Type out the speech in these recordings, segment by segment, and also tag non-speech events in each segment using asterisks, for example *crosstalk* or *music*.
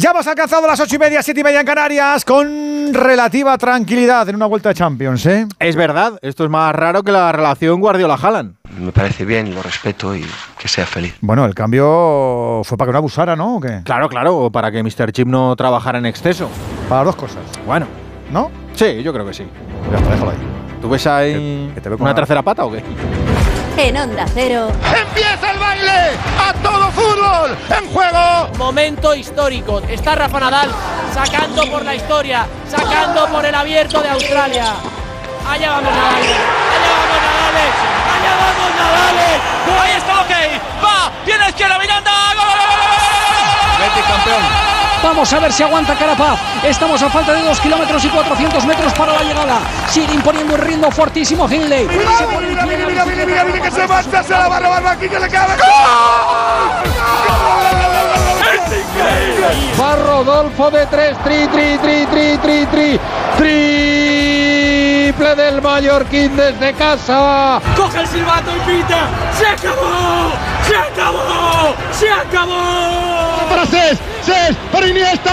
Ya hemos alcanzado las ocho y media, siete y media en Canarias con relativa tranquilidad en una vuelta de Champions, ¿eh? Es verdad, esto es más raro que la relación Guardiola-Haaland. Me parece bien, lo respeto y que sea feliz. Bueno, el cambio fue para que no abusara, ¿no? ¿O qué? Claro, claro, o para que Mr. Chip no trabajara en exceso. Para dos cosas. Bueno, ¿No? sí, yo creo que sí. Ya está, déjalo ahí. ¿Tú ves ahí Que- que te veo con una tercera pata o qué? En Onda Cero, ¡Empieza el baile! ¡A todo fútbol! ¡En juego! Momento histórico. Está Rafa Nadal sacando por la historia, sacando por el abierto de Australia. Allá vamos Nadal. Allá vamos Nadal. Allá vamos Nadal. Ahí está, ok. Va. Tiene izquierda Miranda. ¡Gol, gol, gol, gol, gol, gol, gol! Vamos a ver si aguanta Carapaz. Estamos a falta de 2 kilómetros y 400 metros para la llegada. Sigue imponiendo un ritmo fortísimo Hindley. En Mira, mira, mira, mira, mira, mira que se marcha, se la va a robar aquí que le cabe. Va Rodolfo de 3, tri, tri, tri, tri, tri, tri, triple del Mallorquín desde casa. Coge el silbato y pita. ¡Se acabó! ¡Se acabó! ¡Se acabó! Para Cés, para Iniesta.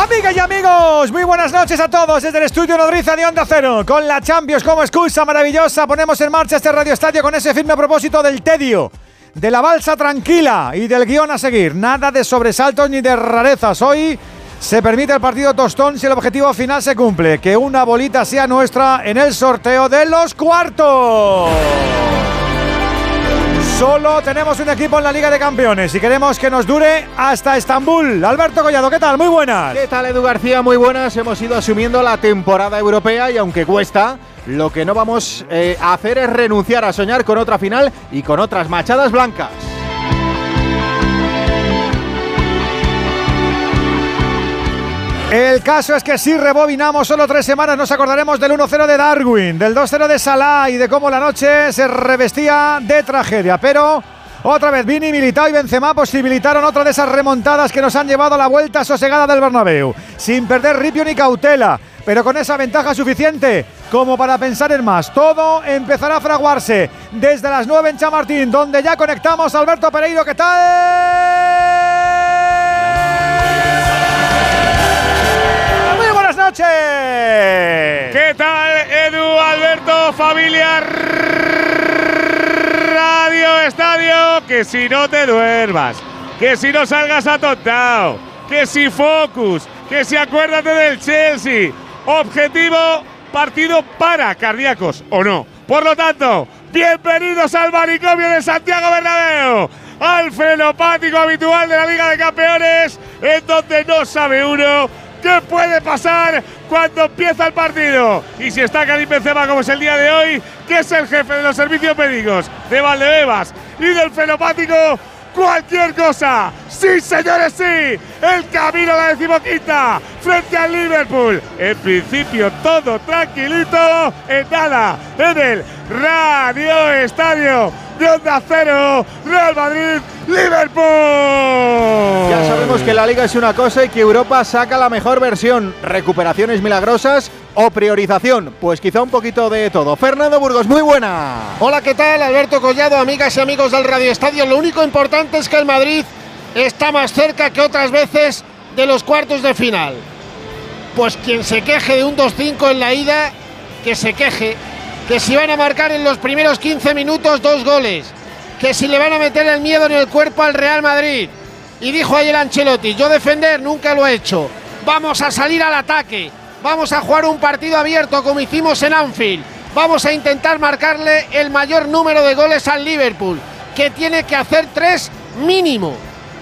Amigas y amigos, muy buenas noches a todos desde el estudio Nodriza de Onda Cero. Con la Champions como excusa maravillosa, ponemos en marcha este Radio Estadio con ese firme propósito del tedio, de la balsa tranquila y del guion a seguir. Nada de sobresaltos ni de rarezas. Hoy se permite el partido tostón si el objetivo final se cumple, que una bolita sea nuestra en el sorteo de los cuartos. Solo tenemos un equipo en la Liga de Campeones y queremos que nos dure hasta Estambul. Alberto Collado, ¿qué tal? Muy buenas. ¿Qué tal, Edu García? Muy buenas. Hemos ido asumiendo la temporada europea y aunque cuesta, lo que no vamos eh, a hacer es renunciar a soñar con otra final y con otras machadas blancas. El caso es que si rebobinamos solo tres semanas nos acordaremos del 1-0 de Darwin, del 2-0 de Salah y de cómo la noche se revestía de tragedia. Pero otra vez Vini, Militao y Benzema posibilitaron otra de esas remontadas que nos han llevado a la vuelta sosegada del Bernabéu, sin perder ripio ni cautela, pero con esa ventaja suficiente como para pensar en más. Todo empezará a fraguarse desde las 9 en Chamartín, donde ya conectamos a Alberto Pereiro. ¿Qué tal? Noches. ¿Qué tal, Edu, Alberto, familia Radio Estadio? Que si no te duermas, que si no salgas atontado, que si focus, que si acuérdate del Chelsea. Objetivo, partido para cardíacos, ¿o no? Por lo tanto, bienvenidos al manicomio de Santiago Bernabéu, al frenopático habitual de la Liga de Campeones, en donde no sabe uno qué puede pasar cuando empieza el partido. Y si está Karim Benzema como es el día de hoy, que es el jefe de los servicios médicos de Valdebebas y del fenopático, cualquier cosa. Sí, señores, sí. El camino a la decimoquinta frente al Liverpool. En principio todo tranquilito. En nada, en el Radio Estadio de Onda Cero, Real Madrid, Liverpool. Ya sabemos que la liga es una cosa y que Europa saca la mejor versión. Recuperaciones milagrosas o priorización. Pues quizá un poquito de todo. Fernando Burgos, muy buena. Hola, ¿qué tal? Alberto Collado, amigas y amigos del Radio Estadio. Lo único importante es que el Madrid está más cerca que otras veces de los cuartos de final. Pues quien se queje de un 2-5 en la ida, que se queje. Que si van a marcar en los primeros 15 minutos dos goles. Que si le van a meter el miedo en el cuerpo al Real Madrid. Y dijo ayer Ancelotti, yo defender nunca lo he hecho. Vamos a salir al ataque. Vamos a jugar un partido abierto como hicimos en Anfield. Vamos a intentar marcarle el mayor número de goles al Liverpool, que tiene que hacer tres mínimo.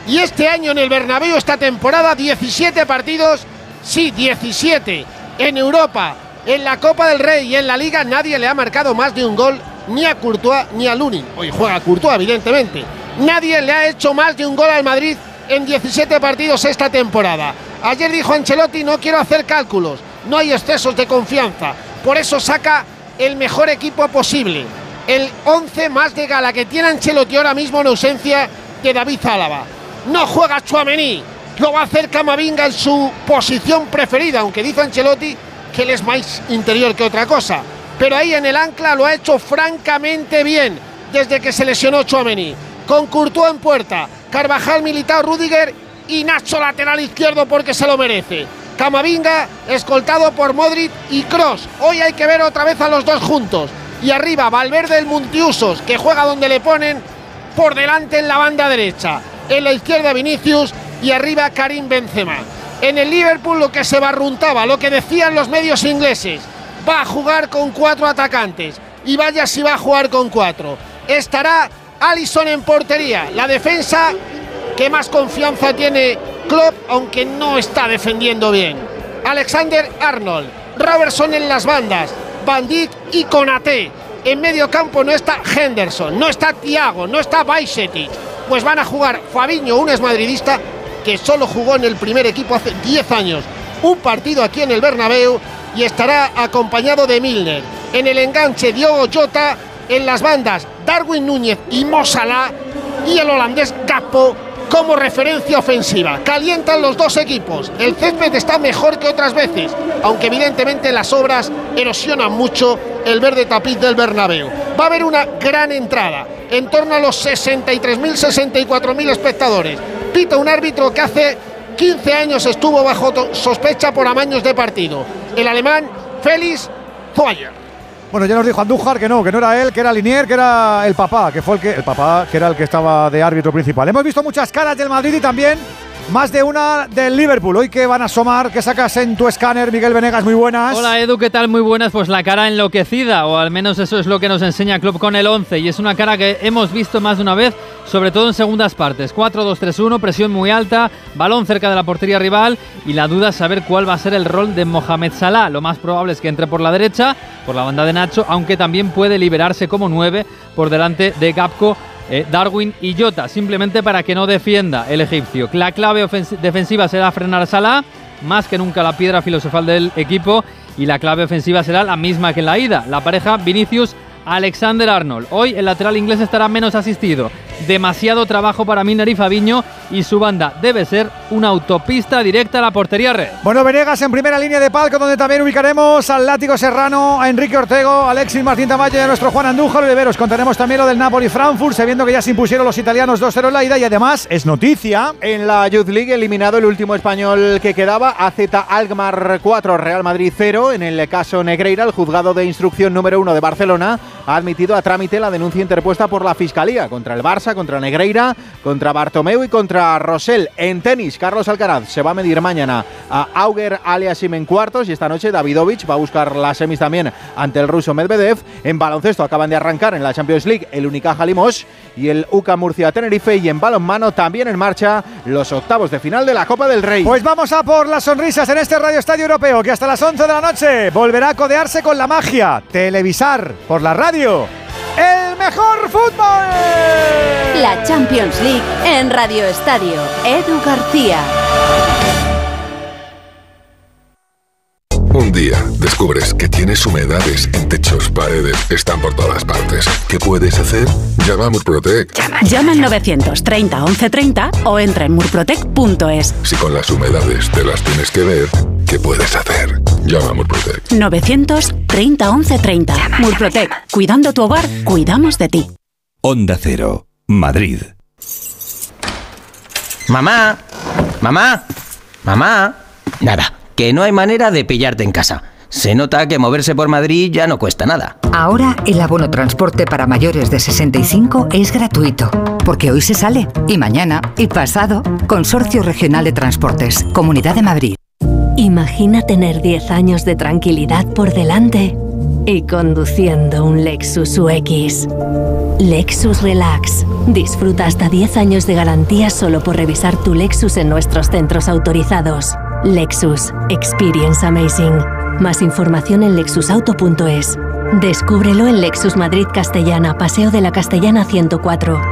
Y este año en el Bernabéu, esta temporada, 17 partidos, sí, 17. En Europa, en la Copa del Rey y en la Liga, nadie le ha marcado más de un gol ni a Courtois ni a Lunin. Hoy juega Courtois, evidentemente. Nadie le ha hecho más de un gol al Madrid en 17 partidos esta temporada. Ayer dijo Ancelotti, no quiero hacer cálculos, no hay excesos de confianza. Por eso saca el mejor equipo posible. El 11 más de gala que tiene Ancelotti ahora mismo en ausencia de David Álava. No juega Chuamení, lo va a hacer Camavinga en su posición preferida, aunque dice Ancelotti que él es más interior que otra cosa. Pero ahí en el ancla lo ha hecho francamente bien desde que se lesionó Chuamení. Con Courtois en puerta, Carvajal, Militao, Rudiger y Nacho lateral izquierdo porque se lo merece. Camavinga escoltado por Modric y Cross. Hoy hay que ver otra vez a los dos juntos. Y arriba Valverde el Multiusos que juega donde le ponen por delante en la banda derecha. En la izquierda Vinicius y arriba Karim Benzema. En el Liverpool lo que se barruntaba, lo que decían los medios ingleses, va a jugar con cuatro atacantes. Y vaya si va a jugar con cuatro. Estará Allison en portería. La defensa que más confianza tiene Klopp, aunque no está defendiendo bien. Alexander Arnold, Robertson en las bandas, Bandit y Conate. En medio campo no está Henderson, no está Thiago, no está Bajcetic. Pues van a jugar Fabiño, un esmadridista que solo jugó en el primer equipo hace 10 años. Un partido aquí en el Bernabéu y estará acompañado de Milner. En el enganche Diogo Jota, en las bandas Darwin Núñez y Mosala y el holandés Capo como referencia ofensiva. Calientan los dos equipos. El césped está mejor que otras veces, aunque evidentemente las obras erosionan mucho el verde tapiz del Bernabéu. Va a haber una gran entrada, en torno a los 63.000, 64.000 espectadores. Pita un árbitro que hace 15 años estuvo bajo sospecha por amaños de partido. El alemán Félix Zoyer. Bueno, ya nos dijo Andújar que no, que no era él, que era Linier, que era el papá, que fue el que el papá, que era el que estaba de árbitro principal. Hemos visto muchas caras del Madrid y también más de una del Liverpool. Hoy que van a asomar, que sacas en tu escáner, Miguel Venegas, muy buenas. Hola Edu, ¿qué tal? Muy buenas. Pues la cara enloquecida, o al menos eso es lo que nos enseña Club con el 11. Y es una cara que hemos visto más de una vez, sobre todo en segundas partes. 4-2-3-1, presión muy alta, balón cerca de la portería rival y la duda es saber cuál va a ser el rol de Mohamed Salah. Lo más probable es que entre por la derecha, por la banda de Nacho, aunque también puede liberarse como 9 por delante de Gapco eh, Darwin y Jota, simplemente para que no defienda el egipcio. La clave defensiva será frenar a Salah, más que nunca la piedra filosofal del equipo, y la clave ofensiva será la misma que en la ida, la pareja Vinicius Alexander Arnold. Hoy el lateral inglés estará menos asistido. Demasiado trabajo para Miner y Fabiño y su banda debe ser una autopista directa a la portería red. Bueno, Venegas en primera línea de palco, donde también ubicaremos al Látigo Serrano, a Enrique Ortego, Alexis Martín Tamayo y a nuestro Juan Andújar Oliveros. Contaremos también lo del Napoli-Frankfurt, sabiendo que ya se impusieron los italianos 2-0 en la ida y además es noticia. En la Youth League, eliminado el último español que quedaba, AZ Alkmaar 4, Real Madrid 0. En el caso Negreira, el juzgado de instrucción número 1 de Barcelona ha admitido a trámite la denuncia interpuesta por la Fiscalía contra el Barça, contra Negreira, contra Bartomeu y contra Rosell. En tenis, Carlos Alcaraz se va a medir mañana a Auger Aliasim en cuartos y esta noche Davidovich va a buscar las semis también ante el ruso Medvedev. En baloncesto acaban de arrancar en la Champions League el Unicaja Limos y el UCA Murcia Tenerife y en balonmano también en marcha los octavos de final de la Copa del Rey. Pues vamos a por las sonrisas en este Radio Estadio Europeo que hasta las 11 de la noche volverá a codearse con la magia, televisar por la radio el mejor fútbol. La Champions League en Radio Estadio. Edu García. Un día descubres que tienes humedades en techos, paredes, están por todas partes. ¿Qué puedes hacer? Llama a Murprotec. Llama, al 930 1130 o entra en murprotec.es. Si con las humedades te las tienes que ver, ¿qué puedes hacer? Llama a Murprotec. 930 1130. Murprotec. Cuidando tu hogar, cuidamos de ti. Onda Cero, Madrid. Mamá, mamá, mamá. Nada que no hay manera de pillarte en casa. Se nota que moverse por Madrid ya no cuesta nada. Ahora el abono transporte para mayores de 65 es gratuito, porque hoy se sale, y mañana, y pasado. Consorcio Regional de Transportes, Comunidad de Madrid. Imagina tener 10 años de tranquilidad por delante y conduciendo un Lexus UX. Lexus Relax. Disfruta hasta 10 años de garantía solo por revisar tu Lexus en nuestros centros autorizados. Lexus. Experience Amazing. Más información en lexusauto.es. Descúbrelo en Lexus Madrid Castellana, Paseo de la Castellana 104.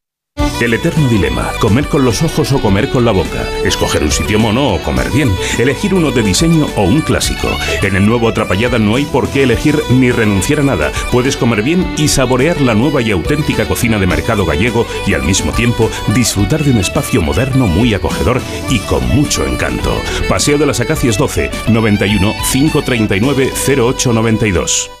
El eterno dilema, comer con los ojos o comer con la boca, escoger un sitio mono o comer bien, elegir uno de diseño o un clásico. En el nuevo Atrapallada no hay por qué elegir ni renunciar a nada. Puedes comer bien y saborear la nueva y auténtica cocina de mercado gallego y al mismo tiempo disfrutar de un espacio moderno muy acogedor y con mucho encanto. Paseo de las Acacias 12, 91 539 0892.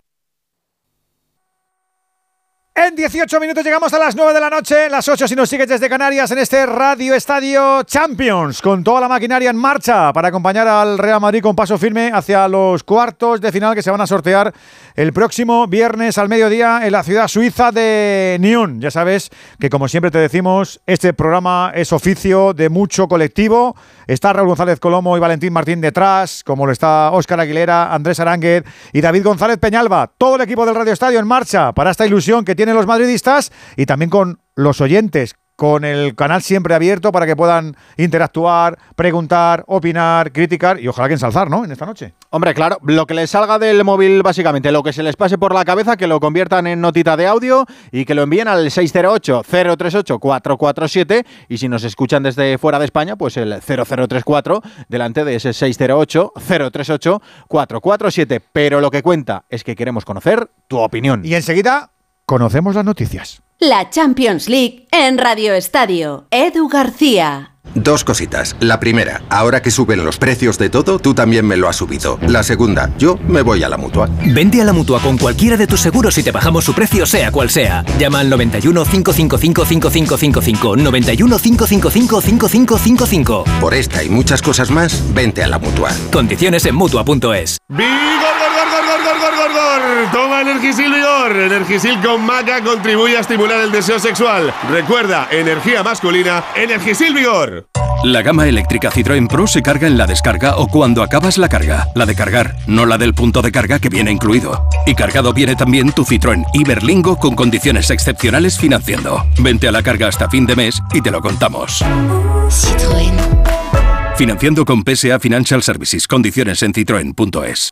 En 18 minutos llegamos a las 9 de la noche, las 8 si nos sigues desde Canarias en este Radio Estadio Champions, con toda la maquinaria en marcha para acompañar al Real Madrid con paso firme hacia los cuartos de final que se van a sortear el próximo viernes al mediodía en la ciudad suiza de Nyon. Ya sabes que como siempre te decimos, este programa es oficio de mucho colectivo. Está Raúl González Colomo y Valentín Martín detrás, como lo está Óscar Aguilera, Andrés Aránguez y David González Peñalba. Todo el equipo del Radio Estadio en marcha para esta ilusión que tienen los madridistas y también con los oyentes con el canal siempre abierto para que puedan interactuar, preguntar, opinar, criticar y ojalá que ensalzar, ¿no? En esta noche. Hombre, claro, lo que les salga del móvil, básicamente, lo que se les pase por la cabeza, que lo conviertan en notita de audio y que lo envíen al 608-038-447 y si nos escuchan desde fuera de España, pues el 0034 delante de ese 608-038-447. Pero lo que cuenta es que queremos conocer tu opinión. Y enseguida conocemos las noticias. La Champions League en Radio Estadio. Edu García. Dos cositas. La primera, ahora que suben los precios de todo, tú también me lo has subido. La segunda, yo me voy a la mutua. Vente a la mutua con cualquiera de tus seguros y te bajamos su precio, sea cual sea. Llama al 91 555 5555. 91 555 5555. Por esta y muchas cosas más, vente a la mutua. Condiciones en mutua.es. ¡Vigor, gor, gor, gor! Toma Energisil Vigor. Energisil con maca contribuye a estimular el deseo sexual. Recuerda, energía masculina, Energisil Vigor. La gama eléctrica Citroën Pro se carga en la descarga o cuando acabas la carga. La de cargar, no la del punto de carga que viene incluido. Y cargado viene también tu Citroën Iberlingo con condiciones excepcionales financiando. Vente a la carga hasta fin de mes y te lo contamos. Citroën. Financiando con PSA Financial Services. Condiciones en citroen.es.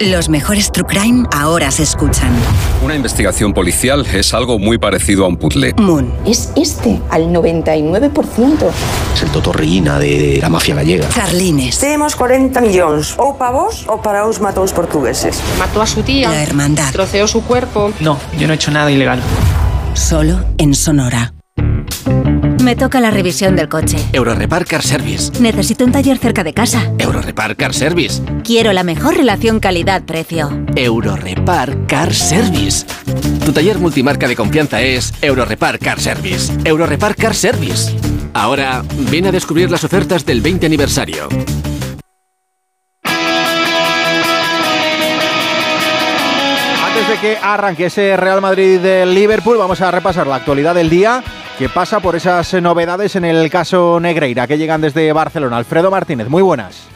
Los mejores True Crime ahora se escuchan. Una investigación policial es algo muy parecido a un puzzle. Moon. Es este, al 99%. Es el totorrillina de la mafia gallega. Carlines. Tenemos 40 millones, o para vos o para os matos portugueses. Mató a su tía. La hermandad. Troceó su cuerpo. No, yo no he hecho nada ilegal. Solo en Sonora. Me toca la revisión del coche. Eurorepar Car Service. Necesito un taller cerca de casa. Eurorepar Car Service. Quiero la mejor relación calidad-precio. Eurorepar Car Service. Tu taller multimarca de confianza es Eurorepar Car Service. Eurorepar Car Service. Ahora, ven a descubrir las ofertas del 20 aniversario. Antes de que arranque ese Real Madrid del Liverpool, vamos a repasar la actualidad del día que pasa por esas novedades en el caso Negreira que llegan desde Barcelona. Alfredo Martínez, muy buenas.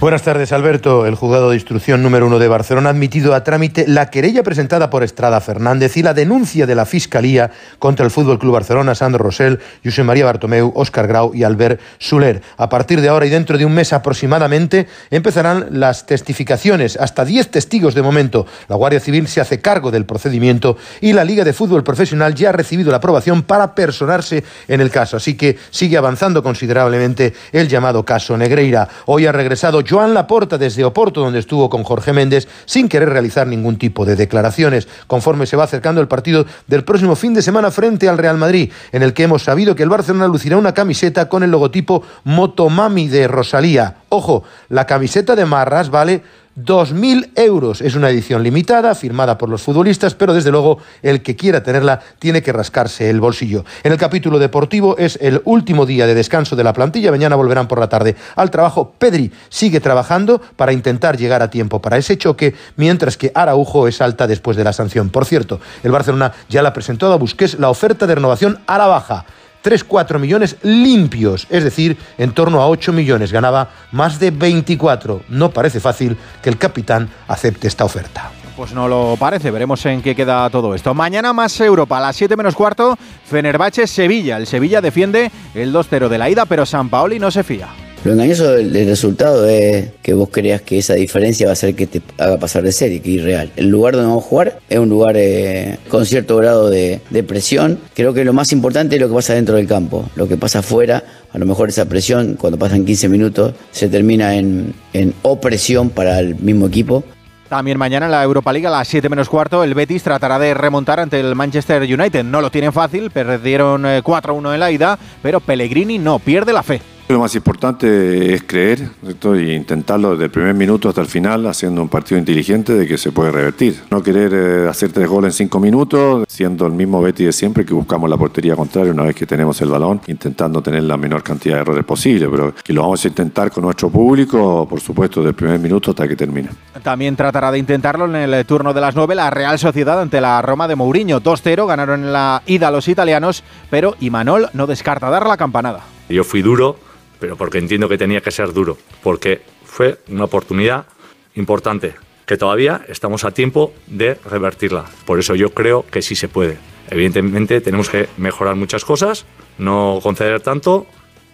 Buenas tardes, Alberto. El juzgado de instrucción número uno de Barcelona ha admitido a trámite la querella presentada por Estrada Fernández y la denuncia de la Fiscalía contra el Fútbol Club Barcelona, Sandro Rosell, José María Bartomeu, Óscar Grau y Albert Soler. A partir de ahora y dentro de un mes aproximadamente empezarán las testificaciones. Hasta 10 testigos de momento. La Guardia Civil se hace cargo del procedimiento y la Liga de Fútbol Profesional ya ha recibido la aprobación para personarse en el caso. Así que sigue avanzando considerablemente el llamado caso Negreira. Hoy ha regresado Joan Laporta desde Oporto, donde estuvo con Jorge Méndez, sin querer realizar ningún tipo de declaraciones, conforme se va acercando el partido del próximo fin de semana frente al Real Madrid, en el que hemos sabido que el Barcelona lucirá una camiseta con el logotipo Motomami de Rosalía. Ojo, la camiseta de Marras vale 2.000 euros. Es una edición limitada, firmada por los futbolistas, pero desde luego el que quiera tenerla tiene que rascarse el bolsillo. En el capítulo deportivo es el último día de descanso de la plantilla. Mañana volverán por la tarde al trabajo. Pedri sigue trabajando para intentar llegar a tiempo para ese choque, mientras que Araujo es alta después de la sanción. Por cierto, el Barcelona ya la presentó a Busquets la oferta de renovación a la baja. 3-4 millones limpios, es decir, en torno a 8 millones. Ganaba más de 24. No parece fácil que el capitán acepte esta oferta. Pues no lo parece, veremos en qué queda todo esto. Mañana más Europa, a las 7 menos cuarto, Fenerbahce-Sevilla. El Sevilla defiende el 2-0 de la ida, pero San Paoli no se fía. Lo engañoso del, resultado es que vos creas que esa diferencia va a ser que te haga pasar de serie, que es irreal. El lugar donde vamos a jugar es un lugar eh, con cierto grado de, presión. Creo que lo más importante es lo que pasa dentro del campo. Lo que pasa afuera, a lo mejor esa presión, cuando pasan 15 minutos, se termina en, en opresión para el mismo equipo. También mañana en la Europa League a las 7 menos cuarto el Betis tratará de remontar ante el Manchester United. No lo tienen fácil, perdieron 4-1 eh, en la ida, pero Pellegrini no pierde la fe. Lo más importante es creer y intentarlo desde el primer minuto hasta el final, haciendo un partido inteligente de que se puede revertir. No querer eh, hacer tres goles en cinco minutos, siendo el mismo Betty de siempre que buscamos la portería contraria una vez que tenemos el balón, intentando tener la menor cantidad de errores posible, pero que lo vamos a intentar con nuestro público, por supuesto, desde el primer minuto hasta que termine. También tratará de intentarlo en el turno de las nueve la Real Sociedad ante la Roma de Mourinho. 2-0 ganaron en la ida los italianos, pero Imanol no descarta dar la campanada. Yo fui duro pero porque entiendo que tenía que ser duro, porque fue una oportunidad importante que todavía estamos a tiempo de revertirla. Por eso yo creo que sí se puede. Evidentemente tenemos que mejorar muchas cosas, no conceder tanto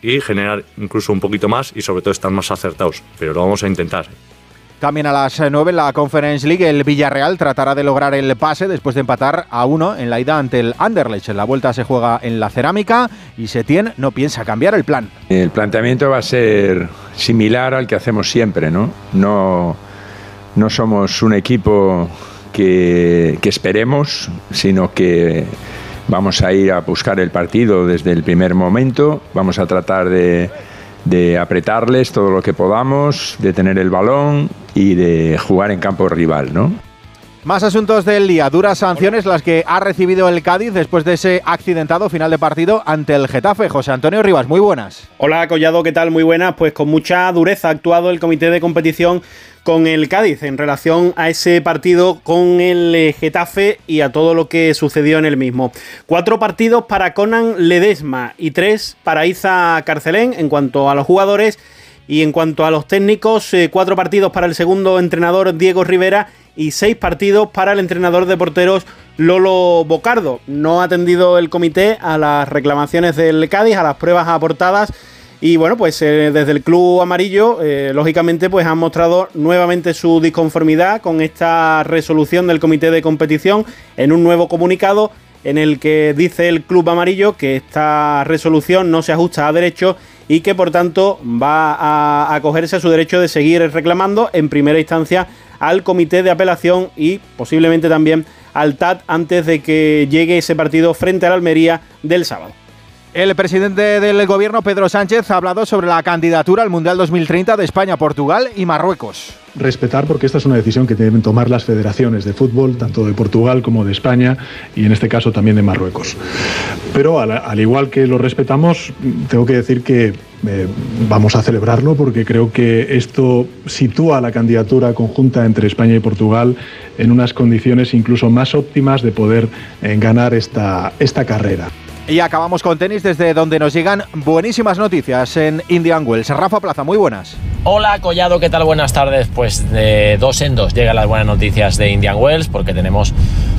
y generar incluso un poquito más y sobre todo estar más acertados, pero lo vamos a intentar. También a las 9 en la Conference League, el Villarreal tratará de lograr el pase después de empatar a uno en la ida ante el Anderlecht. La vuelta se juega en la cerámica y Setién no piensa cambiar el plan. El planteamiento va a ser similar al que hacemos siempre, ¿no? No, no somos un equipo que, que esperemos, sino que vamos a ir a buscar el partido desde el primer momento, vamos a tratar de de apretarles todo lo que podamos, de tener el balón y de jugar en campo rival, ¿no? Más asuntos del día, duras sanciones las que ha recibido el Cádiz después de ese accidentado final de partido ante el Getafe. José Antonio Rivas, muy buenas. Hola Collado, ¿qué tal? Muy buenas. Pues con mucha dureza ha actuado el comité de competición con el Cádiz en relación a ese partido con el eh, Getafe y a todo lo que sucedió en el mismo. Cuatro partidos para Conan Ledesma y tres para Iza Carcelén en cuanto a los jugadores y en cuanto a los técnicos, eh, cuatro partidos para el segundo entrenador Diego Rivera y seis partidos para el entrenador de porteros Lolo Bocardo. No ha atendido el comité a las reclamaciones del Cádiz, a las pruebas aportadas. Y bueno, pues eh, desde el club amarillo, eh, lógicamente, pues han mostrado nuevamente su disconformidad con esta resolución del comité de competición en un nuevo comunicado en el que dice el club amarillo que esta resolución no se ajusta a derecho y que por tanto va a acogerse a su derecho de seguir reclamando en primera instancia al comité de apelación y posiblemente también al TAT antes de que llegue ese partido frente a la Almería del sábado. El presidente del gobierno, Pedro Sánchez, ha hablado sobre la candidatura al Mundial 2030 de España, Portugal y Marruecos. Respetar, porque esta es una decisión que deben tomar las federaciones de fútbol, tanto de Portugal como de España y en este caso también de Marruecos. Pero al, igual que lo respetamos, tengo que decir que eh, vamos a celebrarlo porque creo que esto sitúa la candidatura conjunta entre España y Portugal en unas condiciones incluso más óptimas de poder eh, ganar esta, esta carrera. Y acabamos con tenis desde donde nos llegan buenísimas noticias en Indian Wells. Rafa Plaza, muy buenas. Hola Collado, ¿qué tal? Buenas tardes. Pues de dos en dos llegan las buenas noticias de Indian Wells porque tenemos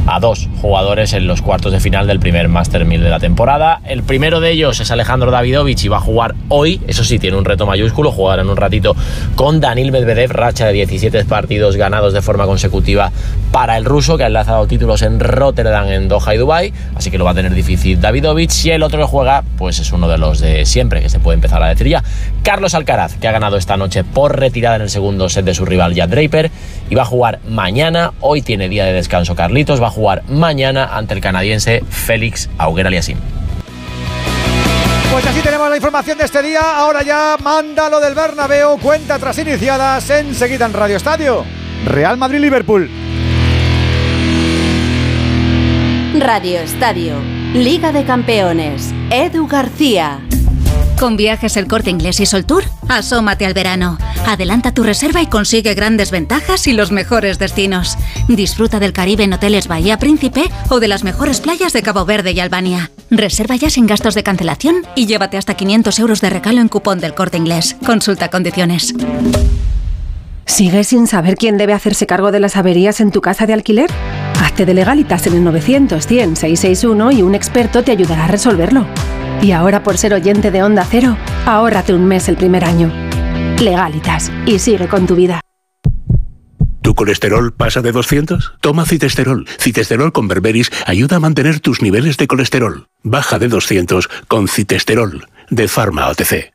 a dos jugadores en los cuartos de final del primer Master 1000 de la temporada. El primero de ellos es Alejandro Davidovich y va a jugar hoy. Eso sí, tiene un reto mayúsculo. Jugará en un ratito con Danil Medvedev, racha de 17 partidos ganados de forma consecutiva para el ruso, que ha enlazado títulos en Rotterdam, en Doha y Dubai. Así que lo va a tener difícil Davidovich. Y el otro que juega, pues es uno de los de siempre, que se puede empezar a decir ya. Carlos Alcaraz, que ha ganado esta noche por retirada en el segundo set de su rival Jan Draper. Y va a jugar mañana. Hoy tiene día de descanso Carlitos. Va a jugar mañana ante el canadiense Félix Auger Aliasim. Pues así tenemos la información de este día. Ahora ya manda lo del Bernabéu. Cuenta tras iniciadas enseguida en Radio Estadio. Real Madrid-Liverpool. Radio Estadio. Liga de Campeones. Edu García. Con viajes el corte inglés y Sol Tour, asómate al verano. Adelanta tu reserva y consigue grandes ventajas y los mejores destinos. Disfruta del Caribe en hoteles Bahía Príncipe o de las mejores playas de Cabo Verde y Albania. Reserva ya sin gastos de cancelación y llévate hasta 500 euros de regalo en cupón del corte inglés. Consulta condiciones. ¿Sigues sin saber quién debe hacerse cargo de las averías en tu casa de alquiler? Hazte de legalitas en el 900 100 661 y un experto te ayudará a resolverlo. Y ahora por ser oyente de Onda Cero, ahórrate un mes el primer año. Legalitas y sigue con tu vida. ¿Tu colesterol pasa de 200? Toma citesterol. Citesterol con berberis ayuda a mantener tus niveles de colesterol. Baja de 200 con citesterol de Pharma OTC.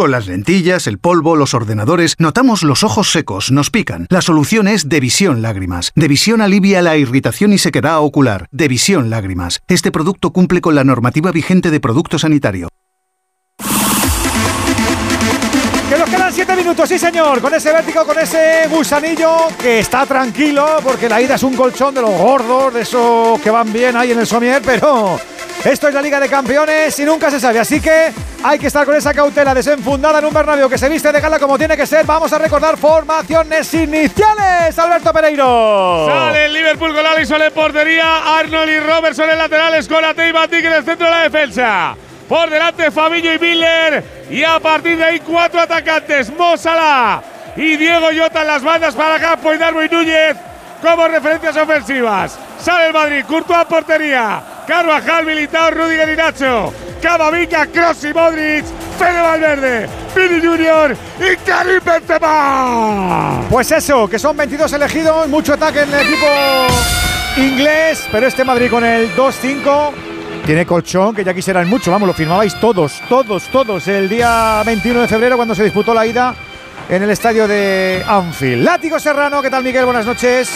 Con las lentillas, el polvo, los ordenadores, notamos los ojos secos, nos pican. La solución es Devisión Lágrimas. Devisión alivia la irritación y sequedad ocular. Devisión Lágrimas. Este producto cumple con la normativa vigente de producto sanitario. Que nos quedan 7 minutos, sí señor, con ese vértigo, con ese gusanillo que está tranquilo porque la ida es un colchón de los gordos, de esos que van bien ahí en el somier, pero esto es la Liga de Campeones y nunca se sabe, así que hay que estar con esa cautela desenfundada en un Bernabéu que se viste de gala como tiene que ser. Vamos a recordar formaciones iniciales, Alberto Pereiro. Sale el Liverpool con Alisson en portería, Arnold y Robertson en laterales con Ate y Batik en el centro de la defensa. Por delante Fabinho y Miller y a partir de ahí cuatro atacantes, Mosala y Diego Jota en las bandas para Campo y Darwin Núñez como referencias ofensivas. Sale el Madrid, Courtois portería, Carvajal, Militao, Rudiger y Nacho. Camavinga, Cross y Modric, Fede Valverde, Vini Junior y Karim Benzema. Pues eso, que son 22 elegidos, mucho ataque en el equipo inglés, pero este Madrid con el 2-5 tiene colchón, que ya quisieran mucho, vamos, lo firmabais todos, todos, todos, el día 21 de febrero cuando se disputó la ida en el estadio de Anfield. Látigo Serrano, ¿qué tal Miguel? Buenas noches.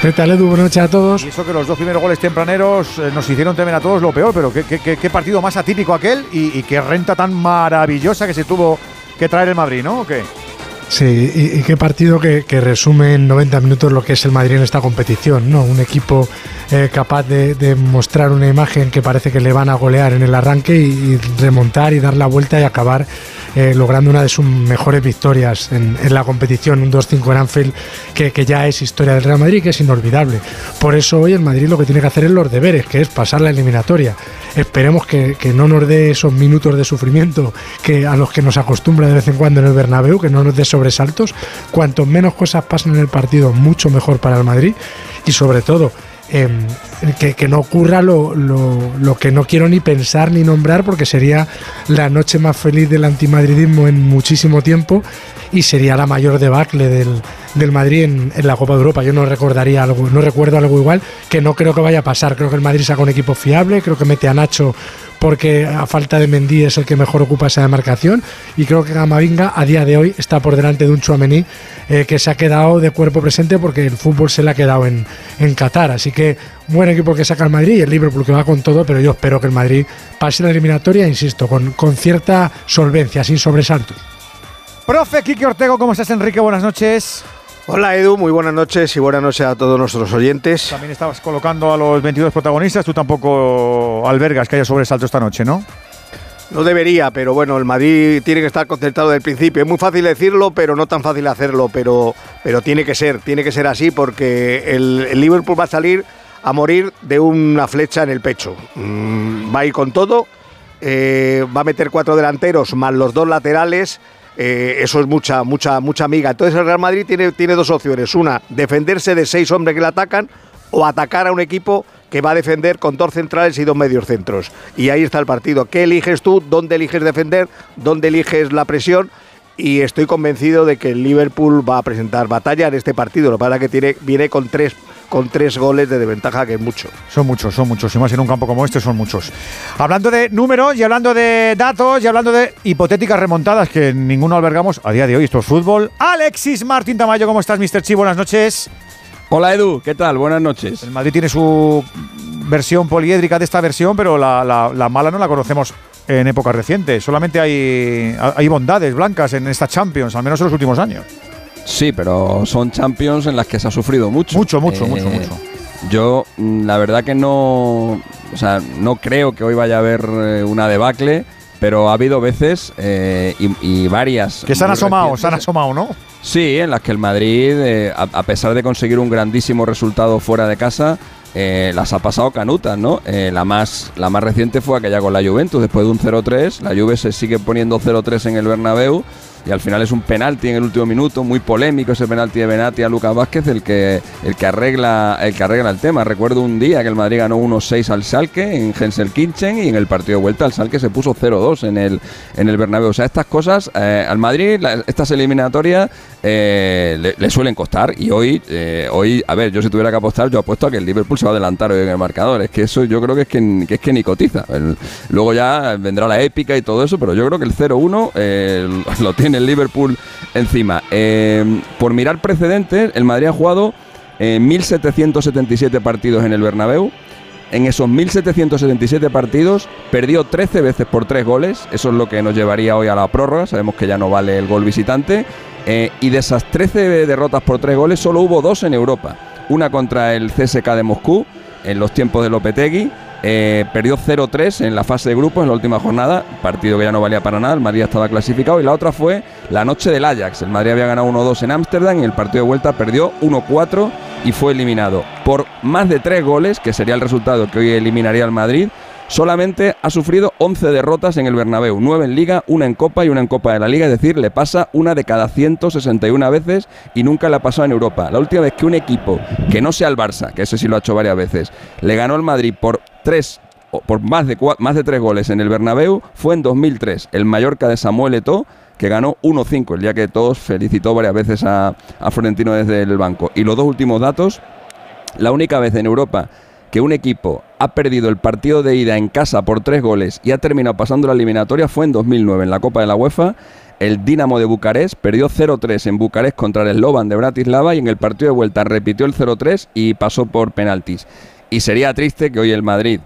¿Qué tal, Edu? Buenas noches a todos. Y eso que los dos primeros goles tempraneros eh, nos hicieron temer a todos lo peor, pero qué, qué- qué partido más atípico aquel y, y qué renta tan maravillosa que se tuvo que traer el Madrid, ¿no? ¿O qué? Sí, y, y qué partido que, que resume en 90 minutos lo que es el Madrid en esta competición, ¿no? Un equipo eh, capaz de, de mostrar una imagen que parece que le van a golear en el arranque y, y remontar y dar la vuelta y acabar eh, logrando una de sus mejores victorias en, la competición, un 2-5 en Anfield, que, que ya es historia del Real Madrid, que es inolvidable. Por eso hoy el Madrid lo que tiene que hacer es los deberes, que es pasar la eliminatoria. Esperemos que, que no nos dé esos minutos de sufrimiento que a los que nos acostumbra de vez en cuando en el Bernabéu, que no nos dé sobresaltos. Cuanto menos cosas pasen en el partido, mucho mejor para el Madrid. Y sobre todo, em, que, no ocurra lo, lo- lo que no quiero ni pensar ni nombrar porque sería la noche más feliz del antimadridismo en muchísimo tiempo y sería la mayor debacle del, del Madrid en, en la Copa de Europa. Yo no recordaría algo, no recuerdo algo igual que no creo que vaya a pasar. Creo que el Madrid saca un equipo fiable, creo que mete a Nacho porque a falta de Mendy es el que mejor ocupa esa demarcación y creo que Gamavinga a día de hoy está por delante de un Chouameni eh, que se ha quedado de cuerpo presente porque el fútbol se le ha quedado en, en Qatar. Así que buen equipo que saca el Madrid y el Liverpool que va con todo, pero yo espero que el Madrid pase la eliminatoria, insisto, con, con cierta solvencia, sin sobresaltos. Profe Kiki Ortego, ¿cómo estás, Enrique? Buenas noches. Hola Edu, muy buenas noches y buenas noches a todos nuestros oyentes. También estabas colocando a los 22 protagonistas, tú tampoco albergas que haya sobresalto esta noche, ¿no? No debería, pero bueno, el Madrid tiene que estar concentrado desde el principio. Es muy fácil decirlo, pero no tan fácil hacerlo. Pero, pero tiene que ser, tiene que ser así porque el, el Liverpool va a salir a morir de una flecha en el pecho. Mm, va a ir con todo, eh, va a meter cuatro delanteros más los dos laterales. Eh, eso es mucha, mucha, mucha amiga. Entonces el Real Madrid tiene, tiene dos opciones. Una, defenderse de seis hombres que le atacan o atacar a un equipo que va a defender con dos centrales y dos medios centros. Y ahí está el partido. ¿Qué eliges tú? ¿Dónde eliges defender? ¿Dónde eliges la presión? Y estoy convencido de que el Liverpool va a presentar batalla en este partido. Lo que pasa es que viene con tres, con tres goles de desventaja, que es mucho. Son muchos, son muchos. Y más en un campo como este, son muchos. Hablando de números y hablando de datos y hablando de hipotéticas remontadas que ninguno albergamos a día de hoy. Esto es fútbol. Alexis Martín Tamayo, ¿cómo estás, Mr. Chi? Buenas noches. Hola Edu, ¿qué tal? Buenas noches. El Madrid tiene su versión poliédrica de esta versión, pero la, la- la mala no la conocemos en época reciente. Solamente hay, hay bondades blancas en esta Champions, al menos en los últimos años. Sí, pero son Champions en las que se ha sufrido mucho. Mucho, mucho, Eh, mucho, mucho. Yo, mm, la verdad que no. O sea, no creo que hoy vaya a haber eh, una debacle, pero ha habido veces eh, y, y varias. Que se han asomado, se han asomado, ¿no? Sí, en las que el Madrid, eh, a, a pesar de conseguir un grandísimo resultado fuera de casa, las ha pasado canutas, ¿no? La, más, la más reciente fue aquella con la Juventus, después de un 0-3. La Juve se sigue poniendo 0-3 en el Bernabéu y al final es un penalti en el último minuto, muy polémico ese penalti de Benati a Lucas Vázquez, el que, el que, arregla, el que arregla el tema. Recuerdo un día que el Madrid ganó 1-6 al Salque en Gelsenkirchen y en el partido de vuelta al Salque se puso 0-2 en el, en el Bernabéu. O sea, estas cosas eh, al Madrid, estas eliminatorias eh, le, le suelen costar y hoy, eh, hoy, a ver, yo si tuviera que apostar, yo apuesto a que el Liverpool se va a adelantar hoy en el marcador. Es que eso yo creo que es que, es que ni cotiza. Luego ya vendrá la épica y todo eso, pero yo creo que el 0-1 eh, lo tiene el Liverpool encima. Eh, por mirar precedentes, el Madrid ha jugado eh, 1.777 partidos en el Bernabéu. En esos 1.777 partidos perdió 13 veces por 3 goles. Eso es lo que nos llevaría hoy a la prórroga. Sabemos que ya no vale el gol visitante. Eh, y de esas 13 derrotas por 3 goles, solo hubo dos en Europa. Una contra el CSK de Moscú en los tiempos de Lopetegui. Eh, perdió 0-3 en la fase de grupos en la última jornada, partido que ya no valía para nada, el Madrid estaba clasificado. Y la otra fue la noche del Ajax. El Madrid había ganado 1-2 en Ámsterdam, en el partido de vuelta perdió 1-4 y fue eliminado por más de 3 goles, que sería el resultado que hoy eliminaría al Madrid. Solamente ha sufrido 11 derrotas en el Bernabéu, 9 en Liga, una en Copa y una en Copa de la Liga, es decir, le pasa una de cada 161 veces y nunca le ha pasado en Europa. La última vez que un equipo, que no sea el Barça, que ese sí lo ha hecho varias veces, le ganó al Madrid por 3 o por más de, más de 3 goles en el Bernabéu fue en 2003, el Mallorca de Samuel Eto'o, que ganó 1-5, el día que todos felicitó varias veces a, a Florentino desde el banco. Y los dos últimos datos, la única vez en Europa que un equipo ha perdido el partido de ida en casa por tres goles y ha terminado pasando la eliminatoria fue en 2009 en la Copa de la UEFA. El Dinamo de Bucarest perdió 0-3 en Bucarest contra el Slovan de Bratislava y en el partido de vuelta repitió el 0-3 y pasó por penaltis. Y sería triste que hoy el Madrid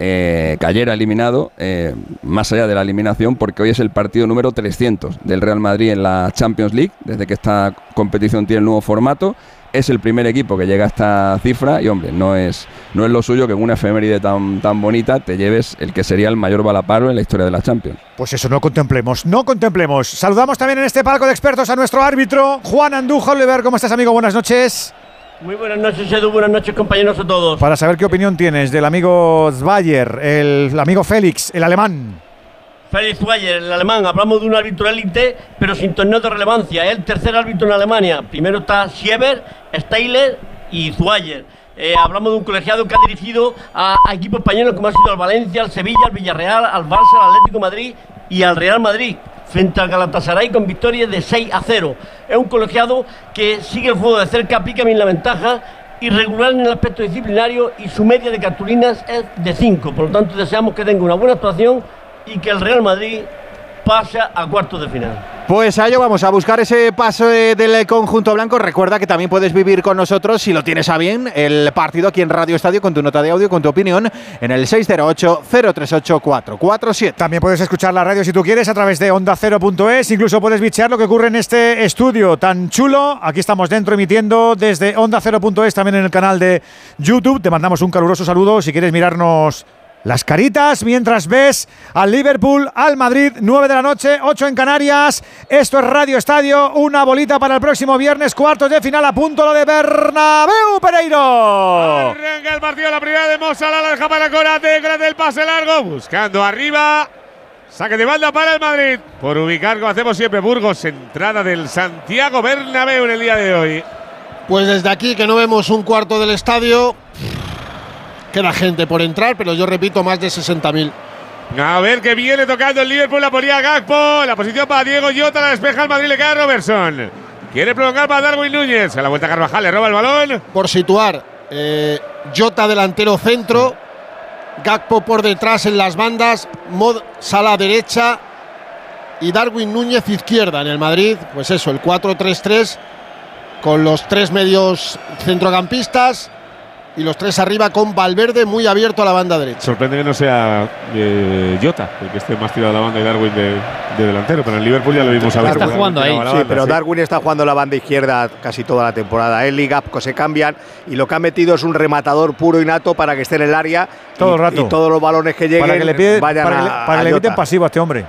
eh, cayera eliminado, eh, más allá de la eliminación, porque hoy es el partido número 300 del Real Madrid en la Champions League, desde que esta competición tiene el nuevo formato. Es el primer equipo que llega a esta cifra y, hombre, no es, no es lo suyo que en una efeméride tan, tan bonita te lleves el que sería el mayor balaparo en la historia de la Champions. Pues eso, no contemplemos, no contemplemos. Saludamos también en este palco de expertos a nuestro árbitro, Juan Andújar Oliver. ¿Cómo estás, amigo? Buenas noches. Muy buenas noches, Edu. Buenas noches, compañeros a todos. Para saber qué opinión tienes del amigo Zweyer, el amigo Félix, el alemán. Félix Weyer, el alemán. Hablamos de un árbitro élite, pero sin torneo de relevancia. Es el tercer árbitro en Alemania. Primero está Sieber, Steiler y Zweyer. Eh, hablamos de un colegiado que ha dirigido a, equipos españoles como ha sido al Valencia, al Sevilla, al Villarreal, al Barça, al Atlético Madrid y al Real Madrid frente al Galatasaray con victorias de 6 a 0. Es un colegiado que sigue el juego de cerca, aplica bien la ventaja, irregular en el aspecto disciplinario y su media de cartulinas es de 5. Por lo tanto, deseamos que tenga una buena actuación y que el Real Madrid pase a cuartos de final. Pues a ello vamos a buscar ese paso eh, del conjunto blanco. Recuerda que también puedes vivir con nosotros, si lo tienes a bien, el partido aquí en Radio Estadio con tu nota de audio, con tu opinión, en el 608-038-447. También puedes escuchar la radio si tú quieres a través de onda0.es. Incluso puedes bichear lo que ocurre en este estudio tan chulo. Aquí estamos dentro emitiendo desde onda0.es, también en el canal de YouTube. Te mandamos un caluroso saludo si quieres mirarnos las caritas mientras ves al Liverpool, al Madrid, 9 de la noche, 8 en Canarias. Esto es Radio Estadio, una bolita para el próximo viernes, cuartos de final a punto lo de Bernabéu Pereiro. Arranca el partido, la primera de Mozala, la deja para Corate, Corate el pase largo, buscando arriba. Saque de banda para el Madrid. Por ubicar, como hacemos siempre, Burgos, entrada del Santiago Bernabéu en el día de hoy. Pues desde aquí, que no vemos un cuarto del estadio, queda gente por entrar, pero yo repito, más de 60.000. A ver que viene tocando el Liverpool, la ponía Gakpo, la posición para Diego Jota, la despeja el Madrid, le queda Robertson. Quiere prolongar para Darwin Núñez, a la vuelta Carvajal, le roba el balón. Por situar, eh, Jota delantero centro, Gakpo por detrás en las bandas, Mod Sala derecha y Darwin Núñez izquierda en el Madrid. Pues eso, el 4-3-3 con los tres medios centrocampistas y los tres arriba con Valverde muy abierto a la banda derecha. Sorprende que no sea eh, Jota, el que esté más tirado a la banda y Darwin de, de delantero, pero en el Liverpool ya lo vimos a Está jugando ahí. Sí, pero Darwin está jugando la banda izquierda casi toda la temporada. Él y Gapco se cambian y lo que ha metido es un rematador puro y nato para que esté en el área Todo y, el rato. y todos los balones que lleguen Para que le, pide- vayan para que le- a, para que le pasivo a este hombre.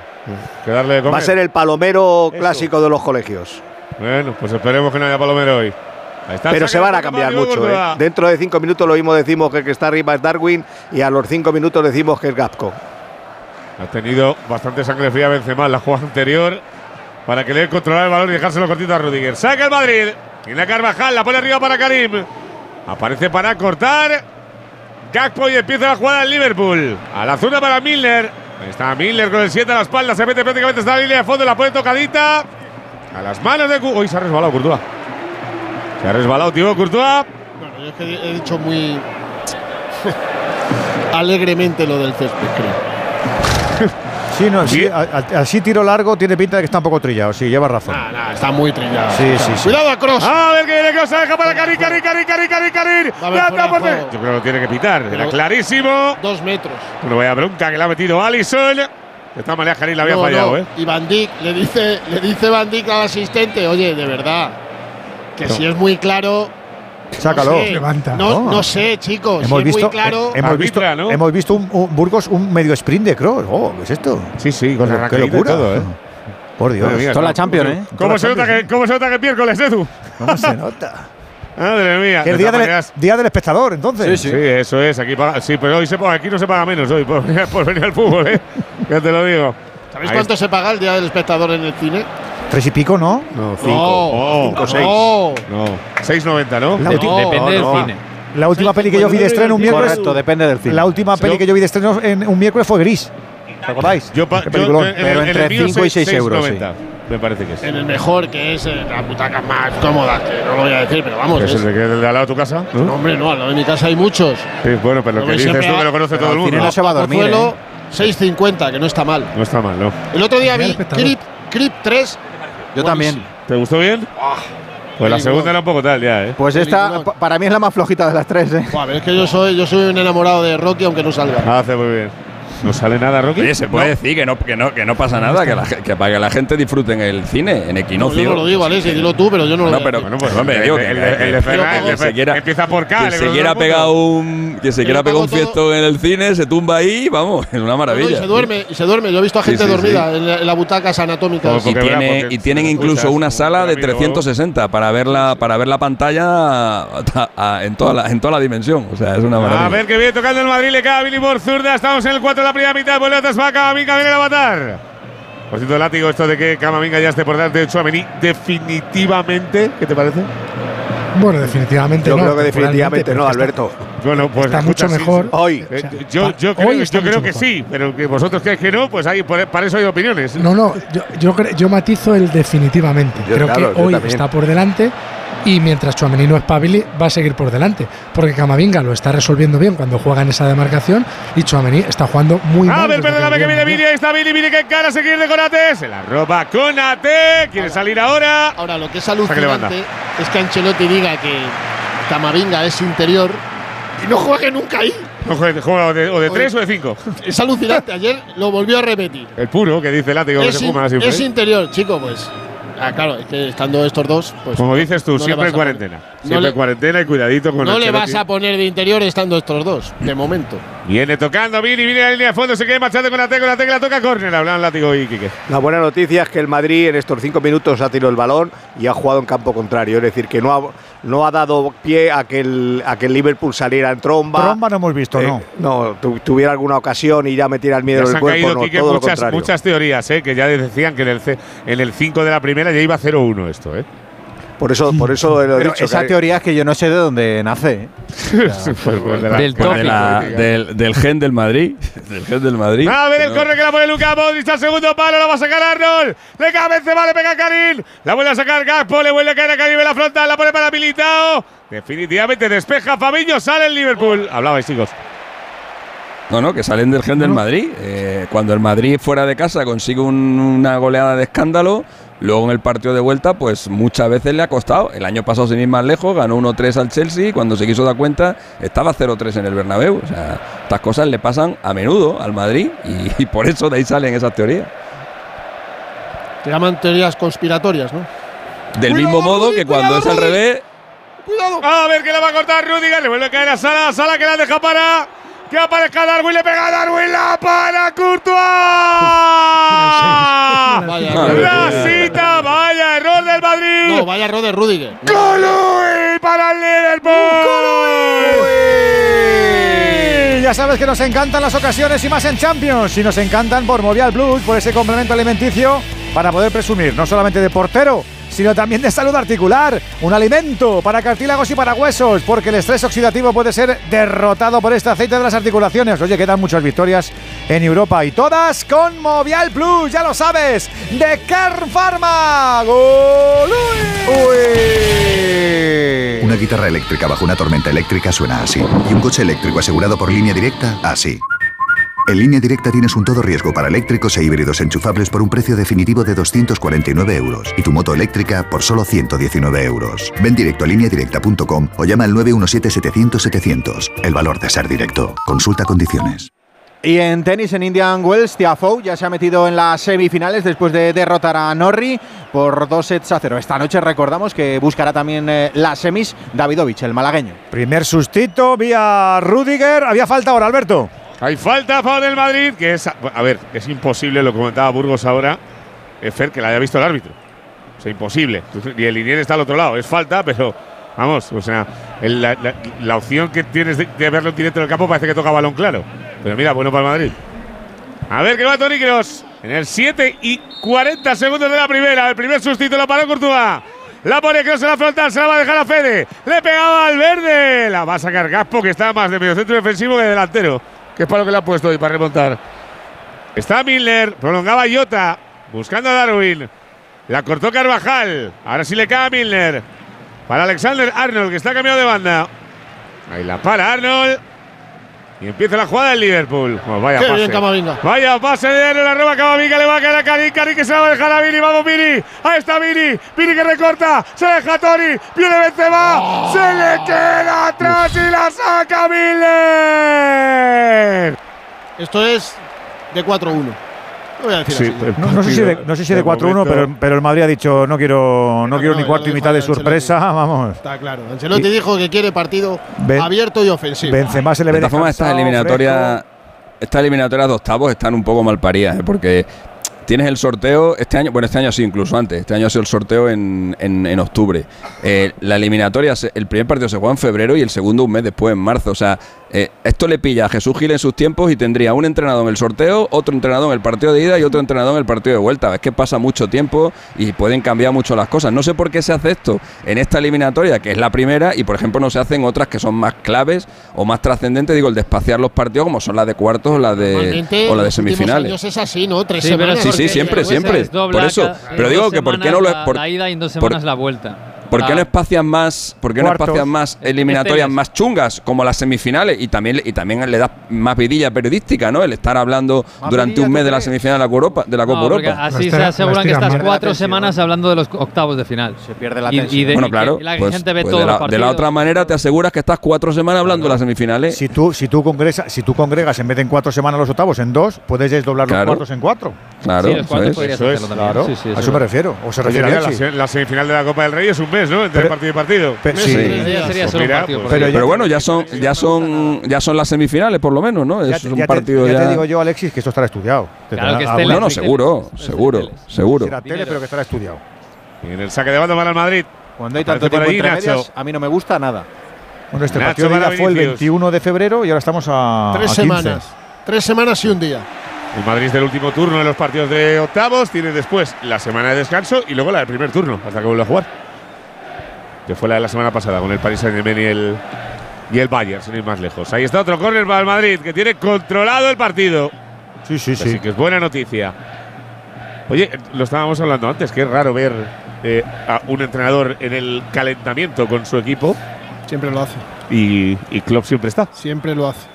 Que darle de Va a ser el palomero clásico de los colegios. Bueno, pues esperemos que no haya Palomero hoy. Pero se van a cambiar mucho. ¿eh? Dentro de cinco minutos lo mismo decimos que el que está arriba es Darwin y a los cinco minutos decimos que es Gapco. Ha tenido bastante sangre fría Benzema en la jugada anterior para que le controlar el balón y dejárselo cortito a Rudiger. Saca el Madrid. Y la Carvajal la pone arriba para Karim. Aparece para cortar. Gakpo y empieza la jugada del Liverpool. A la zona para Milner. Ahí está Milner con el 7 a la espalda. Se mete prácticamente hasta la línea de fondo. La pone tocadita. A las manos de. Uy, se ha resbalado Courtois. Se ha resbalado, tío, Courtois. Bueno, yo es que he dicho muy *laughs* alegremente lo del césped, creo. *laughs* Sí, no, sí, a- a- así tiro largo tiene pinta de que está un poco trillado. Sí, lleva razón. está muy trillado. Sí, sí, sí. Cuidado a Cross. A ver que viene Cross, deja para Karim, Karim, Karim, Karim, Karim, Karim. Yo creo que lo tiene que pitar. Era Pero- clarísimo. Dos metros. Bueno, vaya bronca que le ha metido Allison. De esta manera Karim la había No, fallado, no. ¿eh? Y Van Dijk le dice, le dice Van Dijk al asistente, oye, de verdad, que No. si es muy claro. Sácalo. No, sé, Levanta. no, No. no sé, chicos. Hemos si visto, es muy claro. eh, hemos visto, hemos visto un, un Burgos un medio sprint de Cross. Oh, ¿qué es esto? Sí, sí, con y locura. todo, ¿eh? Por Dios. Mía, Toda la ¿cómo- Champions, cómo- ¿eh? ¿Cómo, la se nota Champions. que, ¿Cómo se nota que es miércoles, Edu? ¿Cómo se nota? *laughs* Madre mía. Que el de día del, día del espectador, entonces. Sí, eso es. Aquí paga- sí, pero hoy se paga, aquí no se paga menos hoy por, *laughs* por venir al fútbol, ¿eh? Ya te lo digo. ¿Sabéis Ahí cuánto se paga el día del espectador en el cine? Tres y pico, ¿no? No, cinco. No, cinco, no. seis. No. 6.90, ¿no? La Depende del no. cine. La última peli que yo vi de estreno un miércoles. Correcto, depende del cine. La última peli que yo vi de estreno en un miércoles fue Gris. ¿Te acordáis? Yo, pa- Qué yo- peliculón. en el- Pero en el entre mío, cinco y seis euros, 6.90, Me parece que es. En el mejor, que es eh, las butacas más cómodas, que no lo voy a decir, pero vamos. ¿Que es es- el de, que- el de al lado de tu casa? ¿no? No, hombre, no, al lado de mi casa hay muchos. Sí, bueno, pero lo Hombre, que dices siempre tú que lo conoce todo el al cine mundo. no se va a dormir, Pozuelo, ¿eh? 6.50, que no está mal. No está mal, ¿no? El otro día vi. Crip, Crip 3. Yo también. ¿Te gustó bien? Pues la segunda era un poco tal ya, ¿eh? Pues esta pa- para mí es la más flojita de las tres, ¿eh? Buah, pero es que yo soy, yo soy un enamorado de Rocky, aunque no salga. Hace muy bien. ¿No sale nada, Rocky? Oye, se puede decir que no, que, no, que no pasa nada, que, la, que para que la gente disfrute en el cine, en No, Equinoccio. yo no lo digo, Alessi, dilo tú, pero yo no lo No, digo. pero, Bueno, pues hombre, digo que, el- el que- se quiera, empieza por K, que se quiera pegar un que se quiera pegar un fiestón en el cine, se tumba ahí, vamos, es una No, no, y maravilla. se duerme, y se duerme. Yo he visto a gente dormida En, la- en las butacas anatómicas. Y, tienen incluso una sala de amigo, 360 para ver la, para ver la pantalla a- a- en, toda la, en toda la dimensión. O sea, es una maravilla. A ver que viene tocando el Madrid, le cae a Billy por zurda. Estamos en el 4 de la primera mitad. Vuelve atrás para Camavinga, viene a matar. Por cierto, látigo esto de que Camavinga ya esté por delante de Chouameni. Definitivamente, ¿qué te parece? Bueno, definitivamente Yo no. creo que definitivamente no, Alberto. Bueno, pues Está mucho mejor. Hoy. Eh, sea, yo, yo creo, hoy yo está creo que mejor. sí, pero que vosotros creéis que no, pues ahí, por- para eso hay opiniones. No, no, yo, yo, yo matizo el definitivamente. Yo, Creo claro, que yo hoy también. está por delante y mientras Chuamení no espabile va a seguir por delante, porque Camavinga lo está resolviendo bien cuando juega en esa demarcación y Chuamení está jugando muy A mal. ver, perdóname que viene Vini, ahí está Vini, Vini que encara, se quiere de Conate, se la roba Conate, quiere salir ahora. Ahora, lo que es Saca que alucinante es que Ancelotti diga que Camavinga es interior y no juegue nunca ahí. No juega, juega o de, o de Oye. tres o de cinco. *laughs* Es alucinante. Ayer lo volvió a repetir. El puro que dice el látigo que Es, se in- fuma siempre. es interior, chico, pues. Ah, claro, es que estando estos dos, pues. Como dices tú, no siempre en cuarentena. poner- Siempre no le- cuarentena y cuidadito con No le vas a poner de interior estando estos dos, de momento. Viene tocando Vini, viene a la línea de fondo, se quiere marchando con la tecla, la tecla toca córner. Hablan látigo y Quique. La buena noticia es que el Madrid en estos cinco minutos ha tirado el balón y ha jugado en campo contrario. Es decir, que no ha, no ha dado pie a que, el, a que el Liverpool saliera en tromba. Tromba no hemos visto, Eh, ¿no? No, tu- tuviera alguna ocasión y ya metiera el miedo Ya en se han cuerpo. caído, No, Quique, todo lo muchas, contrario. muchas teorías, ¿eh? que ya decían que en el, C- en el 5 de la primera ya iba 0-1 esto. ¿eh? Por eso, por eso lo he Pero dicho. esa que- teoría es que yo no sé de dónde nace. Del, gen del Madrid. *laughs* Del gen del Madrid. A ver el No. corre que la pone Luca Modric al segundo palo, la va a sacar Arnold. Le cae Benzema, le pega a Karim. La vuelve a sacar Gaspo, le vuelve a caer a Karim en la frontal, la pone para Militao. Definitivamente despeja Fabinho, sale el Liverpool. Hablabais, chicos. No, no, que salen del gen del Madrid. Eh, cuando el Madrid fuera de casa consigue un- una goleada de escándalo, luego en el partido de vuelta, pues muchas veces le ha costado. El año pasado, sin ir más lejos, ganó 1-3 al Chelsea y cuando se quiso dar cuenta estaba 0-3 en el Bernabéu. O sea, estas cosas le pasan a menudo al Madrid y, *laughs* y por eso de ahí salen esas teorías. Te llaman teorías conspiratorias, ¿no? Del mismo modo que cuando es al revés, A ver que la va a cortar Rudiger, le vuelve a caer a Sala, Sala que la deja para. Que aparezca Darwin, le pega a Darwin, la para Courtois. Vaya Rasita, vaya error del Madrid. No, vaya error de Rudiger. Colui para el Liverpool. Ya sabes que nos encantan las ocasiones y más en Champions. Y nos encantan por Movial Plus, por ese complemento alimenticio para poder presumir no solamente de portero, sino también de salud articular. Un alimento para cartílagos y para huesos, porque el estrés oxidativo puede ser derrotado por este aceite de las articulaciones. Oye, quedan muchas victorias en Europa y todas con Movial Plus, ya lo sabes, de Kern Pharma. Una guitarra eléctrica bajo una tormenta eléctrica suena así. Y un coche eléctrico asegurado por línea directa, así. En línea directa tienes un todo riesgo para eléctricos e híbridos enchufables por un precio definitivo de 249 euros y tu moto eléctrica por solo 119 euros. Ven directo a lineadirecta.com o llama al 917-700-700. El valor de ser directo. Consulta condiciones. Y en tenis, en Indian Wells, Tiafoe ya se ha metido en las semifinales después de derrotar a Norri por dos sets a cero. Esta noche recordamos que buscará también eh, las semis Davidovich, el malagueño. Primer sustito vía Rudiger. Había falta ahora, Alberto. Hay falta a favor del Madrid, que es. A ver, es imposible, lo comentaba Burgos ahora, eh, Fer, que la haya visto el árbitro. O sea, imposible. Y el Linier está al otro lado. Es falta, pero. Vamos, o sea, el- la, la- la opción que tienes de, de verlo en directo en el campo parece que toca balón claro. Pero mira, bueno para el Madrid. A ver qué va Toni Kroos. En el 7 y 40 segundos de la primera. El primer sustituto lo paró Courtois. La pone Kroos en la frontal. Se la va a dejar a Fede. Le pegaba al verde. La va a sacar Gaspo, que está más de medio centro defensivo que de delantero. Que es para lo que le ha puesto hoy para remontar. Está Milner. Prolongaba Jota. Buscando a Darwin. La cortó Carvajal. Ahora sí le cae a Milner. Para Alexander Arnold, que está cambiado de banda. Ahí la para Arnold. Y empieza la jugada del Liverpool. Oh, vaya Qué pase. bien, Camavinga. Vaya pase de la roba Camavinga, le va a caer a Cari, Cari que se la va a dejar a Vini, vamos Vini, ahí está Vini, Vini que recorta, se deja a Tori, viene Benzema, Oh. se le queda atrás y la saca Miller. Esto es de 4-1. Lo voy a decir Sí, así. No, no sé si de, no sé si de 4-1, pero, pero el Madrid ha dicho no quiero, no quiero no, ni cuarto y mitad de Ancelotti. sorpresa, *laughs* vamos. Está claro. Ancelotti Y- dijo que quiere partido Ben- abierto y ofensivo. Benzema se le ve de todas formas, estas eliminatorias, estas eliminatorias de octavos están un poco mal paridas, ¿eh? porque tienes el sorteo este año, bueno, este año sí, incluso antes, este año ha sido el sorteo en, en- en octubre. Eh, la eliminatoria, se- el primer partido se juega en febrero y el segundo un mes después, en marzo. O sea, eh, esto le pilla a Jesús Gil en sus tiempos y tendría un entrenador en el sorteo, otro entrenador en el partido de ida y otro entrenador en el partido de vuelta. Es que pasa mucho tiempo y pueden cambiar mucho las cosas. No sé por qué se hace esto en esta eliminatoria, que es la primera, y por ejemplo no se hacen otras que son más claves o más trascendentes, digo, el de espaciar los partidos como son las de cuartos o las de, o las de semifinales. años es así, ¿no? Tres Sí, semanas. sí, sí, siempre, siempre. Por eso. Pero digo que por qué no lo la, por- la ida y en dos por- semanas la vuelta. ¿Por qué no espacian más, por qué no más eliminatorias Esteles. más chungas como las semifinales y también y también le da más vidilla periodística, ¿no? El estar hablando durante un mes de la semifinal de la Copa Europa, de la Copa No, Europa. así se aseguran que estás cuatro semanas hablando de los octavos de final. Se pierde la y, de, bueno, y claro. que la pues- gente ve pues de, la, de la otra manera te aseguras que estás cuatro semanas hablando de las semifinales. Si tú, si tú congresas, si tú congregas en vez de en cuatro semanas los octavos en dos, puedes desdoblar los cuartos en cuatro. Claro, Sí, los cuartos eso es. podrías Eso es. hacerlo también. Claro, Sí, sí, a eso me refiero. O se refiere la semifinal de la Copa del Rey es un mes, ¿no? Entre partido y partido. Pe- sí. Pues mira, pues- pero, bueno, ya son, ya son, ya son las semifinales por lo menos, ¿no? Ya, Es te- un ya te- partido ya ya. te digo yo, Alexis, que esto estará estudiado. Te Claro que es tele. No, no, seguro, seguro, seguro. Será tele, pero que estará estudiado. En el saque de banda para el Madrid. Cuando hay tanto tiempo ahí entre medias, a mí no me gusta nada. Bueno, este Nacho partido de ida fue el Vinicius. 21 de febrero y ahora estamos a. Tres a 15. semanas. Tres semanas y un día. El Madrid es del último turno de los partidos de octavos. Tiene después la semana de descanso y luego la del primer turno, hasta que vuelva a jugar. Que fue la de la semana pasada con el Paris Saint-Germain y el, y el Bayern, sin ir más lejos. Ahí está otro córner para el Madrid, que tiene controlado el partido. Sí, sí, Así que es buena noticia. Oye, lo estábamos hablando antes, que es raro ver eh, a un entrenador en el calentamiento con su equipo. Siempre lo hace. Y, y Klopp siempre está. Siempre lo hace.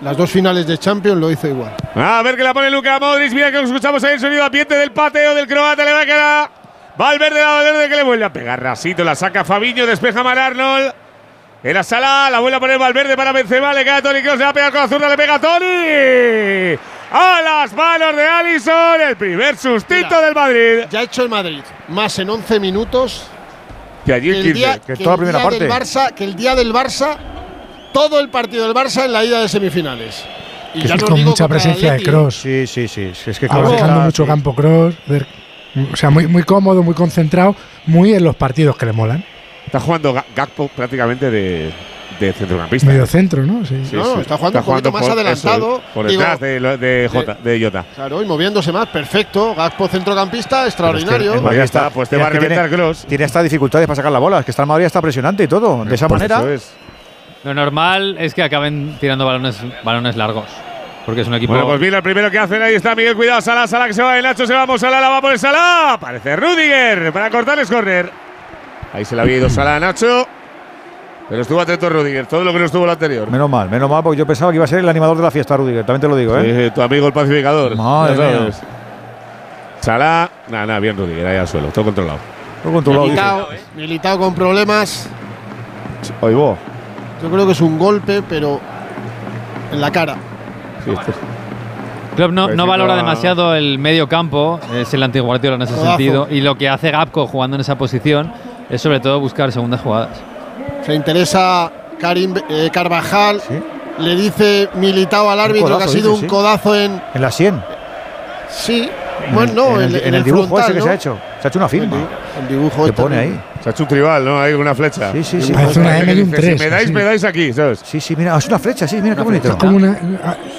Las dos finales de Champions lo hizo igual. A ver que la pone Luca Modric. Mira que escuchamos ahí el sonido ambiente del pateo del croata. Le va a quedar. Valverde, la Valverde que le vuelve a pegar rasito. La saca Fabiño, despeja Mar Arnold. Era Salah, la vuelve a poner Valverde para Benzema. Le queda a Toni Kroos, le va a pegar con la zurda, le pega a Toni. A las manos de Allison. El primer sustito Mira, del Madrid. Ya ha hecho el Madrid. Más en 11 minutos. Que allí que el día, que que toda el la primera día del parte. Barça, que el día del Barça, todo el partido del Barça en la ida de semifinales. Y Que ya es no con digo mucha presencia de cross. Sí, sí, sí. Es que Abarcando Kroos- mucho sí. campo cross. O sea, muy, muy cómodo, muy concentrado, muy en los partidos que le molan. Está jugando Ga- Gakpo prácticamente de, de centrocampista. Medio centro, ¿no? Sí. Sí, No, sí. está jugando un poquito más por- adelantado, eso, por digo, detrás de, de, Jota, de Jota. Claro, y moviéndose más, perfecto. Gakpo centrocampista, extraordinario. el Madrid Ahí está, pues te va a que tiene- reventar Kroos. Tiene hasta dificultades para sacar la bola. Es que está el Madrid está presionante y todo. De esa Pues manera. eso es. Lo normal es que acaben tirando balones, balones largos. Porque es un equipo. Bueno, pues mira el primero que hacen. Ahí está Miguel. Cuidado, Sala, Sala que se va de Nacho. Se vamos, Sala, la va por el Sala. Parece Rudiger para cortarles corner. Ahí se le había ido Sala a Nacho. Pero estuvo atento Rudiger. Todo lo que no estuvo lo anterior. Menos mal, menos mal, porque yo pensaba que iba a ser el animador de la fiesta, Rudiger. También te lo digo, ¿eh? Sí, tu amigo el pacificador. Madre mía. Sala. Nada, nada, bien Rudiger. Ahí al suelo. Todo controlado. Todo controlado, dice. Militao, Militao con problemas. Vos. Yo creo que es un golpe, pero en la cara. Sí, este- Klopp no, no valora demasiado el medio campo, es el antiguo Guardiola en ese sentido, y lo que hace Gapco jugando en esa posición es sobre todo buscar segundas jugadas. Se interesa Karim eh, Carvajal. Le dice Militao al árbitro codazo, que ha sido dice, un sí. codazo en. En la 100. Sí. Bueno, no, en el, en, en el dibujo frontal, ese que ¿no? se ha hecho. Se ha hecho una firma. El dibujo Que este, pone ahí. Se ha hecho un tribal, ¿no? Ahí con una flecha. Sí, sí, sí. Parece una M y un Dice, 3. Si me dais, me dais aquí, ¿sabes? Sí, sí, mira, es una flecha, sí, mira qué bonito. Es como una,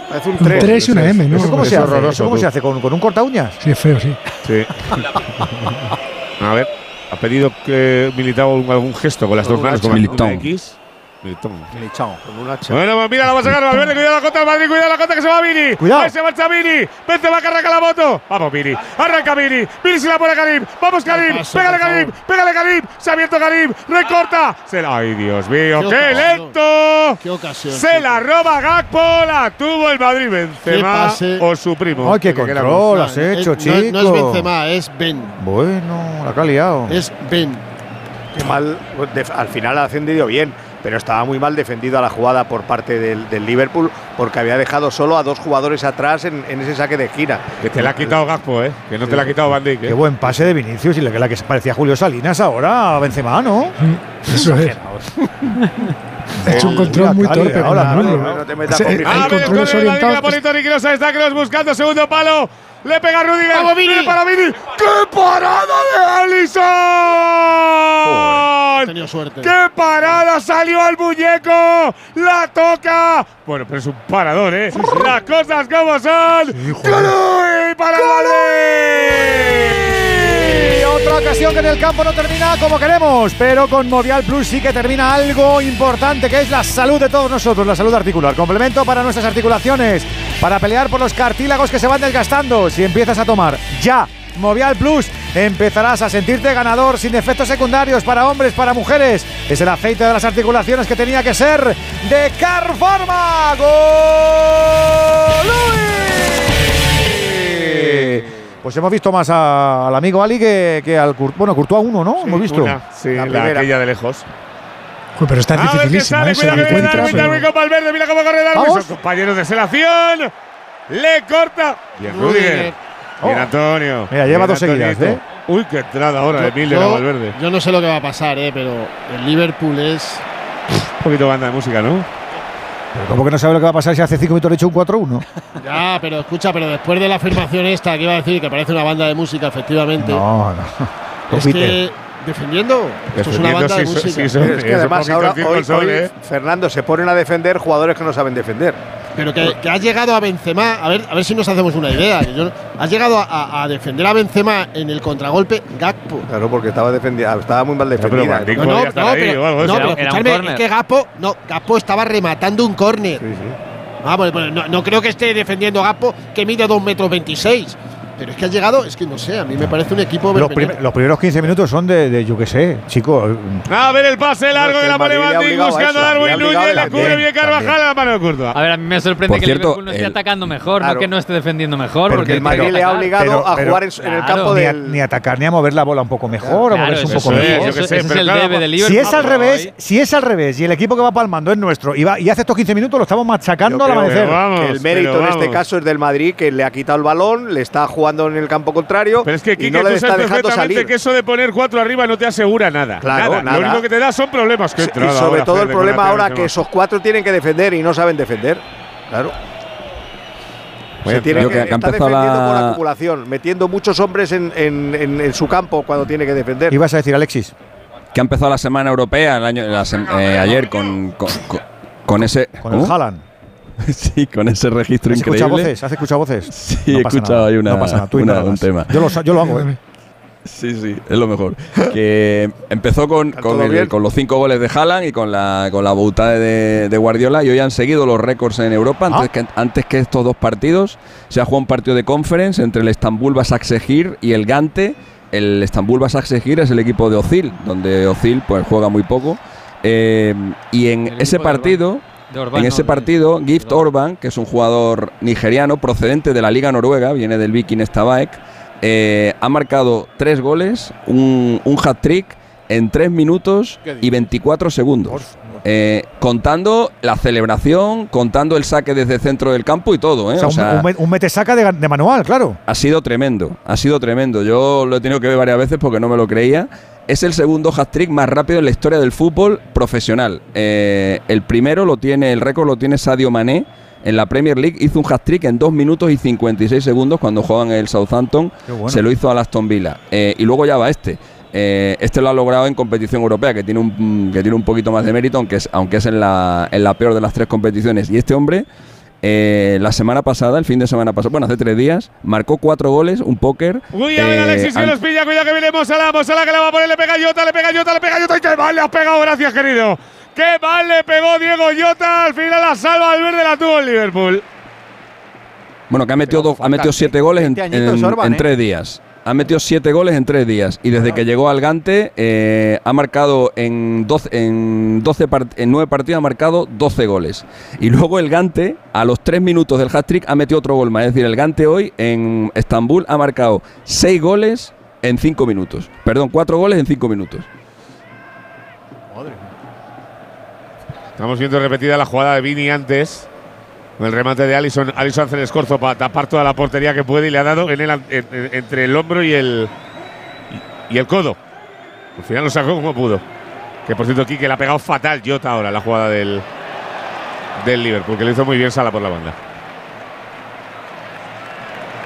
Parece un un 3. 3 y una M, ¿no? ¿Eso cómo Es se hace? horroroso, ¿Eso cómo tú. se hace? ¿Con, con un corta uñas? Sí, es feo, sí. Sí. *laughs* A ver, ha pedido que Militao algún, gesto con las dos manos, como X. Militao. Con un hacha. Bueno, pues mira, la va a sacar Valverde, cuidado la contra del Madrid, cuidado la contra que se va Vini. Cuidado. Ahí se marcha Vini. Vente, va que arranca la moto. Vamos, Vini. Arranca Vini. Vini se la pone a Karim. Vamos, Karim. paso, Pégale, Karim. Pégale, Karim. Se ha abierto Karim. Recorta. Se la... Ay, Dios mío, Qué qué, lento. Qué ocasión. Se la roba Gakpo, la tuvo el Madrid Benzema pase. o su primo. Ay, qué control No, has hecho, es- chico. no, no es Benzema, es Ben. Bueno, la que ha liado. Es Ben. Qué mal, al final ha defendido bien, pero estaba muy mal defendido a la jugada por parte del, del Liverpool porque había dejado solo a dos jugadores atrás en, en ese saque de gira. Que te la ha quitado Gakpo, ¿eh? Que no te la ha quitado Van Dijk, Qué ¿eh? buen pase de Vinicius y la que, la que se parecía a Julio Salinas ahora, a Benzema, ¿no? Eso es. Ha hecho un control muy torpe. Ahora, no, mano. no, no te metas con el, control es con el Madrid, orientado. la ahí está Kroos buscando segundo palo. Le pega Rudiger. ¡Vamos, Vini! Viene para Vini. ¡Qué parada de Ha Allison! tenido suerte. ¡Qué parada! Salió al muñeco. La toca. Bueno, pero es un parador, ¿eh? Las cosas como son. ¡Gol! ¡Para el Madrid! Y otra ocasión que en el campo no termina como queremos, pero con Movial Plus sí que termina algo importante, que es la salud de todos nosotros, la salud articular. Complemento para nuestras articulaciones, para pelear por los cartílagos que se van desgastando. Si empiezas a tomar ya Movial Plus, empezarás a sentirte ganador sin efectos secundarios para hombres, para mujeres. Es el aceite de las articulaciones que tenía que ser de Carforma. ¡Gol! Pues hemos visto más a- al amigo Ali que, que al Courtois. Bueno, Courtois uno, ¿no? hemos visto. Una, sí, La la, primera. aquella de lejos. Uy, pero está A ver qué dificilísima, sale, ¿eh? Cuidado Darwin con Valverde, mira cómo corre Darwin, Vamos. son compañeros de selección. Le corta. Bien, Rudiger. Bien, Oh. Antonio. Mira, lleva Bien, dos seguidas. ¿eh? Uy, qué entrada ahora de a Yo, Valverde. yo no sé lo que va a pasar, eh, pero el Liverpool es. Un poquito banda de música, ¿no? Pero ¿Cómo que no sabe lo que va a pasar si hace cinco minutos le he hecho un 4-1? *laughs* Ya, pero escucha, pero después de la afirmación esta que iba a decir que parece una banda de música, efectivamente. No, no. Es *laughs* que defendiendo, esto es una banda de sí, música. es que además ahora hoy, hoy, ¿eh? Fernando se ponen a defender jugadores que no saben defender. Pero que, que has llegado a Benzema, a ver, a ver si nos hacemos una idea. que yo no- has llegado a, defender a Benzema en el contragolpe Gakpo. Claro, porque estaba defendida, estaba muy mal defendida. No, no, no, pero, no, pero es que Gakpo, no, Gakpo estaba rematando un córner. Vamos, pues no, no creo que esté defendiendo a Gakpo, que mide 2 metros 26. Pero es que ha llegado, es que no sé, a mí me parece un equipo Los, vermelero. prim- los primeros 15 minutos son de, de yo qué sé, chico. A ver el pase largo No, de la obligado a buscando a Darwin Núñez, a la cubre bien Carvajal a la mano de Courtois. A ver, a mí me sorprende Por que cierto, el Liverpool no esté el- atacando mejor, Claro. no que no esté defendiendo mejor. Porque Porque, el Madrid le ha obligado Pero- a jugar en, en el claro, campo ni, a, del. ni atacar ni a mover la bola un poco mejor, a Claro, moverse un poco es, mejor. yo qué sé, ese es pero el claro, debe del si Liverpool. Si es al revés, si es al revés y el equipo que va palmando es nuestro y, va- y hace estos 15 minutos lo estamos machacando al amanecer. El mérito en este caso es del Madrid, que le ha quitado el balón, le está jugando en el campo contrario Pero es que y Kike, no le tú está sabes dejando perfectamente salir. que eso de poner cuatro arriba no te asegura nada. Claro, nada. nada. Lo único que te da son problemas. Y entrada sobre todo el problema ahora que esos cuatro tienen que defender y no saben defender. Claro. Bueno, Se tiene yo que, que- que ha está defendiendo la- por acumulación, metiendo muchos hombres en, en- en- en su campo cuando tiene que defender. Ibas a decir, Alexis. que ha empezado la semana europea el año, la sem- eh, ayer con, con, con- con ese. Con el. *laughs* sí, con ese registro ¿Has escuchado increíble. voces? ¿Has escuchado voces? Sí, No he escuchado nada, ahí una, no pasa nada, tú una- ignóralo. un tema. Yo lo, sa- yo lo hago, *laughs* ¿eh? Sí, sí, es lo mejor. que empezó con, con, el- los cinco goles de Haaland y con la, con la bautada de, de Guardiola y hoy han seguido los récords en Europa. Antes, Ah. que, antes que estos dos partidos se ha jugado un partido de conference entre el Estambul Basaksehir y el Gante. El Estambul Basaksehir es el equipo de Ozil, donde Ozil pues juega muy poco. Eh, y en ese partido... De Orbán, En ese de- partido, Gift. Orban, que es un jugador nigeriano procedente de la Liga Noruega, viene del Viking Stabæk, eh, ha marcado tres goles, un, un hat-trick en tres minutos y 24 segundos. Eh, contando la celebración, contando el saque desde el centro del campo y todo. ¿eh? O sea, O un- sea, un, un metesaca de, de manual, claro. ha sido tremendo, ha sido tremendo. Yo lo he tenido que ver varias veces porque no me lo creía. Es el segundo hat-trick más rápido en la historia del fútbol profesional. Eh, el primero lo tiene, el récord lo tiene Sadio Mané. En la Premier League hizo un hat-trick en 2 minutos y 56 segundos cuando juegan el Southampton. Bueno. Se lo hizo al Aston Villa. Eh, y luego ya va este. Eh, este lo ha logrado en competición europea, que tiene un, que tiene un poquito más de mérito, aunque es, aunque es en, la, en la peor de las tres competiciones. Y este hombre, eh, la semana pasada, el fin de semana pasado, bueno, hace tres días, marcó cuatro goles, un póker. Uy, a ver, eh, Alexis que an- los pilla, cuidado que viene Mosala, Mosala que la va a poner, le pega Jota, le pega Jota, le pega Jota y qué mal le has pegado, gracias querido. Qué mal le pegó Diego Jota, al final la salva al verde la tuvo el Liverpool. Bueno, que ha metido, dos- ha metido siete goles en, 20 añitos en- Orban, en ¿eh? tres días. Ha metido siete goles en tres días. Y desde que llegó al Gante, eh, ha marcado en, 12, en, 12 part- en nueve partidos, ha marcado 12 goles. Y luego el Gante, a los tres minutos del hat-trick, ha metido otro gol más. Es decir, el Gante hoy en Estambul ha marcado seis goles en cinco minutos. Perdón, cuatro goles en cinco minutos. Estamos viendo repetida la jugada de Vini antes. El remate de Allison. Allison hace el escorzo para tapar toda la portería que puede y le ha dado en el, en- en- entre el hombro y el, y, el codo. Al final lo sacó como pudo. Que por cierto, Kike le ha pegado fatal Jota ahora la jugada del, del Liverpool, que le hizo muy bien Sala por la banda.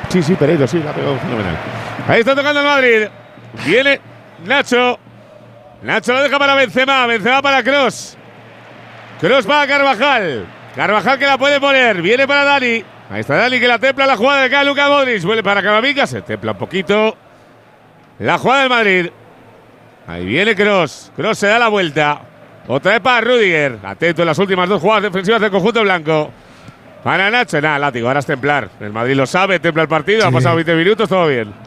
Sí, sí, Pereiro, sí, la ha pegado fenomenal. Ahí está tocando el Madrid. Viene Nacho. Nacho lo deja para Benzema. Benzema para Cross. Cross para Carvajal. Carvajal que la puede poner. Viene para Dani. Ahí está Dani que la templa la jugada de acá. Luca Modric. Vuelve para Camavinga. Se templa un poquito. La jugada del Madrid. Ahí viene Cross. Cross se da la vuelta. Otra vez para Rudiger. Atento en las últimas dos jugadas defensivas del conjunto blanco. Para Nacho. Nada, látigo. Ahora es templar. El Madrid lo sabe. Templa el partido. Ha pasado 20 minutos. Todo bien.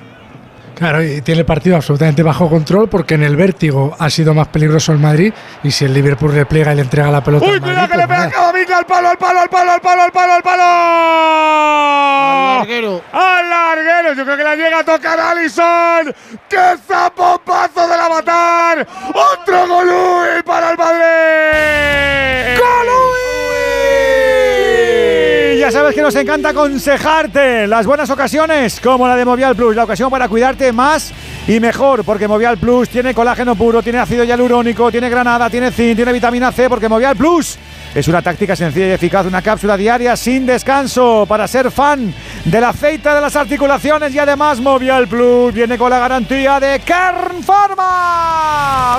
Claro, y tiene el partido absolutamente bajo control porque en el vértigo ha sido más peligroso el Madrid y si el Liverpool repliega y le entrega la pelota ¡Uy, cuidado que le pues pega. Camavinga al palo, al palo, al palo, al palo, al palo, al palo! ¡Al larguero! ¡Al larguero! Yo creo que la llega a tocar Alison. ¡Qué zapopazo de la matar! ¡Otro Golui para el Madrid! Y sabes que nos encanta aconsejarte las buenas ocasiones, como la de Movial Plus, la ocasión para cuidarte más y mejor, porque Movial Plus tiene colágeno puro, tiene ácido hialurónico, tiene granada, tiene zinc, tiene vitamina C, porque Movial Plus es una táctica sencilla y eficaz, una cápsula diaria sin descanso para ser fan del aceite de las articulaciones y además Movial Plus viene con la garantía de Kern Pharma.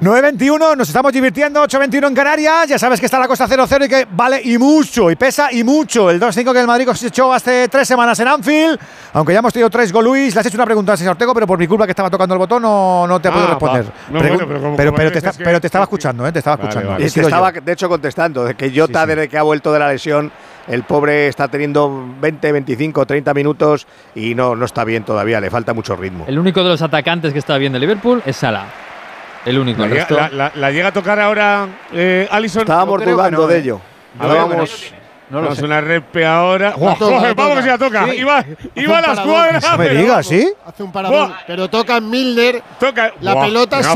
9.21, nos estamos divirtiendo, 8.21 en Canarias, ya sabes que está la cosa 0-0 y que vale y mucho, y pesa y mucho. El 2-5 que el Madrid cosechó hace tres semanas en Anfield, aunque ya hemos tenido tres Luis, le has hecho una pregunta al señor Ortego, pero por mi culpa que estaba tocando el botón no, no te he podido Ah, responder. No, Pregun- bueno, pero como- pero, como pero me te, está- que- pero te estaba escuchando, ¿eh? te estaba escuchando. Y He te sido yo. estaba, de hecho, contestando. de Que Jota, desde que ha vuelto de la lesión, el pobre está teniendo 20, 25, 30 minutos y no, no está bien todavía, le falta mucho ritmo. El único de los atacantes que está bien de Liverpool es Salah. El único. La, el llega- resto- la- la- la llega a tocar ahora eh, Alison. Que dudando no, de ¿eh? ello. A ver, Estábamos- no lo una repe ahora. La toca, la Vamos que si la toca. Sí. Iba, Hace iba a un la paradón. escuadra. No me pero digas, vamos. ¿sí? Hace un paradón. Buah. Pero toca en Milner. Toca. La Buah, pelota se,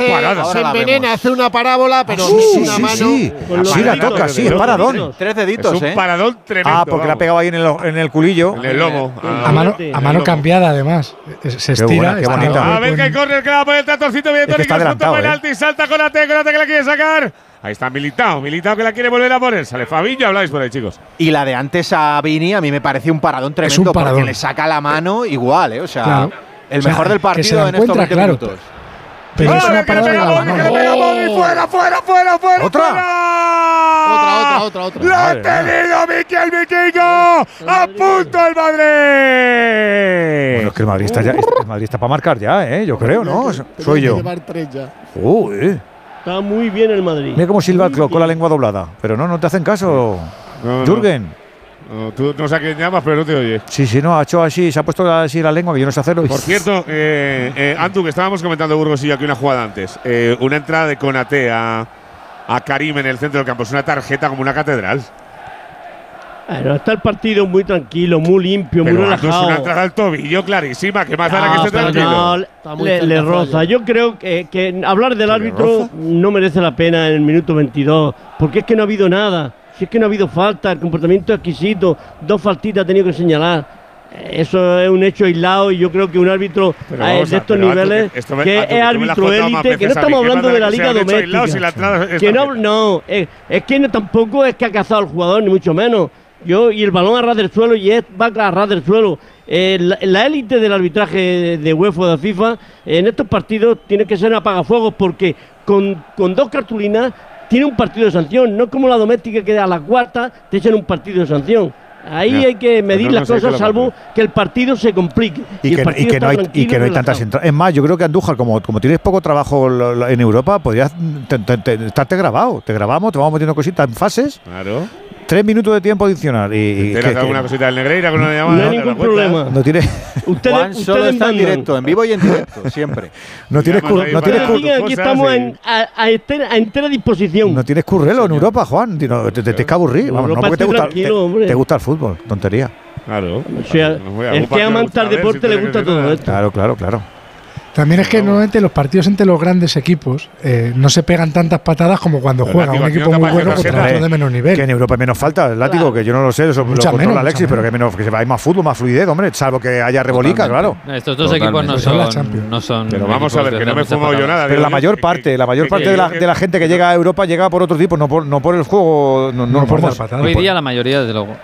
se envenena, hace una parábola, pero sí, es sí, una sí, mano. sí. Sí, la toca, sí, es paradón. Tres deditos, Es un ¿eh? paradón tremendo. Ah, porque la ha vamos. pegado ahí en el, en el culillo. En el lomo. A mano, a el mano lomo. cambiada, además. Se Qué estira. qué bonita. A ver que corre, que la va a poner el tatorcito bien Es que Tónicos, punto adelantado, ¿eh? penalti, salta con la T, con la T que la quiere sacar. Ahí está Militao, Militao que la quiere volver a poner. Sale Fabiño, habláis por ahí, chicos. Y la de antes a Vini a mí me parece un paradón tremendo un paradón. porque le saca la mano igual, ¿eh? O sea, Claro. el O sea, mejor del que se partido la en estos encuentra, 20 claro. minutos. Pero es ¡Ah, una que le pega le pega! ¡Fuera, fuera, fuera, fuera! ¿Otra? fuera! Otra, otra, otra, otra. ¡La ha tenido Miquel Vikingo! ¡A punto el Madrid! Bueno, es que el Madrid está ya, el Madrid está para marcar ya, ¿eh? Yo creo, ¿no? Soy yo. que llevar tres ya. Uy, Está muy bien el Madrid. mira cómo silba el clock con la lengua doblada. Pero no, no te hacen caso. No, no. Jürgen. No, tú no sé a quién llamas, pero no te oye. Sí, sí, no, ha hecho así, se ha puesto así la lengua que yo no sé hacerlo. Por cierto, eh, eh, Antu, que estábamos comentando Burgos y yo aquí una jugada antes. Eh, una entrada de Conate a, a Karim en el centro del campo. Es una tarjeta como una catedral. Bueno, está el partido muy tranquilo, muy limpio, muy Pero relajado. una entrada al tobillo clarísima. que más da Ah, que esté tranquilo? no, le- Está muy le, roza. Yo creo que, que hablar del árbitro no merece la pena en el minuto 22, porque es que no ha habido nada. Si es que no ha habido falta, el comportamiento es exquisito, dos faltitas ha tenido que señalar. Eso es un hecho aislado y yo creo que un árbitro Pero eh, vamos de a- estos pero niveles, que esto me- que Antu, que es árbitro élite, que no a estamos hablando de la liga hecho aislado si doméstica. la Que no, no, es, es que no, tampoco es que ha cazado al jugador, ni mucho menos. Yo, y el balón a ras del suelo, y es, va a ras del suelo. Eh, la- élite del arbitraje de, de UEFA o de FIFA, en estos partidos tiene que ser apagafuegos, porque con, con dos cartulinas tiene un partido de sanción, no como la doméstica que a la cuarta te echan un partido de sanción. Ahí Ya. hay que medir No, no las cosas, salvo que el partido se complique. Y que, y partido que no hay, y tranquilo que no hay y tantas entradas. Es más, yo creo que Andújar, como, como tienes poco trabajo lo- lo- en Europa, podrías te- te- te- estarte grabado. Te grabamos, te vamos metiendo cositas en fases. Claro. Tres minutos de tiempo adicional. Y, y ¿Te que- alguna cosita del Negreira con una llamada? No hay ¿Te ningún problema. no tienes, Ustedes, Juan solo está en directo, en vivo y en directo, siempre. *laughs* no tienes, no tienes, aquí estamos en- a, a entera, a entera disposición. no tienes currelo en Europa, Juan. No, te, te, te tienes que aburrir. Vamos, no porque te gusta, te- hombre. te gusta el fútbol. Tontería. Claro. O sea, el que ama deporte le tiene gusta todo esto. Claro, claro, claro. También es que normalmente los partidos entre los grandes equipos eh, no se pegan tantas patadas como cuando Pero, juega un equipo muy bueno contra otro de menos nivel. Que en Europa hay menos falta, el látigo, Claro. que yo no lo sé, eso lo Mucha controla menos, Alexis, pero que, menos, que se va- hay más fútbol, más fluidez, hombre, salvo que haya rebolica, claro. Estos dos Totalmente. equipos no son, Champions. no son. Pero vamos a ver, que no me fumado yo nada. Pero la yo, mayor parte, la mayor parte de la, de la gente que llega a Europa llega por otro tipo, no por, no por el juego, no, no, No por vamos. dar patadas. Hoy por- día la mayoría, desde luego.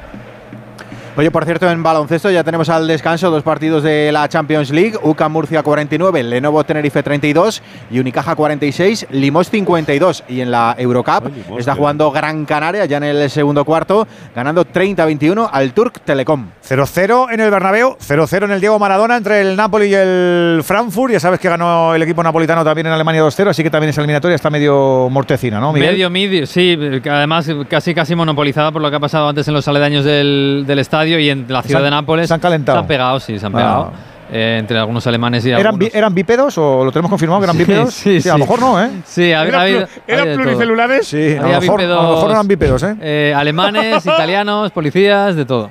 Oye, por cierto, en baloncesto ya tenemos al descanso dos partidos de la Champions League. UCA Murcia 49, Lenovo Tenerife 32 y Unicaja 46, Limos 52. Y en la Eurocup está jugando Gran Canaria ya en el segundo cuarto, ganando 30-21 al Turk Telecom. 0-0 en el Bernabéu, 0-0 en el Diego Maradona entre el Napoli y el Frankfurt. Ya sabes que ganó el equipo napolitano también en Alemania 2-0, así que también esa eliminatoria está medio mortecina, ¿no, Miguel? Medio, medio, sí. Además, casi casi monopolizada por lo que ha pasado antes en los aledaños del, del estadio y en la ciudad han- de Nápoles. se han calentado. Se han pegado, sí, se han Ah. pegado. eh, entre algunos alemanes y ¿Eran, algunos. bi- ¿Eran bípedos o lo tenemos confirmado que eran *laughs* Sí, bípedos? sí, a lo sí. mejor no, ¿eh? Sí, ha, ¿Eran eran pluricelulares? Sí, a lo, Había mejor, a lo mejor eran bípedos, ¿eh? eh, alemanes, *laughs* italianos, policías, de todo.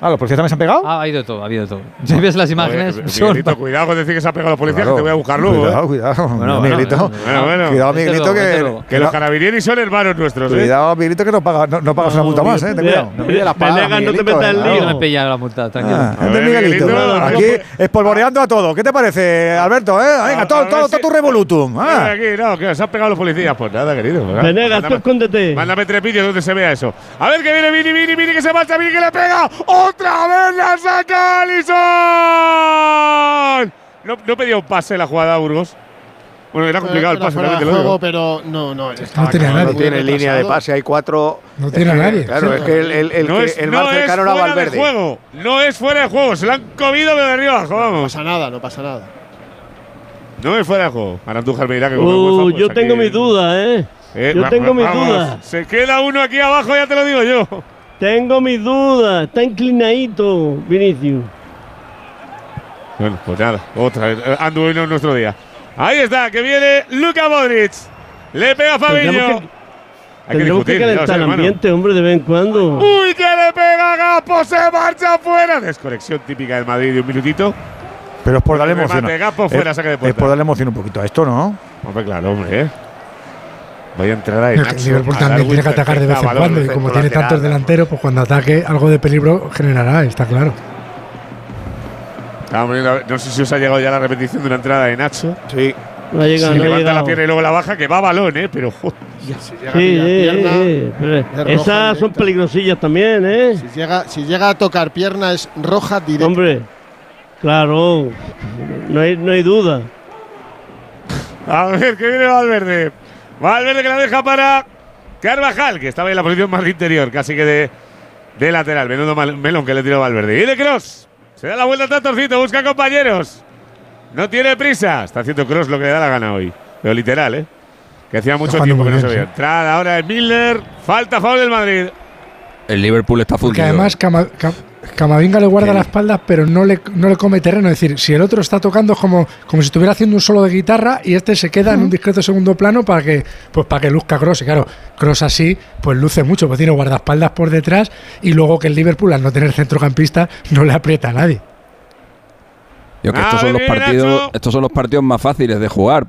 Ah, ¿los policías también se han pegado? Ha habido de todo, ha habido todo. *laughs* Si ves las imágenes, Oye, son- Miguelito, cuidado con decir que se ha pegado la policía, Claro. que te voy a buscar luego. Cuidado, ¿eh? cuidado. Bueno, Miguelito. bueno, Bueno, bueno. Cuidado, Miguelito, luego, que. Que los carabinieri son hermanos nuestros. ¿eh? Cuidado, Miguelito, que no, paga, no, no pagas una multa más, ¿eh? Ten cuidado. No palabras, Venegas, no te metas en ¿eh? mí no lío. me pilla la multa, tranquilo. Ah, A es de ver, Miguelito. Miguelito, Aquí espolvoreando a todo. ¿Qué te parece, Alberto? Eh? Venga, A- todo, todo, todo tu revolutum. Ah. Aquí, no, que se han pegado los policías. Pues nada, querido. pues. Venegas, tú escóndete. Mándame tres vídeos donde se vea eso. A ver que viene Vini, Vini, Vini, que se marcha, Vini, que le pega. ¡Otra vez la saca Alisson! No, no pedía un pase la jugada a Burgos. Bueno, era complicado el pase, fuera de juego, pero no, no. No claro, nadie. No tiene línea de pase, hay cuatro. No tiene a nadie. Claro, es que el, el, el, no que- es, el no más es cercano era fuera de Valverde. juego. No es fuera de juego. Se lo han comido de arriba abajo, No vamos. pasa nada, no pasa nada. No es fuera de juego. Ahora Andújar me dirá que Uh, pues yo aquí- tengo mis dudas, ¿eh? Eh, yo tengo mis dudas. Se queda uno aquí abajo, ya te lo digo yo. Tengo mis dudas. Está inclinadito, Vinicius. Bueno, pues nada, otra vez. eh, Andu hoy no es nuestro día. Ahí está, que viene Luka Modric. Le pega a Fabinho. Que- Hay que que discutir, sé, calentar el ambiente, hombre, de vez en cuando. Uy, que le pega a Gapo, se marcha fuera. Desconexión típica del Madrid de un minutito. Pero es por darle emoción. Gapo fuera, es, saque de es por darle emoción un poquito a esto, ¿no? Hombre, claro, hombre, ¿eh? Voy a entrar ahí. El Liverpool también tiene que atacar de vez en cuando y como tiene tantos delanteros, pues cuando ataque algo de peligro generará, está claro. No sé si os ha llegado ya la repetición de una entrada de Nacho. Sí. No ha llegado, Si no ha levanta la pierna y luego la baja, que va a balón, ¿eh? Pero joder. Si llega Sí, a eh, pierna, eh, pero es roja esas son peligrosillas también, ¿eh? Si llega, si llega a tocar pierna es roja directa. Hombre, claro, no hay, no hay duda. A ver, que viene Valverde. Valverde que la deja para Carvajal, que estaba en la posición más de interior, casi que de, de lateral. Menudo mal- melón que le tiró Valverde. Y de Cross. Se da la vuelta al Tatorcito, busca compañeros. No tiene prisa. Está haciendo Cross lo que le da la gana hoy. Pero literal, ¿eh? Que hacía mucho tiempo que no se veía. Entrada ahora de Miller. Falta foul del Madrid. El Liverpool está fundido. además Cama- Cam- Camavinga le guarda la espalda, pero no le, no le come terreno. Es decir, si el otro está tocando es como, como si estuviera haciendo un solo de guitarra y este se queda en un discreto segundo plano para que, pues para que luzca Cross. Y claro, Cross así, pues luce mucho, pues tiene guardaespaldas por detrás y luego que el Liverpool, al no tener centrocampista, no le aprieta a nadie. Yo que A estos son los partidos, estos son los partidos más fáciles de jugar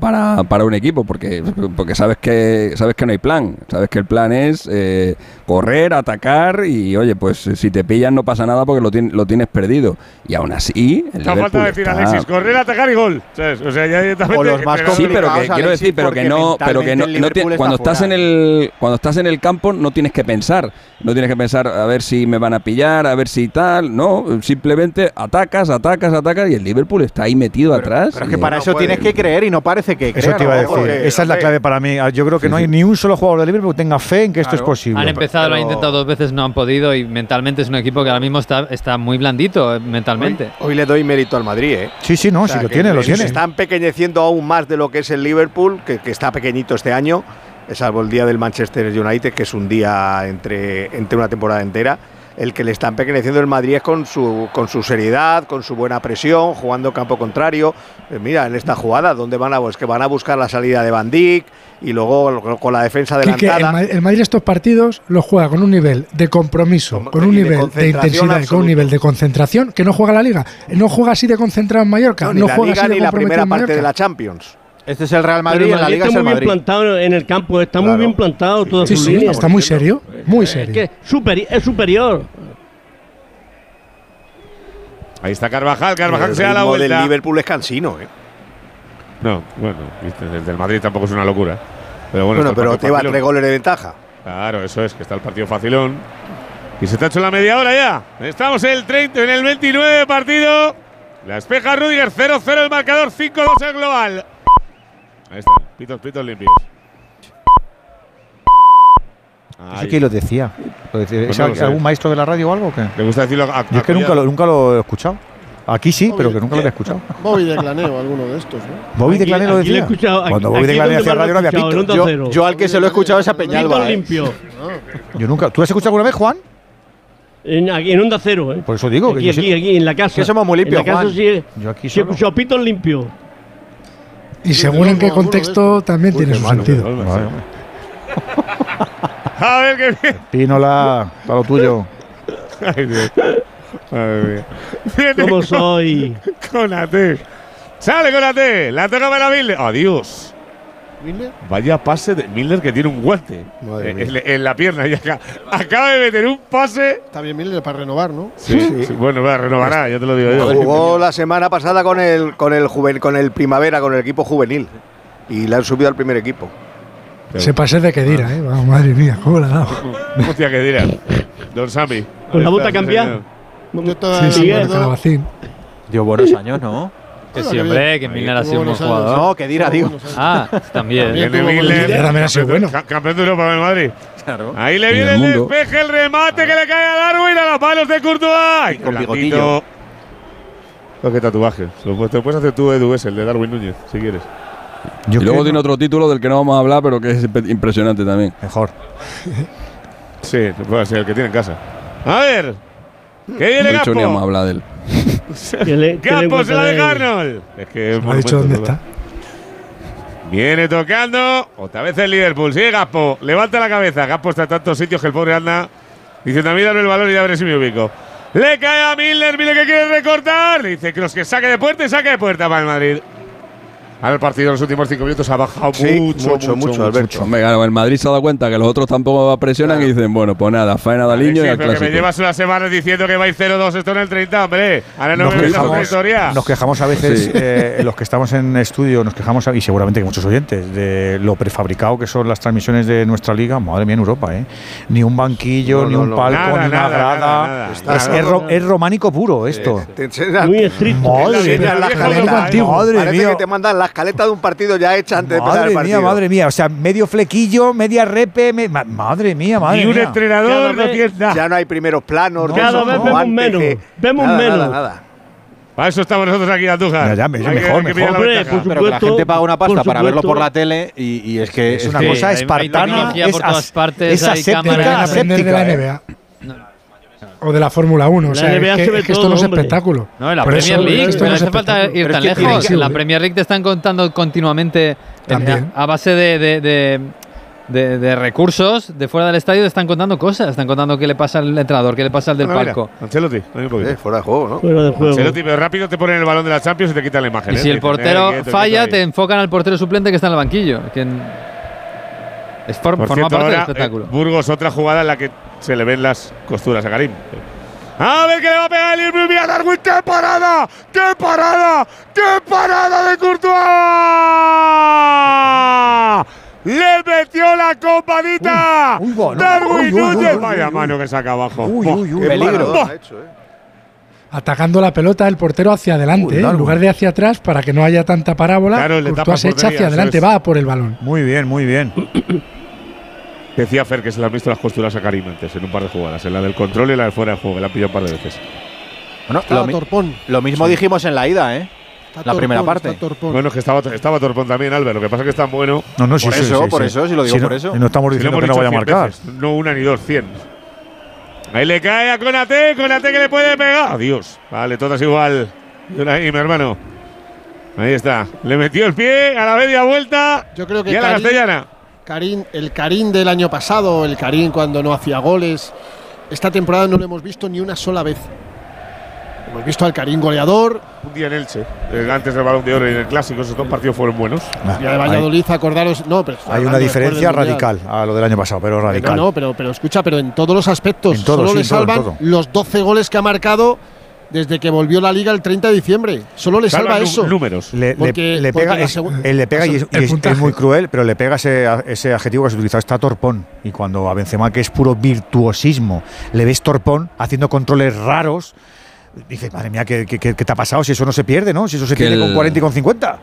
para, para un equipo, porque, porque sabes que sabes que no hay plan, sabes que el plan es eh, correr, atacar y oye, pues si te pillan no pasa nada porque lo, tien- lo tienes perdido. Y aún así, el No falta decir está- Alexis, correr, atacar y gol. ¿Sabes? O sea, ya directamente. O los más. Sí, pero que quiero decir, pero que no, pero que no, cuando está estás en el cuando estás en el campo no tienes que pensar, no tienes que pensar a ver si me van a pillar, a ver si tal, no, simplemente atacas, atacas, atacas y el Liverpool está ahí metido atrás. Pero es que para no eso puede. tienes que creer y no parece que Eso crea, te iba a decir. Porque, Esa es la clave para mí. Yo creo que no hay ni un solo jugador de Liverpool que tenga fe en que esto es Claro. posible. Han empezado, lo han pero- intentado dos veces, no han podido y mentalmente es un equipo que ahora mismo está, está muy blandito eh, mentalmente. Hoy le doy mérito al Madrid, ¿eh? Sí, sí, no, O sea, sí lo tiene, lo se tiene. está empequeñeciendo aún más de lo que es el Liverpool, que, que está pequeñito este año, salvo el día del Manchester United, que es un día entre, entre una temporada entera. El que le está empequeñeciendo el Madrid es con su, con su seriedad, con su buena presión, jugando campo contrario. Eh, mira, en esta jugada, ¿dónde van a, pues que van a buscar la salida de Van Dijk y luego con la defensa adelantada? El Madrid estos partidos los juega con un nivel de compromiso, Con- un de nivel de, intensidad, con un nivel de concentración que no juega la liga. No juega así de concentrado en Mallorca, No, no, ni la juega Liga así de ni la primera parte de la Champions. Este es el Real Madrid el y en la Liga es está el muy bien plantado en el campo, está muy bien plantado Sí, sus sí, líneas. está muy serio, muy Es serio. que superi- es superior. Ahí está Carvajal, Carvajal el se da la vuelta. Liverpool es cansino, ¿eh? No, bueno, viste, el del Madrid tampoco es una locura. Pero bueno, Bueno, el pero te va tres goles de ventaja. Claro, eso es, que está el partido facilón. Y se te ha hecho la media hora ya. Estamos en el 30, en el 29 de partido. La espeja Rudiger 0-0 el marcador, 5-2 el global. Ahí está, pitos, pitos limpios. ¿Eso quién lo decía? ¿Lo decía? Pues ¿Es no lo sé. algún maestro de la radio o algo? o qué? ¿Te gusta decirlo? a- Yo es que nunca lo, nunca lo he escuchado. Aquí sí, pero que nunca lo había escuchado. *laughs* Bobby de Claneo, alguno de estos, ¿no? Bobby de Aquí- Claneo lo aquí lo he decía. escuchado, aquí- Cuando Bobby aquí de Claneo hacía radio no había pito. Yo, yo al que se lo he escuchado es a Pito Peñalba. ¿eh? limpio. Yo nunca. ¿Tú has escuchado alguna vez, Juan? En, aquí en Onda Cero, ¿eh? Por eso digo que Aquí, yo aquí, sí- aquí, en la casa. Que somos muy limpios, En la casa Juan. sí, Yo aquí sí he escuchado pitos limpios. Y según en qué contexto también tiene su sentido. *laughs* A ver qué bien. Pínola, para lo tuyo. Ay, Dios. Madre mía. Viene ¿Cómo soy? Con AT. Sale con AT. La toca para Milner. Adiós. ¿Miller? Vaya pase de Milner que tiene un guante Madre eh, mía. en, en la pierna. Y acá- acaba de meter un pase. Está bien Miller para renovar, ¿no? Sí, sí, bueno, va, renovará, ya te lo digo yo. Jugó la semana pasada con el con el juven- con el primavera, con el equipo juvenil. Y le han subido al primer equipo. Se pase de Kedira, ¿eh? Vamos, madre mía, ¿cómo la ha dado? *laughs* Hostia, que dirá. Don Sammy. ¿Con la sí, cambia? Yo todavía Sí, sí. Dio buenos años, ¿no? Que sí, hombre, que Milner ha sido un buen jugador. No, que dirá, digo. Ah, también. Milner. También ha sido bueno. ca- Campeón de Europa con el Madrid. Claro. Ahí le En viene el despeje, el remate que le cae a Darwin a las manos de Courtois. Con bigotillo. Oh, qué tatuaje. Lo puedes- te lo puedes hacer tú, Edu, es el de Darwin Núñez, si quieres. Yo y luego creo- tiene otro título del que no vamos a hablar, pero que es impresionante también. Mejor. Sí, puede ser el que tiene en casa. A ver. ¿Qué No viene he dicho ni vamos a hablar de él. *laughs* ¿Qué le- se la él? Arnold. Es que ha dicho dónde está. Viene tocando. Otra vez el Liverpool. Sigue Gaspo. Levanta la cabeza. Gaspo está en tantos sitios que el pobre anda diciendo a mí dame el valor y ya veré si me ubico. Le cae a Milner. Milner que quiere recortar. Le dice Cross que saque de puerta y saque de puerta para el Madrid. Ahora el partido en los últimos cinco minutos ha bajado Sí, mucho, mucho, mucho, Alberto. Hombre, claro, el Madrid se ha dado cuenta que los otros tampoco presionan y dicen, bueno, pues nada, faena de Alexis, niño y al pero que me clásico. llevas unas semanas diciendo que vais 0-2 esto en el 30, hombre. Ahora no Nos me quejamos, historia. nos quejamos a veces, Sí. eh, los que estamos en estudio, nos quejamos, y seguramente que muchos oyentes, de lo prefabricado que son las transmisiones de nuestra liga. Madre mía, en Europa, ¿eh? Ni un banquillo, No, ni no, un no. palco, Nada, ni una nada, grada. nada, nada. Es, es ro- es románico puro esto. Muy estricto. Madre mía. Madre Parece mía. que te mandan la escaleta de un partido ya hecha antes de empezar Madre el mía, partido. madre mía. O sea, medio flequillo, media repe. me- ma- madre mía, madre Ni un mía. entrenador no tiene nada. Ya no hay primeros planos. No, Cada vez vemos antes menos, que- vemos nada, menos. Nada, nada. Para eso estamos nosotros aquí, Andújar. Ya, ya, me- Hay mejor, que- hay que mejor. la Hombre, por Pero que la supuesto, gente paga una pasta para verlo por supuesto. la tele y, y es que Es una Sí, cosa hay- hay espartana. tecnología es por todas as- partes, es hay aséptica, de la aséptica, ¿eh? NBA. O de la Fórmula 1. O La sea, es NBA que, se ve es que esto todo, no es hombre. espectáculo. No, en la Por Premier eso, League, esto pero no es hace falta espectáculo. ir tan es que lejos. que En la. Premier League te están contando continuamente, en- También. a base de, de- de- de- de recursos de fuera del estadio, te están contando cosas. Están contando qué le pasa al entrenador, qué le pasa al del Ah, mira, palco. Ancelotti. Eh, fuera de juego, ¿no? Fuera de juego. Ancelotti, pero rápido te ponen el balón de la Champions y te quitan la imagen. Y ¿eh? si el portero eh, quieto, falla, quieto te enfocan al portero suplente que está en el banquillo. Que en- es for- Por forma cierto, parte del ahora, espectáculo. eh, Burgos, otra jugada en la que se le ven las costuras a Karim. A ver qué le va a pegar el. Mira, Darwin, ¡qué parada! ¡Qué parada! ¡Qué parada de Courtois! ¡Le metió la compadita! Uy, uy, bueno. ¡Darwin Uy, uy, uy, Núñez! uy, Vaya uy, mano que saca abajo. Uy, uy, uy, qué peligro. ha hecho, eh. Atacando la pelota el portero hacia adelante, Uy, ¿eh? en lugar de hacia atrás, para que no haya tanta parábola. Claro, le tapa Courtois se echa hacia adelante, va por el balón. Muy bien, muy bien. *coughs* Decía Fer que se le han visto las costuras a Karim antes en un par de jugadas, en la del control y la del fuera de juego, que la han pillado un par de veces. Bueno, lo, mi- Torpón. lo mismo dijimos en la ida, ¿eh? Está La Torpón, primera parte. Bueno, es que estaba, estaba Torpón también, Albert. Lo que pasa es que es tan bueno. No, no, sí, Por sí, eso, sí, por sí. eso, si lo digo Si no- por eso. No estamos diciendo que no vaya a dicho 100 marcar. veces, no una ni dos, cien. Ahí le cae a Conate, Conate que le puede pegar. Adiós. Vale, todas igual. Ahí, mi hermano. Ahí está. Le metió el pie a la media vuelta. Yo creo que y a la castellana. Karim, el Karim del año pasado, el Karim cuando no hacía goles. Esta temporada no lo hemos visto ni una sola vez. Hemos visto al Karim goleador. Un día en Elche, eh, antes del balón de oro y en el clásico, esos dos partidos fueron buenos. Ah, Y de hay, Valladolid, acordaros. No, pero hay una diferencia radical a lo del año pasado, pero No, radical. no, pero, pero escucha, pero en todos los aspectos. En todo, solo sí, le en todo, salvan todo. los 12 goles que ha marcado desde que volvió la liga el 30 de diciembre. Solo le salva, eso. números. Le, Porque- le pega, es- él le pega y, es, el y es- es puntaje. muy cruel, pero le pega ese, ese adjetivo que se utiliza, está torpón. Y cuando a Benzema, que es puro virtuosismo, le ves torpón, haciendo controles raros, dices, madre mía, ¿qué, qué, qué- qué te ha pasado? Si eso no se pierde, ¿no? Si eso se Que pierde con el- 40 y con 50.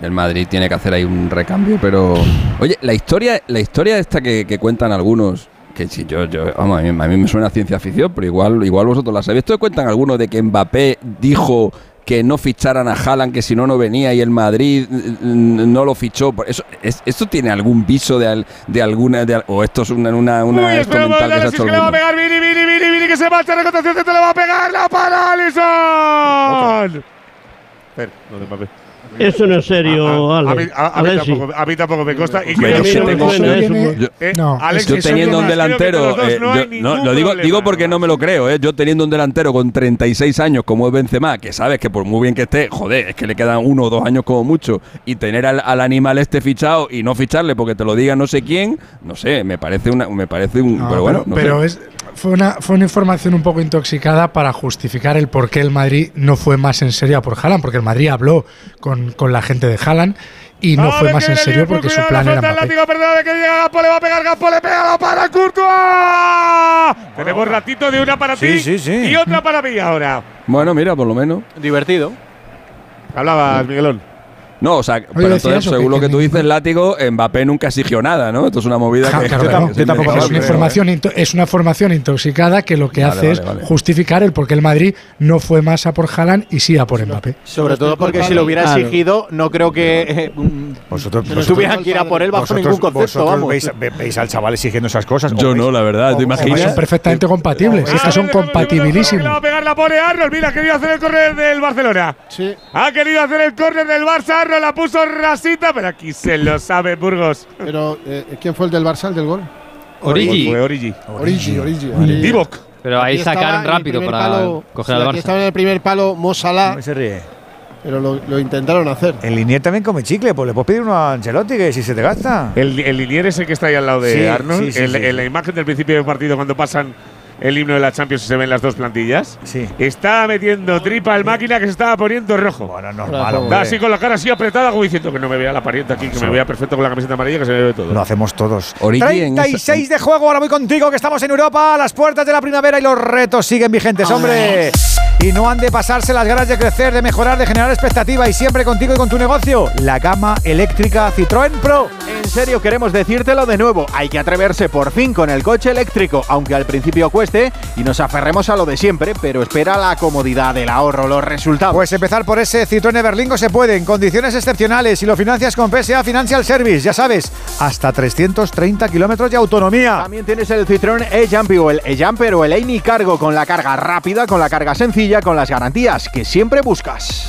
El Madrid tiene que hacer ahí un recambio, pero. Oye, la historia, la historia esta que, que cuentan algunos, que si yo, yo vamos, a mí, a mí me suena a ciencia ficción, pero igual, igual vosotros la sabéis. Esto cuentan algunos de que Mbappé dijo que no ficharan a Haaland, que si no no venía y el Madrid mm, no lo fichó. Por Eso, es- ¿Esto tiene algún viso de, al- de alguna de o esto es una, una, una Uy, esto espera un mental que se ha análisis hecho que le va a alguno? pegar Vini, Vini, Vini, Vini, que se marcha, recontración, te le va a pegar la para Alisson. Espera, no de Mbappé. Eso no es serio, A, a- a Ale. mí, a- a mí Alexi. tampoco, a mí tampoco me consta. Y que no tengo-. Yo, Eh, No, Alex, yo teniendo yo un delantero, eh, no yo- hay no, lo digo, digo porque no me lo creo, eh, yo teniendo un delantero con 36 años como es Benzema, que sabes que por muy bien que esté, joder, es que le quedan uno o dos años como mucho, y tener al, al animal este fichado y no ficharle porque te lo diga no sé quién, no sé, me parece una, me parece un, No, pero bueno, no pero sé. es, fue, una, fue una información un poco intoxicada para justificar el por qué el Madrid no fue más en serio a por Haaland, porque el Madrid habló con, con la gente de Haaland y no fue más en serio porque su plan era Mbappé. Látigo, perdón, que llega Gapo, le va a pegar Gapo, le pega la para Courtois. Tenemos ratito de una para ti y otra para mí ahora. Bueno, mira, por lo menos. Divertido. Hablabas, Miguelón. No, o sea, pero entonces, eso, según que- lo que que tú dices, látigo, Mbappé nunca exigió nada, ¿no? Esto es una movida Ja, que, claro, que- que tampoco- es, una ¿eh? información es una formación intoxicada que lo que Vale, hace vale, es vale. justificar el por qué el Madrid no fue más a por Haaland y sí a por Mbappé. Sobre todo porque si lo hubiera exigido, no creo que eh, mm, Vosotros, no tuvieran que ir a por él bajo vosotros- ningún concepto, vosotros vamos. Veis, ve- veis al chaval exigiendo esas cosas. Yo no, la verdad, ¿te Son imaginas? perfectamente compatibles, es que son va a pegar la pone Arnold. Mira, ha querido hacer el córner del Barcelona. Sí. Ha querido hacer el córner del Barça. Arnold la puso rasita, pero aquí se lo sabe Burgos. Pero, eh, ¿quién fue el del Barça, el del gol? Origi. Fue Origi. Origi, Origi. Divock. Pero ahí Aquí sacaron rápido para palo- coger sí, al aquí Barça. estaba en el primer palo Mo Salah, se ríe. pero lo, lo intentaron hacer. El Linier también come chicle, pues le puedes pedir uno a Ancelotti que si se te gasta. El, el Linier es el que está ahí al lado de Sí, Arnold. sí, sí, El- sí, en sí. la imagen del principio del partido, cuando pasan el himno de la Champions y se ven las dos plantillas. Sí. Está metiendo tripa el máquina que se estaba poniendo rojo. Bueno, normal, hombre. así con la cara así apretada, como diciendo que no me vea la parienta aquí, que me vea perfecto con la camiseta amarilla, que se me ve todo. Lo hacemos todos. Origi en esa- 36 de juego, ahora voy contigo, que estamos en Europa, a las puertas de la primavera y los retos siguen vigentes, hombre. Y no han de pasarse las ganas de crecer, de mejorar, de generar expectativa y siempre contigo y con tu negocio. La gama eléctrica Citroën Pro. En serio, queremos decírtelo de nuevo. Hay que atreverse por fin con el coche eléctrico, aunque al principio cueste y nos aferremos a lo de siempre, pero espera la comodidad del ahorro, los resultados. Pues empezar por ese Citroën Everlingo se puede, en condiciones excepcionales, si lo financias con PSA Financial Service, ya sabes, hasta 330 kilómetros de autonomía. También tienes el Citroën e-Jumpy o el e-Jumper o el e Cargo con la carga rápida, con la carga sencilla, con las garantías que siempre buscas.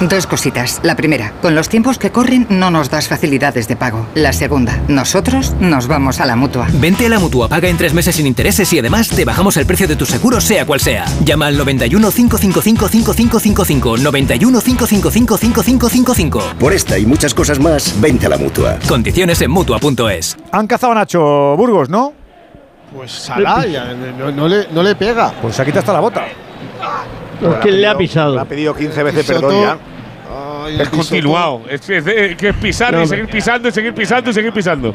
Dos cositas. La primera, con los tiempos que corren no nos das facilidades de pago. La segunda, nosotros nos vamos a la mutua. Vente a la mutua, paga en tres meses sin intereses y además te bajamos el precio de tu seguro, sea cual sea. Llama al 91 555 5555. 91 555 5555. Por esta y muchas cosas más, vente a la mutua. Condiciones en mutua.es. Han cazado a Nacho Burgos, ¿no? Pues Salah ya no, no le, no le pega. Pues ha quitado hasta la bota. Es que le ha pisado. Le ha pedido 15 veces perdón ya. Ay, Es continuado. Es, que- es de- que es pisar No, y seguir pisando y seguir pisando y seguir pisando.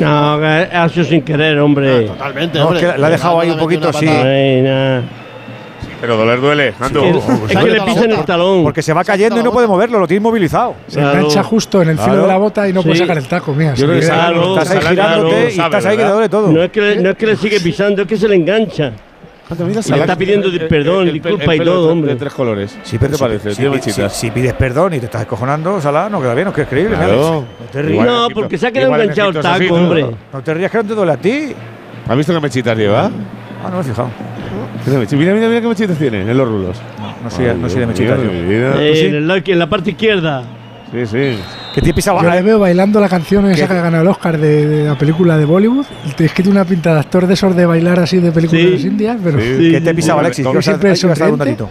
No, ha sido sin querer, hombre. Totalmente, No, hombre. es que la ha dejado ahí un poquito, sí. Ay, nah. Pero doler duele. Ando. Es, es que le pisan el talón. Porque se va cayendo y no puede moverlo, lo tiene inmovilizado. Se Claro. engancha justo en el filo Claro. de la bota y no puede Sí. sacar el taco. Mira, Yo creo que Claro, Estás ahí girándote lo y estás ahí que te duele todo. No es, que le, no es que le sigue pisando, es que se le engancha. Le está pidiendo di- perdón, disculpa y todo, hombre. De tres colores. Sí, ¿Qué pero te si- parece? Si, si- si pides perdón y te estás escojonando, Salah, no queda bien, no es creíble. Claro. No te rías. No, porque se ha quedado enganchado el taco, ¿no? hombre. No te rías que no te duele a ti. ¿Has visto qué mechitas lleva? Ah, no me he fijado. ¿Qué mechi- Mira, mira, mira qué mechitas tiene en los rulos. No soy, no soy de Ay, mechita. Dios yo. mío, mi vida. Eh, en la parte izquierda. Sí, sí. Que te pisaba. Yo le veo bailando la canción esa ¿Qué? que ha ganado el Oscar de, de la película de Bollywood. Es que tiene una pinta de actor de esos de bailar así de películas Sí. indias, pero Sí. ¿Qué te pisaba, sí. Alexis? Que ha- siempre que un datito.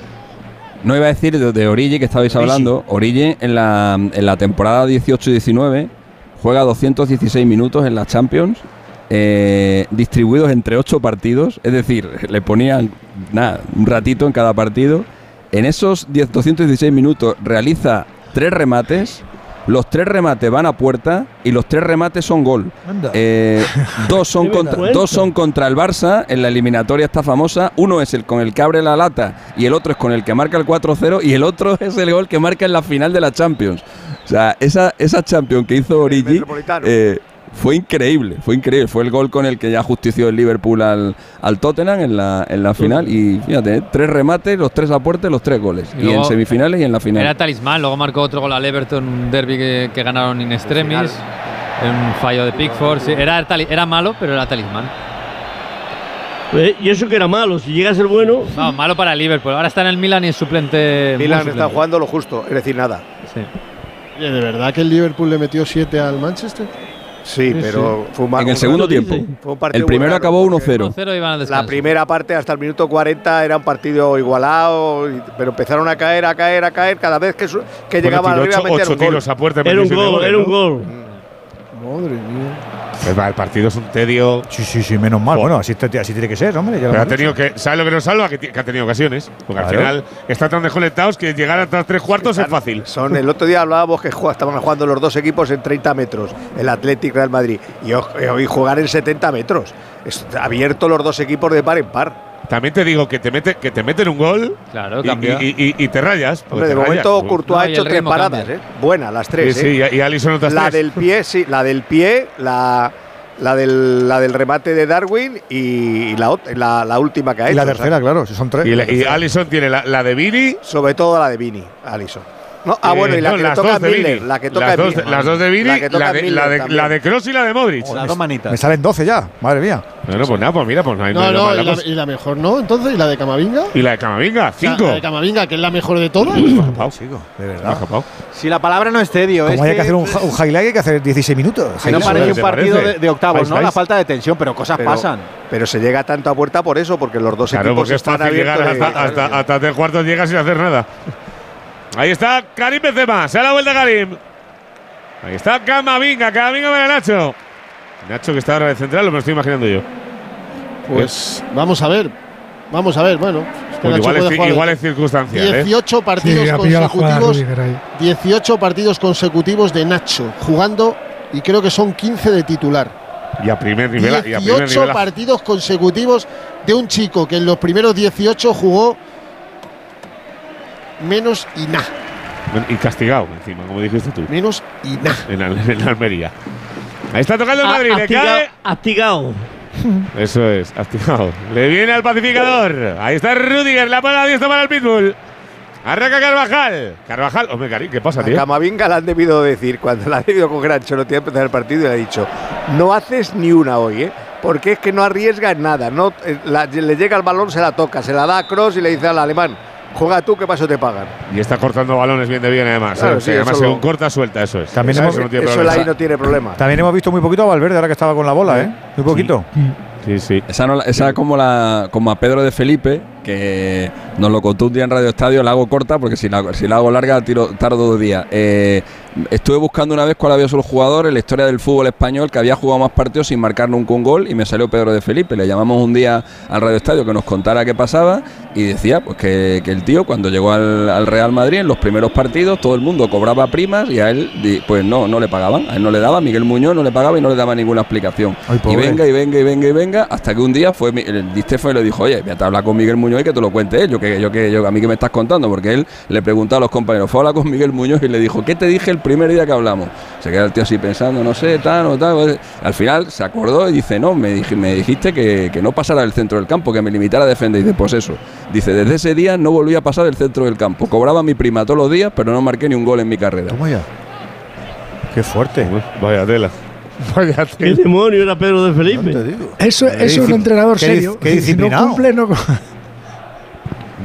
No iba a decir de, de Origi que estabais hablando. Origi en la, en la temporada 18-19 juega 216 minutos en la Champions eh, distribuidos entre ocho partidos, es decir, le ponían nada, un ratito en cada partido. En esos 10, 216 minutos realiza tres remates. Los tres remates van a puerta y los tres remates son gol. Eh, *laughs* dos, son contra, dos son contra el Barça en la eliminatoria esta famosa. Uno es el con el que abre la lata y el otro es con el que marca el 4-0 y el otro es el gol que marca en la final de la Champions. O sea, esa, esa Champions que hizo Origi fue increíble, fue increíble. Fue el gol con el que ya justició el Liverpool al, al Tottenham en la, en la final. Y fíjate, eh, tres remates, los tres a puerta y los tres goles. Y Y, en semifinales y en la final. Era talismán, luego marcó otro gol al Everton, un derby que, que ganaron in extremis, en un fallo de Pickford. sí, era, era malo, pero era talismán. Eh, Y eso que era malo, si llega a ser bueno. No, malo para el Liverpool. Ahora está en el Milan y es suplente. Milan suplente. está jugando lo justo, es decir, nada. Sí. Oye, ¿De verdad que el Liverpool le metió 7 al Manchester? Sí, pero fue un mal- En el un- segundo tiempo. Fue un partido El primero acabó porque 1-0. 0 iban al La primera parte hasta el minuto 40 era un partido igualado, y- pero empezaron a caer, a caer, a caer. Cada vez que, su- que Bueno, llegaban tiró arriba ocho un gol. tiros a puerta. Era un siete gol, goles, era un ¿no? gol. Madre mía. Pues va, El partido es un tedio. Sí, sí, sí, menos mal. Bueno, así, te- así tiene que ser, hombre. ya lo Pero ha tenido que. ¿Sabes lo que nos salva? Que, ha tenido ocasiones. Porque al final están tan desconectados que llegar hasta tres cuartos es fácil. Son, el otro día hablábamos que jugaba- estaban jugando los dos equipos en 30 metros, el Athletic Real Madrid, y hoy, hoy jugar en 70 metros. Es abierto los dos equipos de par en par. También te digo que te, mete, que te meten un gol Claro, y, y- y- y te rayas. porque Hombre, de te rayas. momento Courtois No, ha y hecho tres paradas. ¿eh? Buenas, las tres. sí, ¿eh? y, y Alisson otras La tres. del pie, sí, la del pie, la, la, del, la del remate de Darwin y la, la, la última que ha Y hecho. la o sea, tercera, claro, si son tres. Y, La la- y. Alisson tiene la, la de Vini. sobre todo la de Vini, Alison. No, ah, bueno, y la no, que las toca. La que toca las, dos, Milner. las dos de Vini, La que toca la a de, Milner la de, la de Kroos y la de Modric. Las dos manitas. Me salen 12 ya, madre mía. Bueno, pues nada, pues mira, pues no hay No, no, mala y y la mejor no, entonces, ¿y la de Camavinga? Y la de Camavinga, O sea, cinco. La de Camavinga, que es la mejor de todas. Chico, de verdad. Si la palabra no es tedio, es Como hay que que, hacer un, un highlight, hay que hacer 16 minutos. que no parece es, un ¿te partido parece? de, de octavos, Vais, ¿no? La falta de tensión, pero cosas Pero- pasan. Pero se llega tanto a puerta por eso, porque los dos Claro, equipos porque es están fácil llegar abiertos. hasta, de- hasta, hasta tres cuartos, llegas sin hacer nada. Ahí está Karim Benzema, se da la vuelta Karim. Ahí está Camavinga, Camavinga para Nacho. Nacho que está ahora de central, lo me lo estoy imaginando yo. Pues vamos a ver. Vamos a ver, bueno. Pues igual, es, igual es circunstancial, ¿eh? 18 partidos Sí, consecutivos. Rudiger ahí. 18 partidos consecutivos de Nacho jugando y creo que son 15 de titular. Y a primer nivel. Y a primer 18 nivel partidos consecutivos de un chico que en los primeros 18 jugó menos y nada. y castigado encima, como dijiste tú. Menos y nada. En, en Almería. Ahí está tocando el Ha- Madrid, le Astigao- cae. Astigao. Eso es, castigado. Le viene al pacificador. Ahí está Rudiger, la pala diestra para el Pitbull. Arranca Carvajal. Carvajal, hombre, Karim, ¿qué pasa, A tío? Camavinga le han debido decir, cuando le han debido con Grancho, no tiene que empezar el partido, y le ha dicho, no haces ni una hoy, ¿eh? Porque es que no arriesga en nada. No, eh, la- le llega el balón, se la toca, se la da a Cross y le dice al alemán, juega tú, que paso te pagan. Y está cortando balones bien de bien, además. Claro, ¿eh? sí, además, según lo- corta, suelta, eso es. También eso, hemos- no tiene Eso ahí no tiene problema. También hemos visto muy poquito a Valverde ahora que estaba con la bola, ¿eh? Muy poquito. Sí, sí. Esa, no esa como, la, como a Pedro de Felipe, que nos lo contó un día en Radio Estadio, la hago corta porque si la, si la hago larga tiro, tardo dos días. Eh, estuve buscando una vez cuál había sido el jugador en la historia del fútbol español que había jugado más partidos sin marcar nunca un gol y me salió Pedro de Felipe. Le llamamos un día al Radio Estadio que nos contara qué pasaba y decía pues que, que el tío cuando llegó al, al Real Madrid en los primeros partidos todo el mundo cobraba primas y a él pues no, no le pagaban. A él no le daba, Miguel Muñoz no le pagaba y no le daba ninguna explicación. Ay, y venga y venga y venga y venga hasta que un día fue el Di Stéfano y le dijo, oye, voy a hablar con Miguel Muñoz y que te lo cuente él. Yo que, yo que yo, a mí que me estás contando, porque él le preguntaba a los compañeros, fue a hablar con Miguel Muñoz y le dijo, ¿qué te dije el primer día que hablamos? Se queda el tío así pensando, no sé, tal o tal. pues, Al final se acordó y dice, no, me, dij- me dijiste que, que no pasara del centro del campo, que me limitara a defender. Y dice, pues eso. Dice, desde ese día no volví a pasar del centro del campo. Cobraba mi prima todos los días, pero no marqué ni un gol en mi carrera. Ya. Qué fuerte. Vaya tela. Vaya ¿Qué tela. demonio era Pedro de Felipe? Te digo. Eso, eso es un entrenador qué serio. qué Si no disciplinado. cumple, no. *laughs*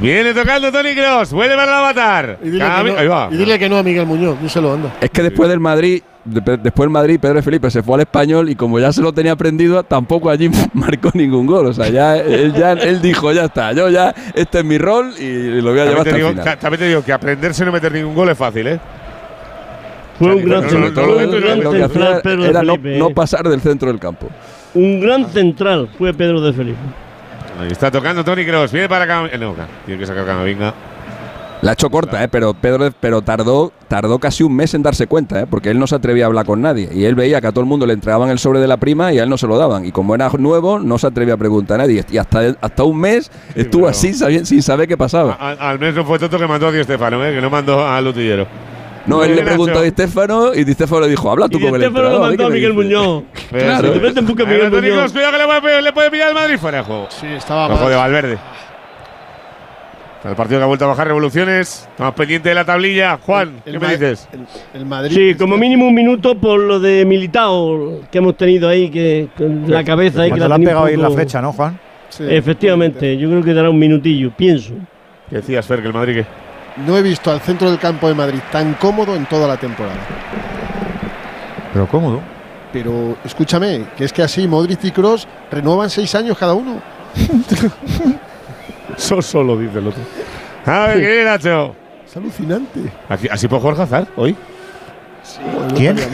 Viene tocando Tony Cross. Vuelve para el avatar. Y dile, que no, Ahí va. y dile que no a Miguel Muñoz, díselo, anda. Es que después del Madrid, de- después del Madrid, Pedro de Felipe se fue al español y como ya se lo tenía aprendido, tampoco allí *laughs* marcó ningún gol. O sea, ya él, ya él dijo, ya está, yo ya, este es mi rol y lo voy a También llevar hasta digo, el final. ta- también te digo que aprenderse no meter ningún gol es fácil, ¿eh? Fue un gran no, no, central, no, no, no, no, Lo era no, no pasar del centro del campo. un gran central fue Pedro de Felipe. Ahí está tocando Tony Cross. Viene para acá. No, tiene que sacar Camavinga. La ha hecho corta, ¿eh? pero Pedro pero tardó, tardó casi un mes en darse cuenta, ¿eh? porque él no se atrevía a hablar con nadie. Y él veía que a todo el mundo le entregaban el sobre de la prima y a él no se lo daban. Y como era nuevo, no se atrevía a preguntar a nadie. Y hasta, hasta un mes estuvo así sin saber qué pasaba. Al, al menos no fue tonto que mandó a Di Stefano, ¿eh? que no mandó al Lutillero. No, él le preguntó a. Di Stefano y Di Stefano le dijo, habla tú Y con el Di Stefano lo mandó a ¿qué le Miguel dices?". Muñoz. Claro. Te un poco Ahí Miguel Muñoz. Cuidado que le puede, le puede pillar el Madrid fuera de juego. Sí, estaba Ojo mal. de Valverde. El partido que ha vuelto a bajar revoluciones. Estamos pendientes de la tablilla. Juan, El ¿qué me dices? El, el Madrid. Sí, como mínimo un minuto por lo de Militao que hemos tenido ahí, que con la cabeza ahí que Cuando la le han pegado ahí en la flecha, ¿no, Juan? Sí. Efectivamente, yo creo que dará un minutillo, pienso. ¿Qué decías, Fer, que el Madrid qué? No he visto al centro del campo de Madrid tan cómodo en toda la temporada. Pero cómodo. Pero escúchame, que es que así Modric y Cross renuevan seis años cada uno. *laughs* Eso solo dice el otro. A ver, ¿qué viene, Nacho? Es alucinante. Aquí- así por Jorge Hazard, hoy. ¿Quién? *laughs*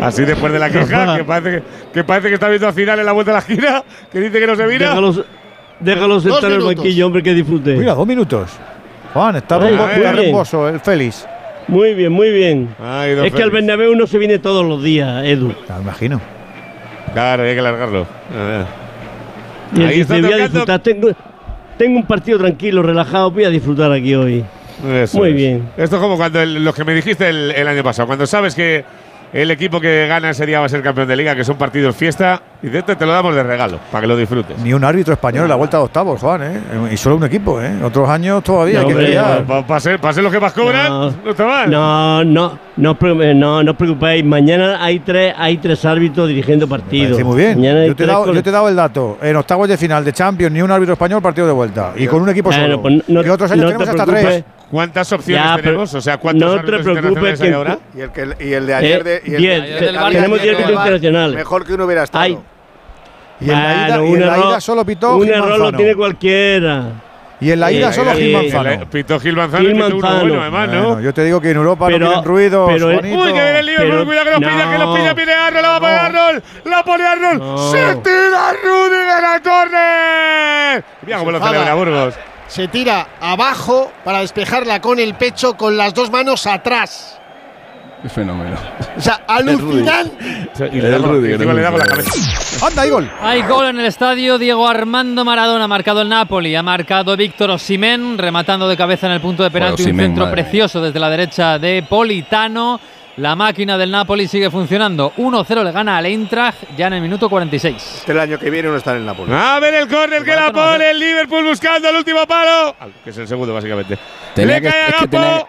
Así después de la queja, que parece que, que parece que está viendo al final en la vuelta a la esquina, que dice que no se mira. Déjalos, déjalos Dos estar en el banquillo, hombre, que disfrute. Mira, dos minutos. Juan, está rumboso el Félix. Muy bien, muy bien. Ay, es que al. Bernabéu no se viene todos los días, Edu. Ya me imagino. Claro, hay que largarlo. Y Ahí está dice, voy a disfrutar. Tengo, tengo un partido tranquilo, relajado, voy a disfrutar aquí hoy. Eso Muy es. bien. Esto es como cuando el- lo que me dijiste el, el año pasado, cuando sabes que el equipo que gana ese día va a ser campeón de liga, que son partidos fiesta, y de este te lo damos de regalo, para que lo disfrutes. Ni un árbitro español en la vuelta de octavos, Juan, ¿eh? Y solo un equipo, ¿eh? Otros años todavía No. Para ser, pa ser los que más cobran, no, No. está mal. No, no, no, no, no os preocupéis. Mañana hay tres, hay tres árbitros dirigiendo partidos. Muy bien. Yo te, dado, yo te he dado el dato. En octavos de final de Champions, ni un árbitro español, partido de vuelta. Y con un equipo solo. pues no- y otros años no tenemos te hasta tres. ¿Cuántas opciones Ya, tenemos? O sea, ¿cuántos no te preocupes hay que- ahora? Y el, que, y el de ayer Eh, de. Y el diez, de- el ayer tenemos de diez árbitros Bar, internacionales. Mejor que uno hubiera estado. Hay- Y en la ida, Claro, y en un la error- ida solo pitó Un Gil error lo Manzano. tiene cualquiera. Y en la ida Eh, solo eh, Gil eh, Manzano. Pitó Gil Manzano Gil y pitó uno Manzano. bueno, además, ¿no? Bueno, yo te digo que en Europa Pero- no quieren ruidos, pero Juanito. Uy, que viene el Liverpool, Pero- cuidado que los pilla, que los no. pilla, viene Arnold, la va a poner Arnold, la pone Arnold, No. se tira Rudiger al córner. Mira cómo lo celebra Burgos. Se tira abajo para despejarla con el pecho con las dos manos atrás. Qué fenómeno. O sea, *laughs* alucinante. Y le da El con- Rudiger, encima le da con la el cabeza. ¡Anda, hay gol! Hay gol en el estadio. Diego Armando Maradona ha marcado el Napoli. Ha marcado Víctor Osimén, rematando de cabeza en el punto de penalti. un Osimhen, centro madre precioso desde la derecha de Politano. La máquina del Napoli sigue funcionando. 1-0 le gana al Eintracht ya en el minuto 46. Este el año que viene no está en el Napoli. A ver el córner que la pone el Liverpool buscando el último palo. Que es el segundo, básicamente. Tenía le que- cae a es que tenía Gapo.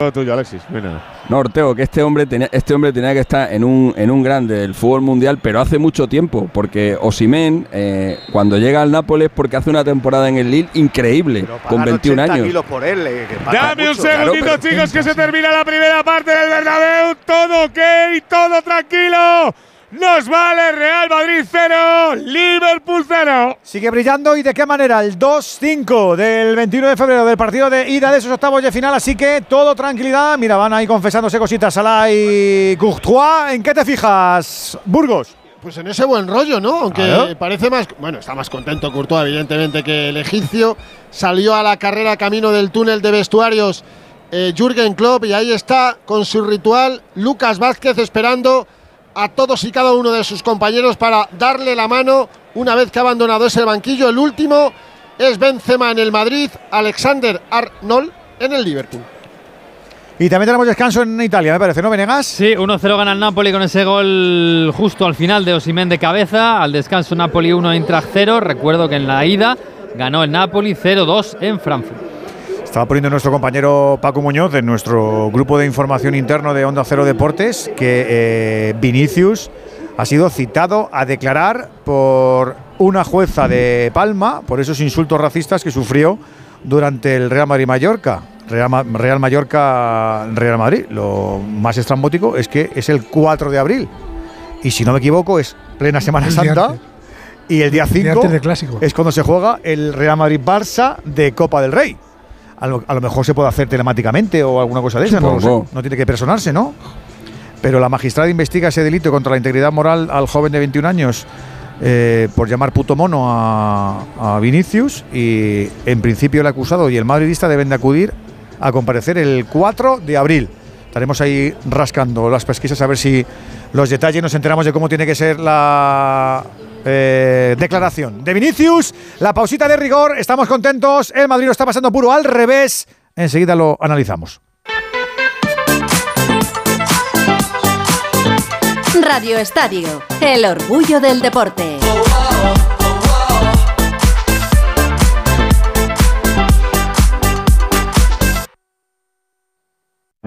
Todo tuyo, Alexis. Venga. No, Ortego, que este hombre tenía, este hombre tenía que estar en un, en un grande del fútbol mundial, pero hace mucho tiempo, porque Osimén, eh, cuando llega al Nápoles, porque hace una temporada en el Lille increíble, con Pagan 21 80 años. kilos por él. eh, que Dame un segundito, Claro, chicos, que se termina la primera parte del Bernabéu. Todo ok, todo tranquilo. Nos vale Real Madrid 0, Liverpool 0. Sigue brillando y de qué manera el 2-5 del 21 de febrero del partido de ida de esos octavos de final, así que todo tranquilidad. Mira, van ahí confesándose cositas Salah y Courtois. ¿En qué te fijas, Burgos? Pues en ese buen rollo, ¿no? Aunque Claro. parece más. Bueno, está más contento Courtois, evidentemente, que el egipcio. Salió a la carrera camino del túnel de vestuarios eh, Jürgen Klopp y ahí está con su ritual Lucas Vázquez esperando a todos y cada uno de sus compañeros para darle la mano una vez que ha abandonado ese banquillo. El último es Benzema en el Madrid, Alexander Arnold en el Liverpool. Y también tenemos descanso en Italia, me parece, ¿no, Venegas? Sí, 1-0 gana el Napoli con ese gol justo al final de Osimén de cabeza. Al descanso Napoli 1, Eintracht 0. Recuerdo que en la ida ganó el Napoli 0-2 en Frankfurt. Estaba poniendo nuestro compañero Paco Muñoz en nuestro grupo de información interno de Onda Cero Deportes que eh, Vinicius ha sido citado a declarar por una jueza de Palma por esos insultos racistas que sufrió durante el Real Madrid-Mallorca. Real, Ma- Real Mallorca-Real Madrid. Lo más estrambótico es que es el 4 de abril. Y si no me equivoco, es plena Semana El Santa. Y el día El día 5 antes del clásico. es cuando se juega el Real Madrid-Barça de Copa del Rey. A lo, a lo mejor se puede hacer telemáticamente o alguna cosa de esa, no tiene que personarse, ¿no? pero la magistrada investiga ese delito contra la integridad moral al joven de 21 años eh, por llamar puto mono a, a Vinicius y en principio el acusado y el madridista deben de acudir a comparecer el 4 de abril. Estaremos ahí rascando las pesquisas a ver si los detalles nos enteramos de cómo tiene que ser la eh, declaración de Vinicius. La pausita de rigor, estamos contentos. El Madrid lo está pasando puro al revés. Enseguida lo analizamos. Radio Estadio, el orgullo del deporte.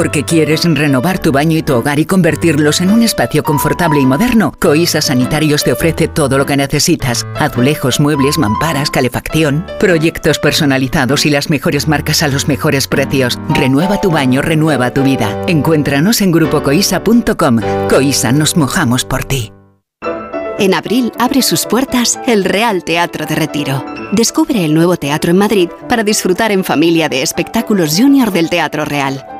Porque quieres renovar tu baño y tu hogar y convertirlos en un espacio confortable y moderno, Coisa Sanitarios te ofrece todo lo que necesitas. Azulejos, muebles, mamparas, calefacción, proyectos personalizados y las mejores marcas a los mejores precios. Renueva tu baño, renueva tu vida. Encuéntranos en grupocoisa.com. Coisa, nos mojamos por ti. En abril abre sus puertas el Real Teatro de Retiro. Descubre el nuevo teatro en Madrid para disfrutar en familia de espectáculos junior del Teatro Real.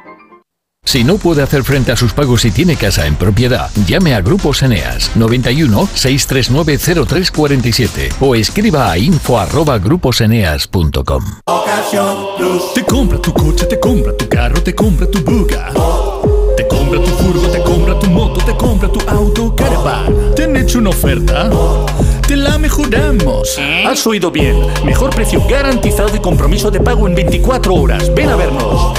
Si no puede hacer frente a sus pagos y tiene casa en propiedad, llame a Grupos Eneas 91 639 0347 o escriba a info@gruposeneas.com. Te compra tu coche, te compra tu carro, te compra tu buga. Te compra tu furgo, te compra tu moto, te compra tu auto, caravan. ¿Te han hecho una oferta? Te la mejoramos. Has oído bien. Mejor precio garantizado y compromiso de pago en 24 horas. Ven a vernos.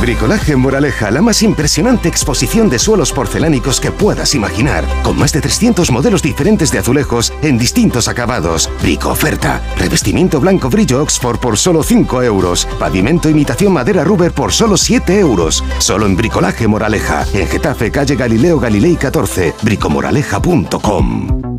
Bricolaje Moraleja, la más impresionante exposición de suelos porcelánicos que puedas imaginar, con más de 300 modelos diferentes de azulejos en distintos acabados. Brico oferta, revestimiento blanco brillo Oxford por solo 5 euros, pavimento imitación madera Ruber por solo 7 euros. Solo en Bricolaje Moraleja, en Getafe, calle Galileo Galilei 14, bricomoraleja.com.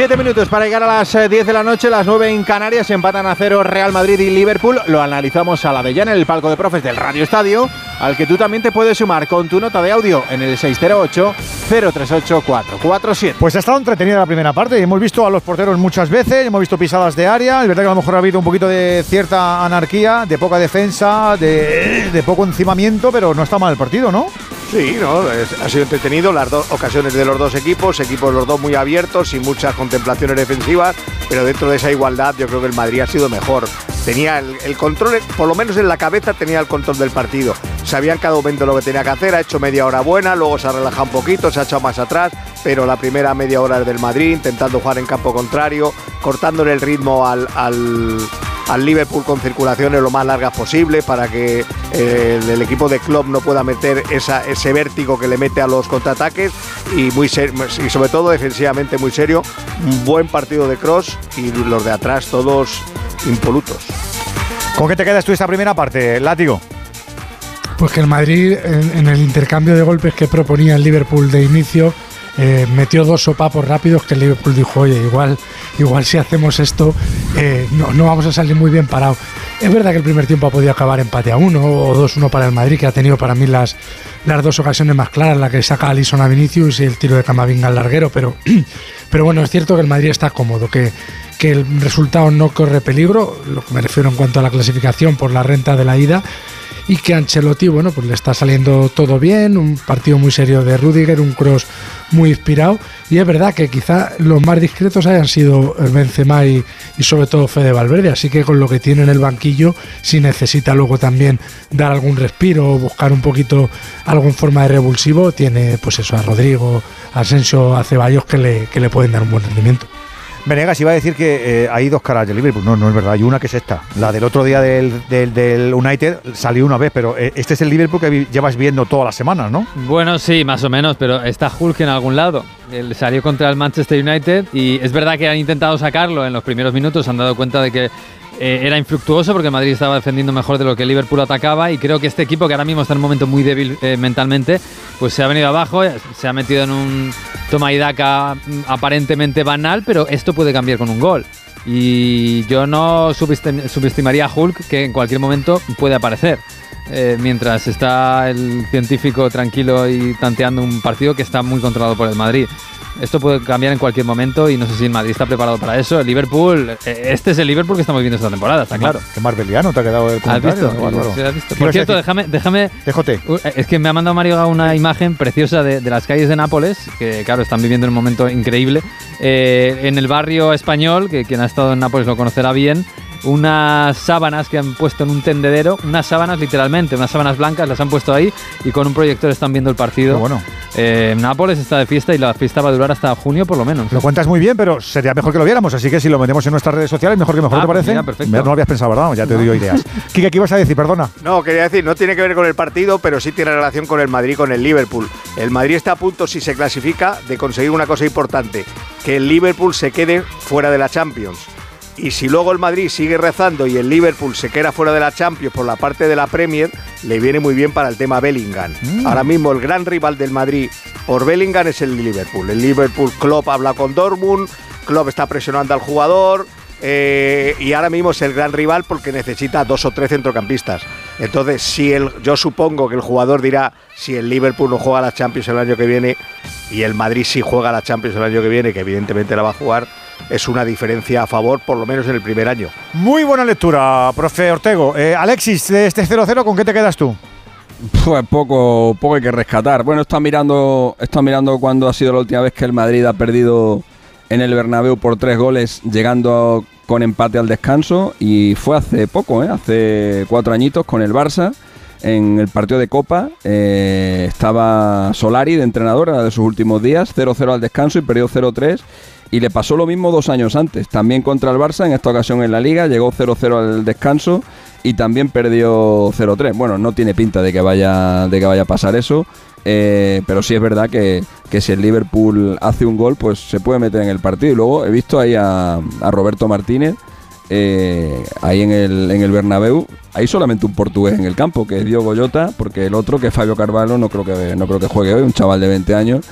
Siete minutos para llegar a las eh, 10 de la noche, las 9 en Canarias, empatan a cero Real Madrid y Liverpool. Lo analizamos a la de ya en el palco de profes del Radio Estadio, al que tú también te puedes sumar con tu nota de audio en el 608-038-447. Pues ha estado entretenida la primera parte y hemos visto a los porteros muchas veces, hemos visto pisadas de área. Es verdad que a lo mejor ha habido un poquito de cierta anarquía, de poca defensa, de, de poco encimamiento, pero no está mal el partido, ¿no? Sí, no, ha sido entretenido las dos ocasiones de los dos equipos, equipos los dos muy abiertos y muchas contemplaciones defensivas, pero dentro de esa igualdad yo creo que el Madrid ha sido mejor. Tenía el, control, por lo menos en la cabeza tenía el control del partido. Sabía en cada momento lo que tenía que hacer, ha hecho media hora buena, luego se ha relajado un poquito, se ha echado más atrás, pero la primera media hora del Madrid, intentando jugar en campo contrario, cortándole el ritmo al, al Liverpool con circulaciones lo más largas posible para que eh, el, el equipo de Klopp no pueda meter esa, ese vértigo que le mete a los contraataques y, muy ser- y sobre todo defensivamente muy serio. Un buen partido de Cross y los de atrás todos impolutos. ¿Con qué te quedas tú esta primera parte, Látigo? Pues que el Madrid, en, en el intercambio de golpes que proponía el Liverpool de inicio, eh, metió dos sopapos rápidos que el Liverpool dijo, oye, igual, igual si hacemos esto, eh, no, no vamos a salir muy bien parados. Es verdad que el primer tiempo ha podido acabar empate a uno o 2-1 para el Madrid, que ha tenido para mí las, las dos ocasiones más claras, la que saca Alison a Vinicius y el tiro de Camavinga al larguero, pero, *clears throat* pero bueno, es cierto que el Madrid está cómodo, que, que el resultado no corre peligro, lo que me refiero en cuanto a la clasificación por la renta de la ida, y que Ancelotti, bueno, pues le está saliendo todo bien, un partido muy serio de Rudiger, un cross muy inspirado, y es verdad que quizá los más discretos hayan sido Benzema y, y sobre todo Fede Valverde, así que con lo que tiene en el banquillo, si necesita luego también dar algún respiro o buscar un poquito algo en forma de revulsivo, tiene pues eso a Rodrigo, a Asensio, a Ceballos que le, que le pueden dar un buen rendimiento. Venegas iba a decir que eh, hay dos caras del Liverpool. No, no es verdad. Hay una que es esta. La del otro día del, del- United salió una vez, pero eh, este es el Liverpool que llevas viendo todas las semanas, ¿no? Bueno, sí, más o menos, pero está Hulk en algún lado. Él salió contra el Manchester United y es verdad que han intentado sacarlo en los primeros minutos, han dado cuenta de que eh, era infructuoso porque Madrid estaba defendiendo mejor de lo que Liverpool atacaba y creo que este equipo que ahora mismo está en un momento muy débil eh, mentalmente, pues se ha venido abajo, eh, se ha metido en un toma y daca mm, aparentemente banal, pero esto puede cambiar con un gol. Y yo no subestim- subestimaría a Hulk que en cualquier momento puede aparecer. Eh, mientras está el científico tranquilo y tanteando un partido que está muy controlado por el Madrid. Esto puede cambiar en cualquier momento y no sé si el Madrid está preparado para eso. El Liverpool, eh, este es el Liverpool que estamos viendo esta temporada, está claro. Qué marbeliano te ha quedado el ¿Has comentario. visto? Bárbaro. Sí, has visto. ¿Qué Por cierto, déjame, déjame. Déjote. Uh, Es que me ha mandado Mario una imagen preciosa de, de las calles de Nápoles, que claro, están viviendo un momento increíble. Eh, en el barrio español, que quien ha estado en Nápoles lo conocerá bien, unas sábanas que han puesto en un tendedero, unas sábanas literalmente, unas sábanas blancas las han puesto ahí y con un proyector están viendo el partido. bueno. Eh, Nápoles está de fiesta y la fiesta va a durar hasta junio por lo menos. Lo cuentas muy bien, pero sería mejor que lo viéramos. Así que si lo metemos en nuestras redes sociales, mejor que mejor, Ah, ¿te pues parece? mira, perfecto. No lo habías pensado, ¿verdad? Ya te doy ideas. *laughs* Kike, ¿qué ibas a decir? Perdona. No, quería decir, no tiene que ver con el partido, pero sí tiene relación con el Madrid, con el Liverpool. El Madrid está a punto, si se clasifica, de conseguir una cosa importante, que el Liverpool se quede fuera de la Champions. Y si luego el Madrid sigue rezando y el Liverpool se queda fuera de la Champions por la parte de la Premier, le viene muy bien para el tema Bellingham. Mm. Ahora mismo el gran rival del Madrid por Bellingham es el Liverpool. El Liverpool Klopp habla con Dortmund, Klopp está presionando al jugador, eh, y ahora mismo es el gran rival porque necesita dos o tres centrocampistas. Entonces, si el, yo supongo que el jugador dirá si el Liverpool no juega la Champions el año que viene y el Madrid sí juega la Champions el año que viene, que evidentemente la va a jugar, es una diferencia a favor, por lo menos en el primer año. Muy buena lectura, profe Ortego. Eh, Alexis, de este 0-0, ¿con qué te quedas tú? Pues poco, poco hay que rescatar. Bueno, está mirando, está mirando cuando ha sido la última vez que el Madrid ha perdido en el Bernabéu por tres goles, llegando con empate al descanso. Y fue hace poco, ¿eh? hace cuatro añitos con el Barça. En el partido de Copa eh, estaba Solari de entrenador, era de sus últimos días, 0-0 al descanso y perdió 0-3. Y le pasó lo mismo dos años antes, también contra el Barça, en esta ocasión en la Liga, llegó 0-0 al descanso y también perdió 0-3. Bueno, no tiene pinta de que vaya, de que vaya a pasar eso, eh, pero sí es verdad que, que si el Liverpool hace un gol, pues se puede meter en el partido. Y luego he visto ahí a, Roberto Martínez, eh, ahí en el, en el Bernabéu, hay solamente un portugués en el campo, que es Diogo Jota, porque el otro, que es Fabio Carvalho, no creo que, no creo que juegue hoy, un chaval de 20 años.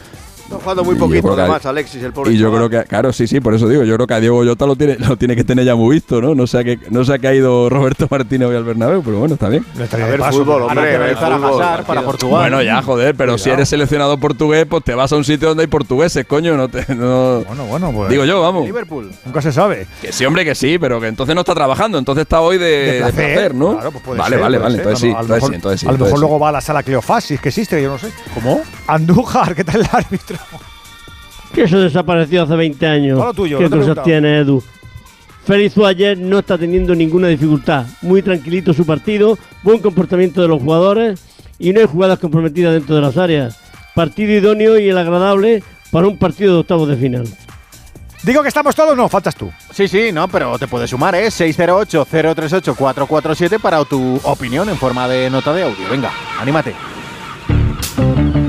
Está jugando muy poquito además, Alexis, el pobre Y yo chaval. creo que, claro, sí, sí, por eso digo, yo creo que a Diego Jota lo tiene, lo tiene que tener ya muy visto, ¿no? No sé a qué, no sé a qué ha ido Roberto Martínez hoy al Bernabéu, pero bueno, está bien. A ver, fútbol, hombre, a ver, fútbol. para Portugal. Bueno, ya, joder, pero si eres seleccionado portugués, pues te vas a un sitio donde hay portugueses, coño, no te. No... Bueno, bueno, pues. Digo yo, vamos. Liverpool. Nunca se sabe. Que sí, hombre, que sí, pero que entonces no está trabajando, entonces está hoy de, de placer, ¿no? Claro, pues puede vale, ser, vale, puede vale, ser. entonces sí, A lo entonces mejor- sí, entonces sí. A lo mejor luego va a la sala Cleofasis, que existe, yo no sé. ¿Cómo? Andújar, ¿qué tal el árbitro? *laughs* Que eso desapareció hace 20 años. Todo lo tuyo, ¿Qué no cosas tiene Edu? Félix ayer no está teniendo ninguna dificultad. Muy tranquilito su partido, buen comportamiento de los jugadores y no hay jugadas comprometidas dentro de las áreas. Partido idóneo y el agradable para un partido de octavos de final. Digo que estamos todos, no, faltas tú. Sí, sí, no, pero te puedes sumar, ¿eh? 608-038-447 para tu opinión en forma de nota de audio. Venga, anímate.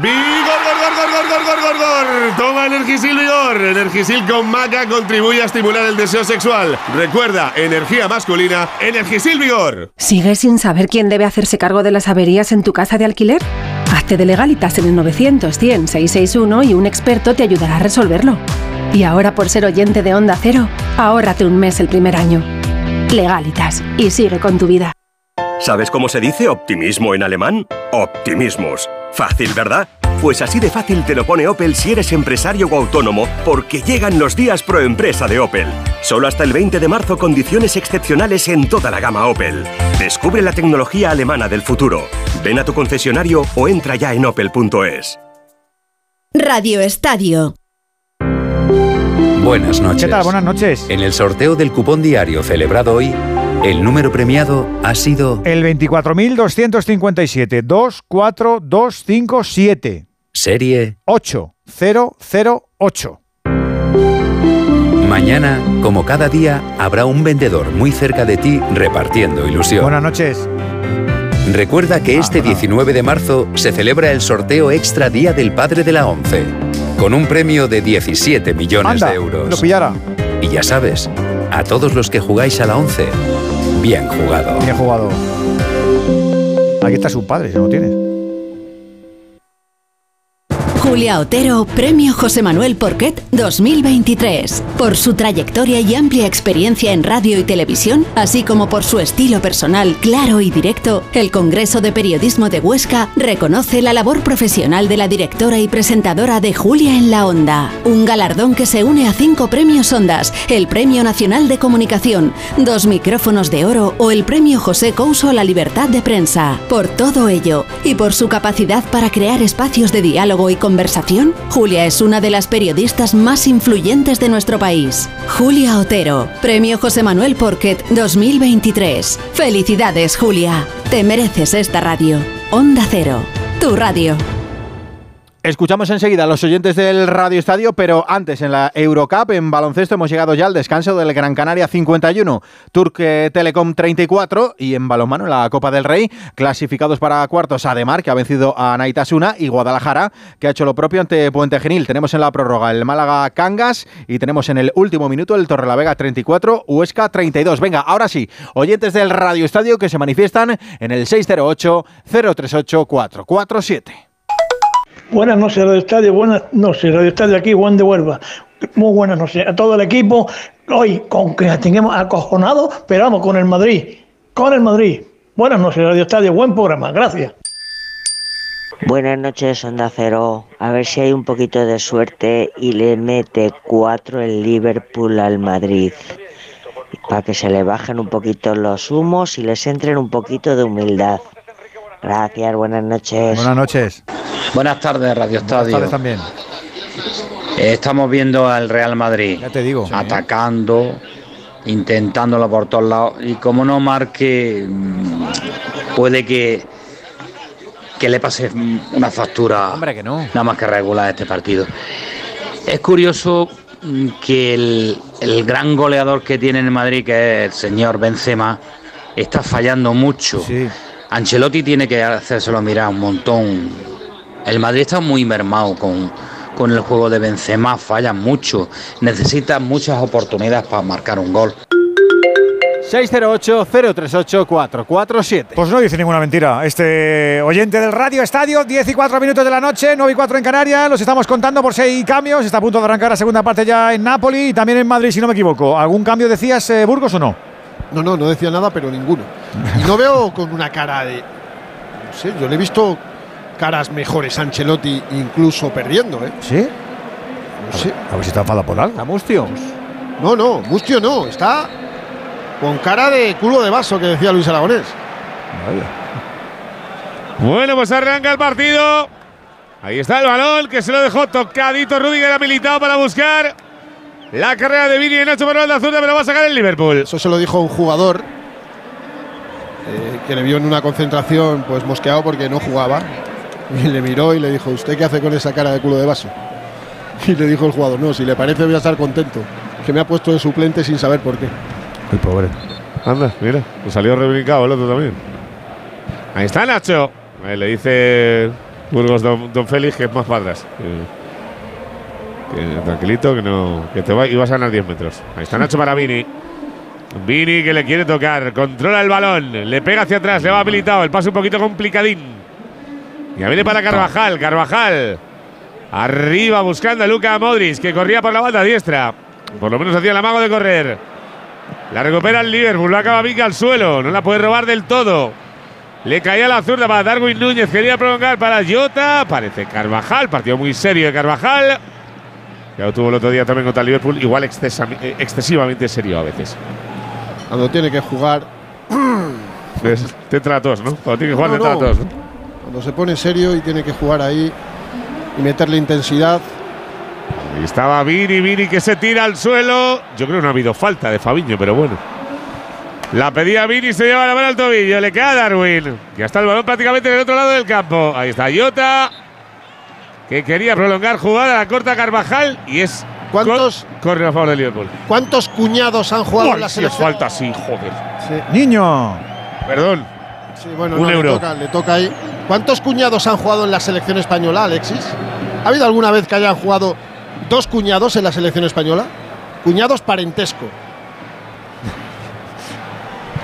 ¡Vigor, gor, gor, gor, gor, gor, gor, gor! Toma Energisil Vigor. Energisil con maca contribuye a estimular el deseo sexual. Recuerda, energía masculina, Energisil Vigor. ¿Sigues sin saber quién debe hacerse cargo de las averías en tu casa de alquiler? Hazte de legalitas en el 900 100 661 y un experto te ayudará a resolverlo. Y ahora por ser oyente de Onda Cero, ahórrate un mes el primer año. Legalitas y sigue con tu vida. ¿Sabes cómo se dice optimismo en alemán? Optimismus. Fácil, ¿verdad? Pues así de fácil te lo pone Opel si eres empresario o autónomo, porque llegan los días pro empresa de Opel. Solo hasta el 20 de marzo condiciones excepcionales en toda la gama Opel. Descubre la tecnología alemana del futuro. Ven a tu concesionario o entra ya en opel.es. Radio Estadio. Buenas noches. ¿Qué tal? Buenas noches. En el sorteo del cupón diario celebrado hoy, el número premiado ha sido El 24.257. 24257. serie 8008. Mañana, como cada día, habrá un vendedor muy cerca de ti repartiendo ilusión. Buenas noches. Recuerda que este 19 de marzo se celebra el sorteo extra Día del Padre de la ONCE, con un premio de 17 millones Anda, de euros. lo pillara. Y ya sabes, a todos los que jugáis a la ONCE, bien jugado. Bien jugado. Aquí está su padre, si no lo tienes. Julia Otero, Premio José Manuel Porquet 2023. Por su trayectoria y amplia experiencia en radio y televisión, así como por su estilo personal claro y directo, el Congreso de Periodismo de Huesca reconoce la labor profesional de la directora y presentadora de Julia en la Onda. Un galardón que se une a cinco premios Ondas, el Premio Nacional de Comunicación, dos micrófonos de oro o el Premio José Couso a la Libertad de Prensa. Por todo ello y por su capacidad para crear espacios de diálogo y conversación, Julia es una de las periodistas más influyentes de nuestro país. Julia Otero, Premio José Manuel Porquet 2023. Felicidades, Julia. Te mereces esta radio. Onda Cero, tu radio. Escuchamos enseguida a los oyentes del Radio Estadio, pero antes en la Eurocup, en baloncesto, hemos llegado ya al descanso del Gran Canaria 51, Turque Telecom 34 y en balonmano en la Copa del Rey, clasificados para cuartos Ademar, que ha vencido a Naitasuna, y Guadalajara, que ha hecho lo propio ante Puente Genil. Tenemos en la prórroga el Málaga Cangas y tenemos en el último minuto el Torrelavega 34, Huesca 32. Venga, ahora sí, oyentes del Radio Estadio que se manifiestan en el 608 038 447. Buenas noches, Radio Estadio. Buenas noches, Radio Estadio. Aquí, Juan de Huelva. Muy buenas noches a todo el equipo. Hoy, con que tengamos acojonado, pero vamos con el Madrid. Con el Madrid. Buenas noches, Radio Estadio. Buen programa. Gracias. Buenas noches, Onda Cero. A ver si hay un poquito de suerte y le mete cuatro el Liverpool al Madrid. Para que se le bajen un poquito los humos y les entren un poquito de humildad. Gracias, buenas noches. Buenas noches. Buenas tardes, Radio Estadio. Buenas tardes también. Estamos viendo al Real Madrid Ya te digo. atacando, intentándolo por todos lados. Y como no marque, mm, puede que, que le pase mm, una factura Hombre, que no. nada más que regular este partido. Es curioso mm, que el, el gran goleador que tiene en Madrid, que es el señor Benzema, está fallando mucho. Ancelotti tiene que hacérselo mirar un montón. El Madrid está muy mermado con, con el juego de Benzema, falla mucho, necesita muchas oportunidades para marcar un gol. 608-038-447. Pues no dice ninguna mentira. Este oyente del Radio Estadio, 10 y 4 minutos de la noche, 9 y 4 en Canarias. Los estamos contando por si hay cambios. Está a punto de arrancar la segunda parte ya en Nápoli y también en Madrid, si no me equivoco. ¿Algún cambio decías, eh, Burgos, o no? No, no, no decía nada, pero ninguno. Y no veo con una cara de. No sé, yo le he visto caras mejores a Ancelotti, incluso perdiendo, ¿eh? ¿Sí? No sé. A ver si está enfadado por algo. ¿A Mustio? No, no, Mustio no. Está con cara de culo de vaso, que decía Luis Aragonés. Bueno, pues arranca el partido. Ahí está el balón que se lo dejó tocadito Rudiger habilitado para buscar la carrera de Vini y Nacho Manuel de Azurda, pero va a sacar el Liverpool. Eso se lo dijo un jugador eh, que le vio en una concentración pues mosqueado porque no jugaba. Y le miró y le dijo, ¿usted qué hace con esa cara de culo de vaso? Y le dijo el jugador, no, si le parece voy a estar contento. Que me ha puesto de suplente sin saber por qué. Muy pobre. Anda, mira, pues salió reubicado el otro también. Ahí está Nacho. Ahí le dice Burgos Don, don Félix que es más atrás. Tranquilito, que no. Que te va, ibas a ganar 10 metros. Ahí está Nacho para Vini. Vini que le quiere tocar. Controla el balón. Le pega hacia atrás. Le va habilitado. El pase un poquito complicadín. Ya viene para Carvajal. Carvajal. Arriba buscando a Luca Modric, que corría por la banda diestra. Por lo menos hacía el amago de correr. La recupera el Liverpool. La acaba Vica al suelo. No la puede robar del todo. Le caía la zurda para Darwin Núñez. Quería prolongar para Jota. Parece Carvajal. Partido muy serio de Carvajal. Ya lo tuvo el otro día también contra Liverpool. Igual eh, excesivamente serio a veces. Cuando tiene que jugar. Te entra ¿no? Cuando tiene que jugar, No, te entra no. Cuando se pone serio y tiene que jugar ahí y meterle intensidad. Ahí estaba Vini, Vini que se tira al suelo. Yo creo que no ha habido falta de Fabiño, pero bueno. La pedía Vini, se lleva la mano al tobillo. Le queda a Darwin. Ya está el balón prácticamente en el otro lado del campo. Ahí está Jota. Que quería prolongar jugada, la corta Carvajal. Y es. ¿Cuántos? Corre a favor del Liverpool. ¿Cuántos cuñados han jugado en la selección? falta, sí, joder. Niño. Perdón. Sí, bueno, Un no, euro. Le, toca, le toca ahí. ¿Cuántos cuñados han jugado en la selección española, Alexis? ¿Ha habido alguna vez que hayan jugado dos cuñados en la selección española? Cuñados parentesco. *laughs*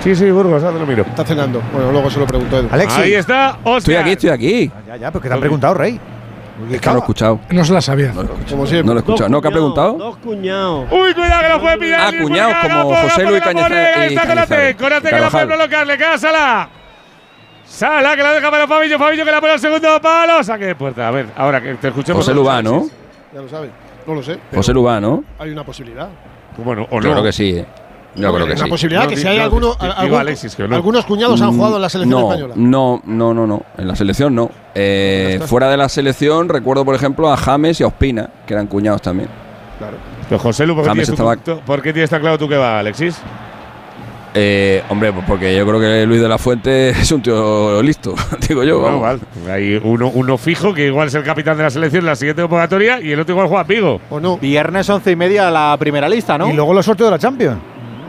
Sí, sí, Burgos, ahora te lo miro. Está cenando. Bueno, luego se lo pregunto a Edu. Alexis. Ahí está, Oscar. Estoy aquí, estoy aquí. Ya, ya, porque te han preguntado, Rey. Es que no lo he escuchado. No se la sabía. No lo he escuchado. Como siempre. No lo he escuchado. ¿No? ¿Qué ha preguntado? Dos cuñados. Uy, cuidado que lo puede pillar. Ah, cuñados como José Luis y está Conate, Cañizares. Conate que la puede prolongar, le queda Sala. Sala que la deja para Fabillo, Fabillo que la pone al segundo palo. Saque de puerta. A ver, ahora que te escuchemos. José Lubá, ¿no? Ya lo sabe. No lo sé. José Lubá, ¿no? Hay una posibilidad. Bueno, o Yo no. creo que sí. eh. Yo creo que una sí. posibilidad No, que si hay no, alguno, di- digo algún- Alexis que no. algunos cuñados han jugado en la selección no, española. No, no, no, no. En la selección no. Eh, fuera de la selección recuerdo, por ejemplo, a James y a Ospina, que eran cuñados también. Claro. Pero José Lu, ¿por qué, James tienes estaba- tú- ¿por qué tienes tan claro tú que va, Alexis? Eh, hombre, pues porque yo creo que Luis de la Fuente *laughs* es un tío listo, *laughs* digo yo. Vale. Hay uno, uno fijo que igual es el capitán de la selección en la siguiente convocatoria y el otro igual juega Pigo. ¿O no? Viernes once y media la primera lista, ¿no? Y luego los sorteos de la Champions.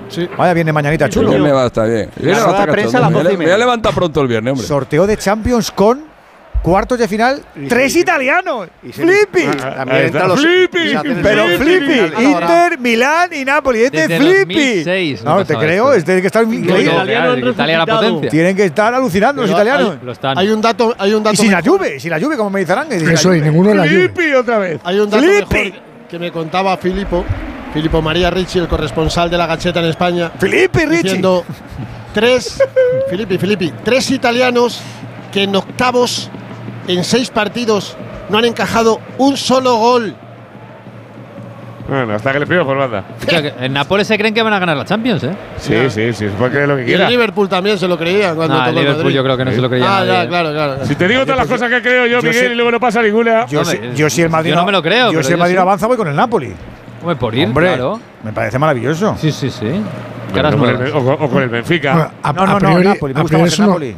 Sí. Vaya, viene mañanita El chulo. viernes va a estar bien. El viernes va a prensa a cachondo. las Me doce y voy a levantar pronto el viernes, hombre. Sorteo de Champions con cuartos de final, tres italianos. Flippy. También los. Flippy. se hacen el- Pero Flippy. Inter, Milán y Napoli. Este Desde Flippy. 2006 no No, te creo, esto. es tiene que estar increíble. Los italianos potencia. Tienen que estar alucinando los italianos. Lo están. Hay un dato, hay un dato Y sin la. Juve, sin la Juve, como me dice Arangue. Eso Juve. ninguno la lluvia. Flippy otra vez. Hay un dato Flippy. mejor que me contaba Filippo, Filippo María Ricci, el corresponsal de la Gacheta en España, Filippi, Ricci. diciendo tres, Filippi, Filippi, tres italianos que en octavos, en seis partidos, no han encajado un solo gol. Bueno, hasta que le pido por banda. O sea, que en Nápoles se creen que van a ganar la Champions, ¿eh? Sí, sí, sí, puede creer lo que Y el quiera. Liverpool también se lo creía cuando No, tocó Liverpool Madrid. yo creo que no se lo creía Ah, nadie, ya, ¿eh? claro, claro. Si te digo todas las cosas que creo yo, yo Miguel, y luego no pasa ninguna. Yo, Hombre, si, yo si el Madrid yo no me lo creo, Yo si el Madrid sí. avanza voy con el Napoli. Hombre, por ir, Hombre, claro. me parece maravilloso. Sí, sí, sí. Caras o, con el, nuevas. o con- o con el Benfica. A, No, no, a no, Napoli. Me a gusta más el Napoli.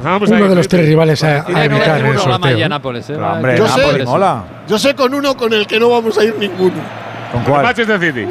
Uno de los tres rivales a, a evitar en el ¿eh? Pero, hombre, Yo sé- mola. Yo sé con uno con el que no vamos a ir ninguno. ¿Con cuál? Manchester City.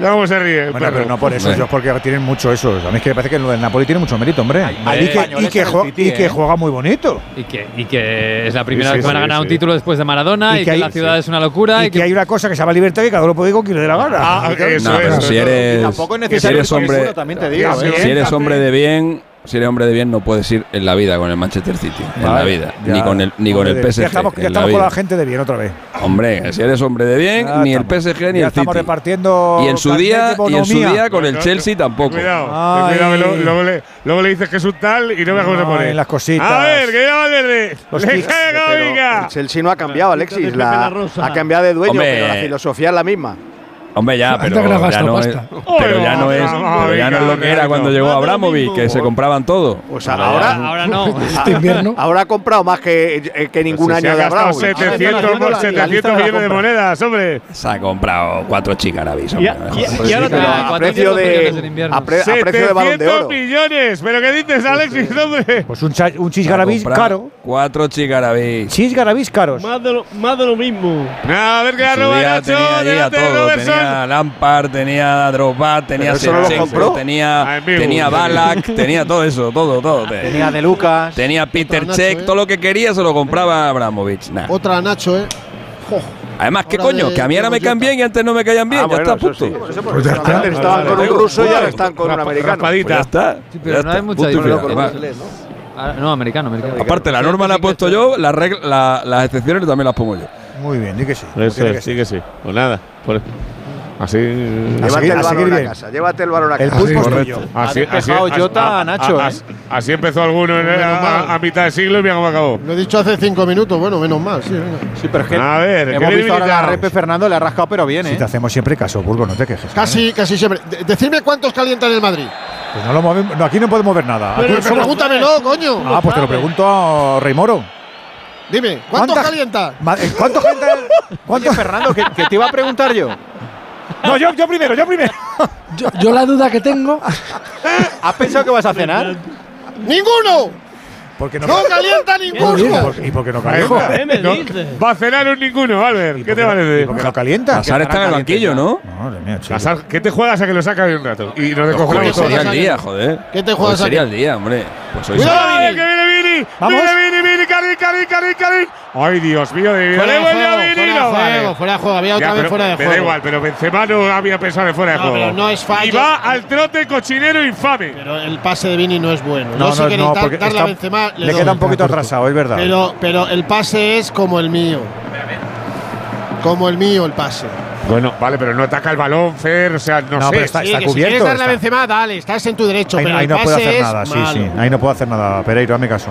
Ya cómo se ríe. el Bueno, pero no por eso, es porque tienen mucho eso. A mí es que me parece que lo del Napoli tiene mucho mérito, hombre. y, que, y, españoles que en el jue- City, y que ¿eh? juega muy bonito. Y que, y que es la primera Sí, vez que van a sí, ganar un título después de Maradona Y y, que hay- la ciudad sí. es una locura. Y que hay una cosa que se llama libertad que cada uno puede ir con quien le dé la gana. Ah, eso No, es, pero eso si eres, Tampoco es si necesario eres que hombre, también te digo. ¿eh? si eres hombre de bien, si eres hombre de bien, no puedes ir en la vida con el Manchester City. en la Vale, vida. ya. Ni con el, ni con el PSG. Ya estamos, ya en la estamos con la gente de bien otra vez. Hombre, si eres hombre de bien, Ya ni el estamos. PSG ni Ya el estamos City. repartiendo Y en su día, y en su día con el Chelsea tampoco. Cuidado, Ay. cuidado, luego, luego le, luego le dices que es un tal y no veas cómo se pone. las cositas. A ver, que ya Valverde. Le el Chelsea no ha cambiado, Alexis. La, la ha cambiado de dueño, Hombre. pero la filosofía es la misma. Hombre, ya, pero ya no es, pero ya no es, Vamos, pero ya no es lo que era cuando llegó mismo. que se compraban todo. O sea, Ahora ahora, *laughs* no. Este invierno. ahora ha comprado más que, eh, que ningún Pues si año ha de gastado Abramovich. 700, Ahora, la- la 700 lista de la millones de monedas, hombre. Se ha comprado cuatro chicarabis. Y, ahora a precio de, invierno. a, pre- a precio de balón de 700 oro. millones. ¿Pero qué dices, Alexis, hombre? Pues un, un chis Se ha garabís comprado caro. Cuatro chicarabis. Chis garabís caros. más, de lo, más de lo mismo. A ver qué arroba día Nacho. delante de. Robertson. Tenía Lampard, tenía Drogba, tenía no Shevchenko, compró. tenía, Ah, tenía Balak, *laughs* tenía todo eso, todo, todo. Tenía de Lucas. Tenía Peter Nacho, Cech, ¿eh? todo lo que quería se lo compraba Abramovich. Nah. Otra Nacho, ¿eh? Jo. Además, ¿qué Ahora coño? Que a mí ahora me caen bien y antes no me caían bien. Ah, ya bueno, está, eso punto. sí. Pues ya está. Antes estaban con un ruso y ahora están con un americano. Pues ya está. Sí, pero ya no está, hay mucha diferencia. Ah, no, americano, americano. Aparte, la norma la he puesto yo, las regla- la- las excepciones también las pongo yo. Muy bien, di que sí. Eso que sí que sí. Pues nada. por- así. Llévate el balón a casa. Llévate el balón a El casa. pulpo es Correcto. tuyo. Así, así- Jota a Nacho, ¿eh? así- empezó alguno a, mitad de siglo y mira cómo acabó. Lo he dicho hace cinco minutos. Bueno, menos mal, sí, pero es que A ver, ¿qué hemos visto ahora la repe Fernando, le ha rascado pero bien, Si ¿eh? te hacemos siempre caso, Burgo, no te quejes. Casi, casi siempre. De- decidme cuántos calientan el Madrid. Pues no lo movemos. No, aquí no podemos ver nada. Pero pregúntamelo, coño. Ah, pues te lo pregunto a Rey Moro. Dime, ¿cuántos ¿Cuántas- calienta? Ma- eh, ¿Cuánto gente? ¿Cuánto? *laughs* Oye, Fernando, que, que te iba a preguntar yo. No, yo, yo primero, yo primero. Yo, yo la duda que tengo. ¿Has pensado que vas a cenar? ¡Ninguno! Porque no, ¡No calienta ninguno! ¿Y por- ¿Y por qué no calienta? ¿Qué me No, dices? va a cenar un ninguno, Albert. ¿Qué te ¿Y parece? por qué no calienta? Casar está en el banquillo, ¿no? Madre mía, chico. Casar, ¿Qué te juegas a que lo sacas de un rato? Y nos descojonamos sería todos. a el día, joder. ¿Qué te juegas a sería qué? el día, hombre. Pues hoy Cuidado, sería- ¡Ay, que viene Vini! ¿Vamos? ¡Viene Vini, Vini! ¡Cari, cari, cari, cari! ¡Ay, Dios mío! De vida! Fuera ¡Le de juego, Vini! fuera de no juego, fuera de juego. Había otra Ya, vez pero fuera de me juego. da igual, pero Benzema no había pensado en fuera de No, juego. pero no es fallo. Y va al trote cochinero infame. Pero el pase de Vini no es bueno. No, Yo si no, no, dar- porque darle está- a Benzema, le, le queda un poquito atrasado, es verdad. Pero, pero el pase es como el mío. Como el mío, el pase. Bueno, vale, pero no ataca el balón, Fer. O sea, no, No, sé. pero está- Sí, está que si cubierto, quieres darle a. Benzema, dale, estás en tu derecho. ahí, pero ahí no puedo hacer nada, sí, malo. sí. Ahí no puedo hacer nada. Pereiro, hazme caso.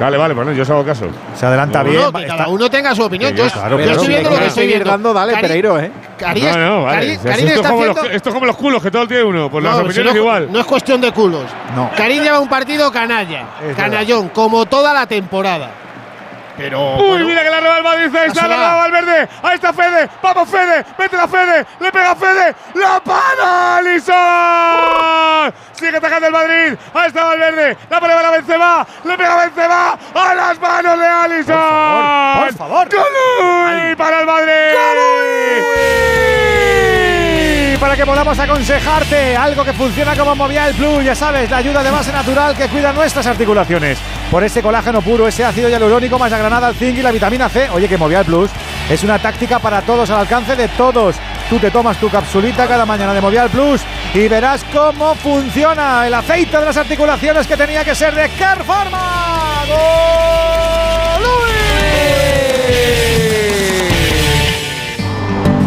Vale, vale, bueno, yo os hago caso. Se adelanta No, bien. no, que cada uno tenga su opinión. Yo, claro, yo claro, estoy si viendo lo que estoy viendo. dando, dale, Cari- Pereiro, ¿eh? Cari- No, no, vale. Cari- O sea, Karim esto, es está como haciendo- los, esto es como los culos, que todo tiene uno. Pues las No, si opiniones no, igual. no es cuestión de culos. No. Karim lleva un partido canalla, Es canallón, como toda la temporada. Pero. Uy, bueno, mira que la roba el Madrid. Ahí está, la roba Valverde. Ahí está Fede. Vamos, Fede. Mete la Fede. Le pega Fede. ¡La para Alisson! Sigue atacando el Madrid. Ahí está Valverde. La pone para Benzema. Le pega Benzema. ¡A las manos de Alisson! favor, por favor. ¡Golui para el Madrid! Para que podamos aconsejarte algo que funciona como Movial Plus, ya sabes, la ayuda de base natural que cuida nuestras articulaciones. Por ese colágeno puro, ese ácido hialurónico más la granada, el zinc y la vitamina C. Oye, que Movial Plus es una táctica para todos, al alcance de todos. Tú te tomas tu capsulita cada mañana de Movial Plus y verás cómo funciona el aceite de las articulaciones que tenía que ser de Carforma.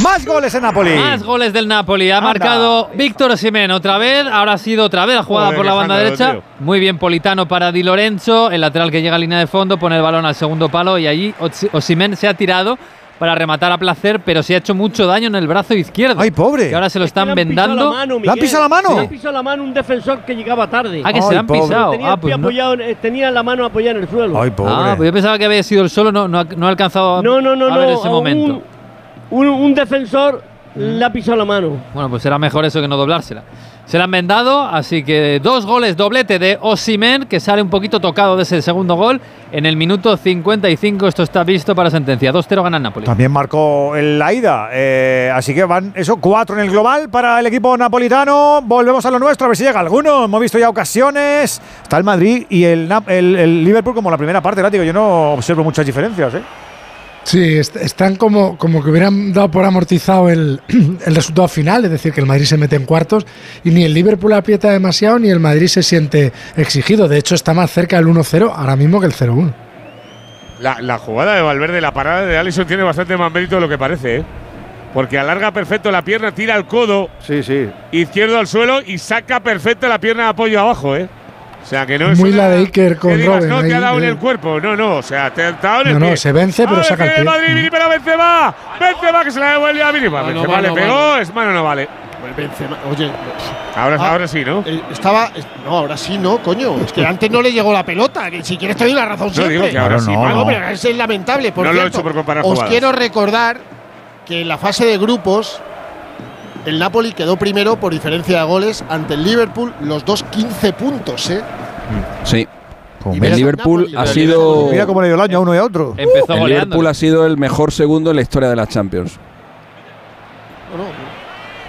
Más goles en Napoli. Más goles del Napoli. Ha Anda. marcado Víctor Osimhen otra vez. Ahora ha sido otra vez la jugada Joder, por la banda derecha. Muy bien Politano para Di Lorenzo. El lateral que llega a línea de fondo pone el balón al segundo palo y allí Osi- Osimhen se ha tirado para rematar a placer, pero se ha hecho mucho daño en el brazo izquierdo. ¡Ay, pobre! Que ahora se lo Es que le están han pisado vendando. la mano, ¿Le han pisado la mano? Le han pisado la mano un defensor que llegaba tarde. Ah, que se la han pobre. pisado. tenía, Ah, pues no. apoyado en- tenía la mano apoyada en el suelo. Ay, pobre. Ah, pues yo pensaba que había sido el solo, no, no, ha- no ha alcanzado a, no, no, no, a no. ver ese a momento. Un, defensor le ha pisado la mano. Bueno, pues será mejor eso que no doblársela. Se la han vendado, así que dos goles, doblete de Osimen, que sale un poquito tocado de ese segundo gol. En el minuto 55 esto está visto para sentencia. 2-0 gana el Napoli. También marcó en la ida. eh, así que van eso, cuatro en el global para el equipo napolitano. Volvemos a lo nuestro, a ver si llega alguno. Hemos visto ya ocasiones. Está el Madrid y el, el, el Liverpool como la primera parte, látigo. Yo no observo muchas diferencias. ¿eh? Sí, est- están como, como que hubieran dado por amortizado el, *clears throat* el resultado final, es decir, que el Madrid se mete en cuartos y ni el Liverpool aprieta demasiado ni el Madrid se siente exigido. De hecho, está más cerca del 1-0 ahora mismo que el 0-1. La, la jugada de Valverde, la parada de Allison tiene bastante más mérito de lo que parece, ¿eh? Porque alarga perfecto la pierna, tira el codo Sí, sí. izquierdo al suelo y saca perfecto la pierna de apoyo abajo, ¿eh? O sea que no es Muy una- la de Iker con digas, Robben no te ha dado en eh. el cuerpo. No, no, o sea, te ha dado en el No, no, pie. se vence, pero saca el pie. Madrid, Vini, pero Benzema, Benzema que se la devuelve a Vini. Mano, Benzema le mano, pegó, mano. es mano no vale. Benzema, oye, Ahora, Ah, ahora sí, ¿no? eh, estaba. es- No, ahora sí, no, coño. Es que antes no le llegó la pelota. que si quieres te doy la razón No siempre. digo que ahora sí, no, pero es lamentable. Por No lo he cierto, hecho por comparar Os jugadas. quiero recordar que en la fase de grupos el Napoli quedó primero por diferencia de goles ante el Liverpool, los dos 15 puntos, ¿eh? Sí. Y El Liverpool Napoli, ha sido. Mira cómo le dio el año a uno y a otro. Empezó El. Liverpool ha sido el mejor segundo en la historia de la Champions.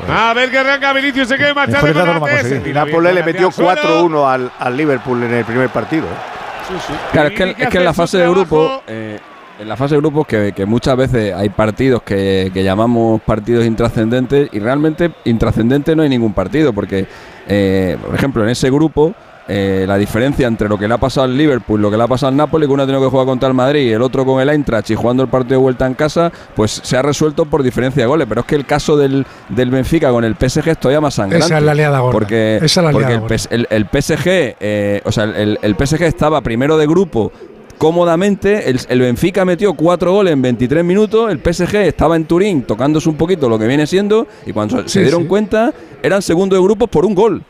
A ver que arranca Vinicius, se quede marchando Nápoles bien, le metió al suelo. 4-1 al, al Liverpool en el primer partido. ¿eh? Sí, sí. Claro, es que, es que en la fase de grupo, eh, en la fase de grupos que, que muchas veces hay partidos que, que llamamos partidos intrascendentes y realmente intrascendente no hay ningún partido porque, eh, por ejemplo, en ese grupo eh, la diferencia entre lo que le ha pasado al Liverpool, lo que le ha pasado al Napoli, que uno ha tenido que jugar contra el Madrid y el otro con el Eintracht y jugando el partido de vuelta en casa, pues se ha resuelto por diferencia de goles. Pero es que el caso del, del Benfica con el PSG es todavía más sangrante. Esa es la liada gorda. Porque, Esa es la porque el, PSG, eh, o sea, el, el PSG estaba primero de grupo cómodamente. El, el Benfica metió cuatro goles en 23 minutos. El PSG estaba en Turín tocándose un poquito lo que viene siendo. Y cuando se dieron sí. cuenta, eran segundo de grupo por un gol.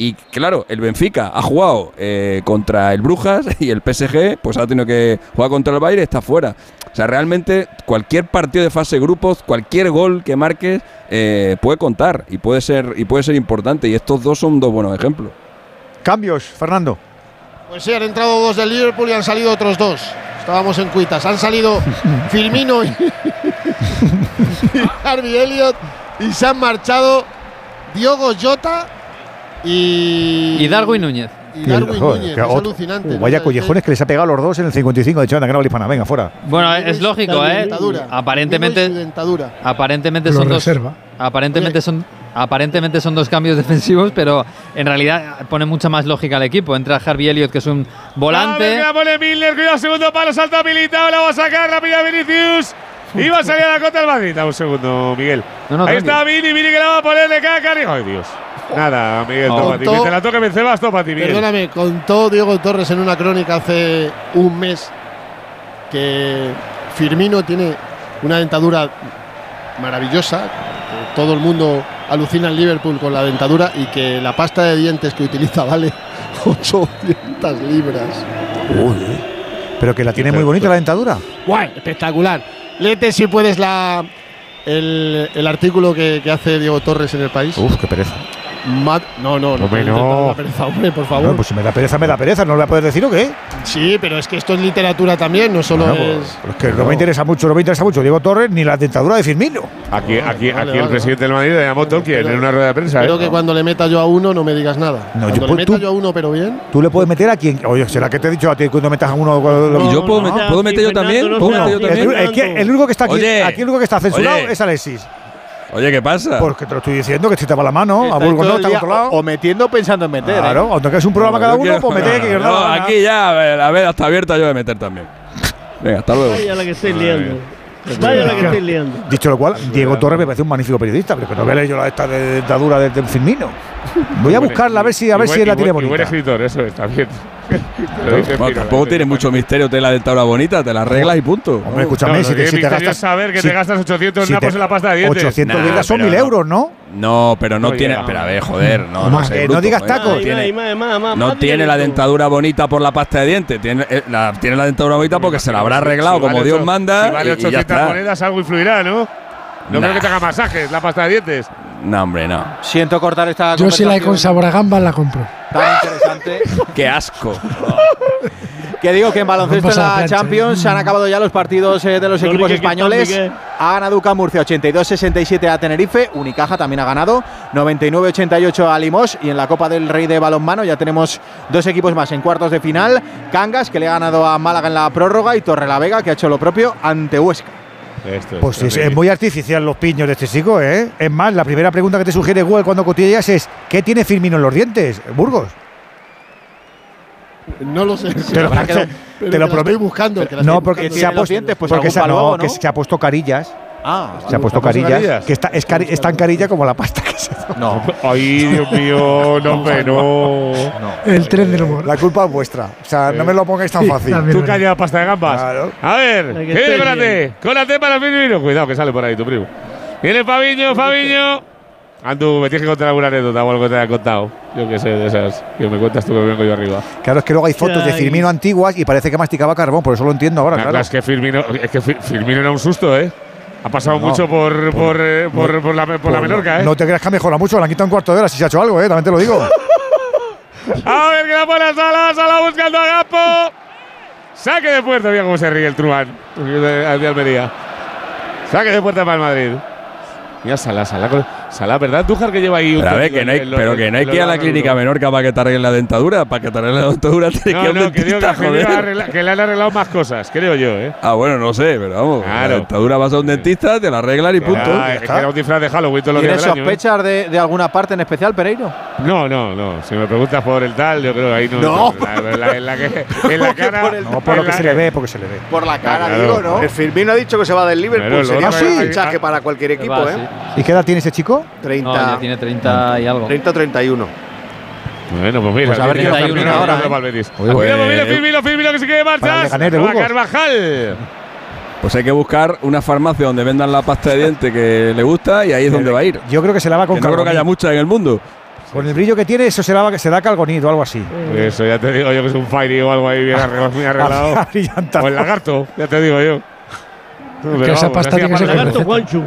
Y claro, el Benfica ha jugado eh, contra el Brujas *laughs* y el PSG pues ha tenido que jugar contra el Bayern y está fuera. O sea, realmente cualquier partido de fase de grupos, cualquier gol que marques eh, puede contar y puede ser y puede ser importante. Y estos dos son dos buenos ejemplos. Cambios, Fernando. Pues sí, han entrado dos del Liverpool y han salido otros dos. Estábamos en cuitas. Han salido *laughs* Firmino y, y *laughs* Harvey Elliott y se han marchado Diogo Jota y. Y Darwin Núñez. Y Darwin Joder, Núñez. que Es otro- alucinante. Uh, ¿no? vaya Es- collejones que les ha pegado a los dos en el 55 de hecho, anda que no hispana. Venga, fuera. Bueno, es lógico, ¿eh? dentadura. Aparentemente, su dentadura. aparentemente son dos. Aparentemente son, aparentemente son dos cambios *laughs* defensivos, pero en realidad pone mucha más lógica al equipo. Entra Harvey Elliott, que es un volante. la pone Milner, cuidado, segundo palo, salta habilitado, la va a sacar, la pilla Vinicius. Y va a salir a la contra del Madrid. Dame un segundo, Miguel. No, no, Ahí está Vini, Vini que la va a poner de caca. Ay, Dios. Nada, Miguel, Oh. toma te la toque Benzema, toma ti, Miguel. Perdóname, contó Diego Torres en una crónica hace un mes que Firmino tiene una dentadura maravillosa. todo el mundo alucina en Liverpool con la dentadura y que la pasta de dientes que utiliza vale *laughs* 800 libras. Pero que la tiene muy bonita la dentadura. ¡Guay! Espectacular. Léete si puedes la, el, el artículo que, que hace Diego Torres en el país. Uf, qué pereza. Mad- no, no, no. Hombre, no. pereza, hombre, por favor. Bueno, pues si me da pereza, me da pereza. ¿No lo voy a poder decir o qué? Sí, pero es que esto es literatura también, no solo Bueno, es. pues, pero es que no me interesa mucho, no me interesa mucho Diego Torres ni la dentadura de Firmino. Aquí, aquí, Vale, aquí vale, el presidente del Madrid le llamó Tolkien en una rueda de prensa. Espero ¿eh? que cuando le meta yo a uno no me digas nada. No, cuando yo le puedo- meta tú- yo a uno, pero bien. Tú le puedes meter a quien. Oye, ¿será que te he dicho a ti cuando metas a uno? ¿Y yo puedo, met- ¿puedo meter yo también? ¿Puedo meter yo también? el que- el único que está aquí, el único que está censurado es Alexis. Oye, ¿qué pasa? Porque te lo estoy diciendo que si te va la mano, a Burgos no está día controlado. O metiendo pensando en meter. Claro, ¿eh? aunque es un programa No, cada uno, quiero- pues mete no, que aquí ya, a ver, a ver, hasta abierta yo voy a meter también. Venga, hasta luego. Vaya la que estoy liando. Vaya la que estoy liando. Dicho lo cual, Diego Torres me parece un magnífico periodista, pero que no vea yo la esta de dentadura del, Firmino. Voy a buscarla a ver si a ver si la tiene y buen bonita. escritor, eso está bien. Bueno, tampoco tiene mucho misterio tener la dentadura bonita, te la arreglas y punto. Hombre, escúchame, No, si te, si te gastas. saber que si- te gastas 800 si napos te- en la pasta de dientes. 800 Nah, libras son pero 1000 no. euros, ¿no? No, pero no Oye, tiene. no. Pero a ver, joder, no, no sé. que no bruto, digas joder, taco. No tiene, no tiene la dentadura bonita por la pasta de dientes. Tiene, eh, la, tiene la dentadura bonita porque se la habrá arreglado Si como vale Dios ocho- manda. Si vale y- y, ya 800 está. monedas, algo influirá, ¿no? No Nah. creo que te haga masajes la pasta de dientes. No, hombre, no. Siento cortar esta Yo si la hay con sabor a gamba la compro. tan interesante. *laughs* Qué asco. *laughs* Que digo que en baloncesto en la plancha. Champions se han acabado ya los partidos eh, de los No equipos españoles. Ha ganado UCAM Murcia 82-67 a Tenerife. Unicaja también ha ganado 99-88 a Limos. Y en la Copa del Rey de Balonmano ya tenemos dos equipos más en cuartos de final. Cangas, que le ha ganado a Málaga en la prórroga. Y Torrelavega, que ha hecho lo propio ante Huesca. Esto es Pues es, muy artificial los piños de este chico, ¿eh? Es más, la primera pregunta que te sugiere Google cuando cotillas es ¿qué tiene Firmino en los dientes, Burgos? No lo sé. Te lo, *laughs* te que lo prometo. estoy buscando. No, porque se ha tiene los puesto, dientes? Pues se ha puesto carillas. Ah, Se ha puesto carillas, que está, es, cari- es tan carilla como la pasta que se No. Ay, Dios mío, *laughs* no, hombre, no. El tren del humor. La culpa es vuestra. O sea, no me lo pongáis tan fácil. Tú calla pasta de gambas. Claro. A ver, Hay ¿qué que viene la T para el Firmino. Cuidado que sale por ahí tu primo. Viene Fabiño, Fabiño. Andu, me tienes que contar alguna anécdota o algo que te haya contado. Yo qué sé, de esas que me cuentas tú que me vengo yo arriba. Claro, es que luego hay fotos de. Firmino antiguas y parece que masticaba carbón, por eso lo entiendo ahora, Nah, claro. Es que Firmino, es que Fi- Firmino era un susto, ¿eh? Ha pasado No, mucho por, por, eh, por, por la, por la Pues Menorca, ¿eh? No te creas que ha mejorado mucho, le han quitado un cuarto de hora si se ha hecho algo, ¿eh? También te lo digo. *laughs* A ver que la pone a Sala, Sala buscando a Gapo. Saque de puerta, mira cómo se ríe el Truán de, de Almería. Saque de puerta para el Madrid. Mira Sala, Sala, con- Sala, ¿verdad? Tujar que lleva ahí un Pero, a ver, que no hay, lo- pero que no hay lo que ir a la clínica ¿no? Menorca para que te arreglen la dentadura. Para que te arreglen la dentadura *laughs* tienes que ir No, a un dentista, que, joder. arregla- que le han arreglado más cosas, creo yo, ¿eh? Ah, bueno, no sé, pero vamos. Claro. La dentadura vas a un dentista, te la arreglan y punto. Ah, es que era un disfraz de Halloween todos los días ¿Tienes ¿eh? sospechas de, de alguna parte en especial, Pereiro? No, no, no. Si me preguntas por el tal, yo creo que ahí no. No. La, la- en la que, *laughs* en la cara. por el- No, por lo que la- se le ve, porque se le ve. Por la cara, Claro. digo, ¿no? El Firmino ha dicho que se va del Liverpool. Lo Sería un fichaje ah, para cualquier equipo, ¿eh? ¿Y qué edad tiene ese chico? 30, No, ya tiene 30 y algo. 30 o 31. Bueno, pues mira, Pues a ver Firmino opina ahora, ahora, ¿eh? pues, pues Firmino, Firmino que se Va. Carvajal. Pues hay que buscar una farmacia donde vendan la pasta de dientes que le gusta y ahí es donde va a ir. Yo creo que se lava con Que no creo que haya muchas en el mundo. Con el brillo que tiene, eso se lava, se da calgonito o algo así. Eso ya te digo yo que es un Fairy o algo ahí bien *laughs* arreglado. o el lagarto, ya te digo yo. Pero esa pasta tiene que ser Lagarto Juanchu.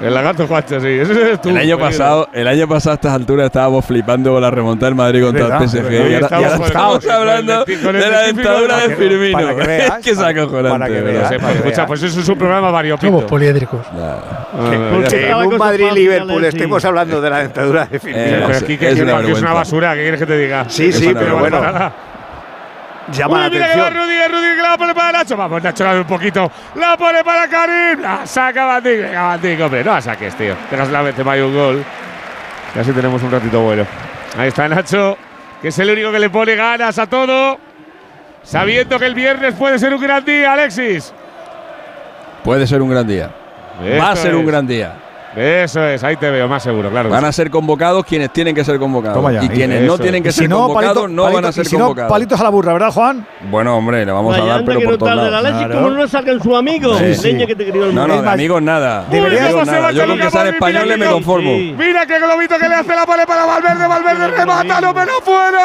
El lagarto Juancho, sí. Ese eres tú. El año pasado, el año pasado a estas alturas estábamos flipando con la remontada del Madrid contra verdad, el PSG. Y ahora, y Estamos ahora con el- estamos el hablando el de la dentadura de Firmino. para *laughs* que veas, Es que es acojonante. para que veas. Para que escucha, veas. pues eso es un programa Somos variopinto. poliédricos. Nada. Ah, En un Madrid-Liverpool estemos hablando de la dentadura de Firmino. Eh, Pero es- aquí que es una una basura, ¿qué quieres que te diga? Sí, sí, pero bueno, llama la Uy, que va atención. Rudiger, Rudiger que la pone para Nacho. Vamos, Nacho, dale un poquito. La pone para Karim. La saca Bandic. Venga, Bandic, hombre. No la saques, tío. Dejas la Benzema y un gol. Y así tenemos un ratito bueno. Ahí está Nacho, que es el único que le pone ganas a todo. Sabiendo que el viernes puede ser un gran día, Alexis. Puede ser un gran día. Va a ser un gran día. Eso es, ahí te veo, más seguro, claro. Van a ser convocados quienes tienen que ser convocados. Toma ya. Y quienes no tienen que Y ser si no, convocados palito- no van palito- a ser y si no, convocados. palitos a la burra, ¿verdad, Juan? Bueno, hombre, le vamos a Vaya, dar, anda pero que por no todos la lados. Alexis, Claro. como no salgan su amigo. Sí, sí. Leña que te crió el No, no, de amigos nada. Deberías- De amigos nada. Yo con que sean Modric, españoles me conformo. sí. Mira qué globito que le hace la pole para Valverde, Valverde remata, no pero fuera.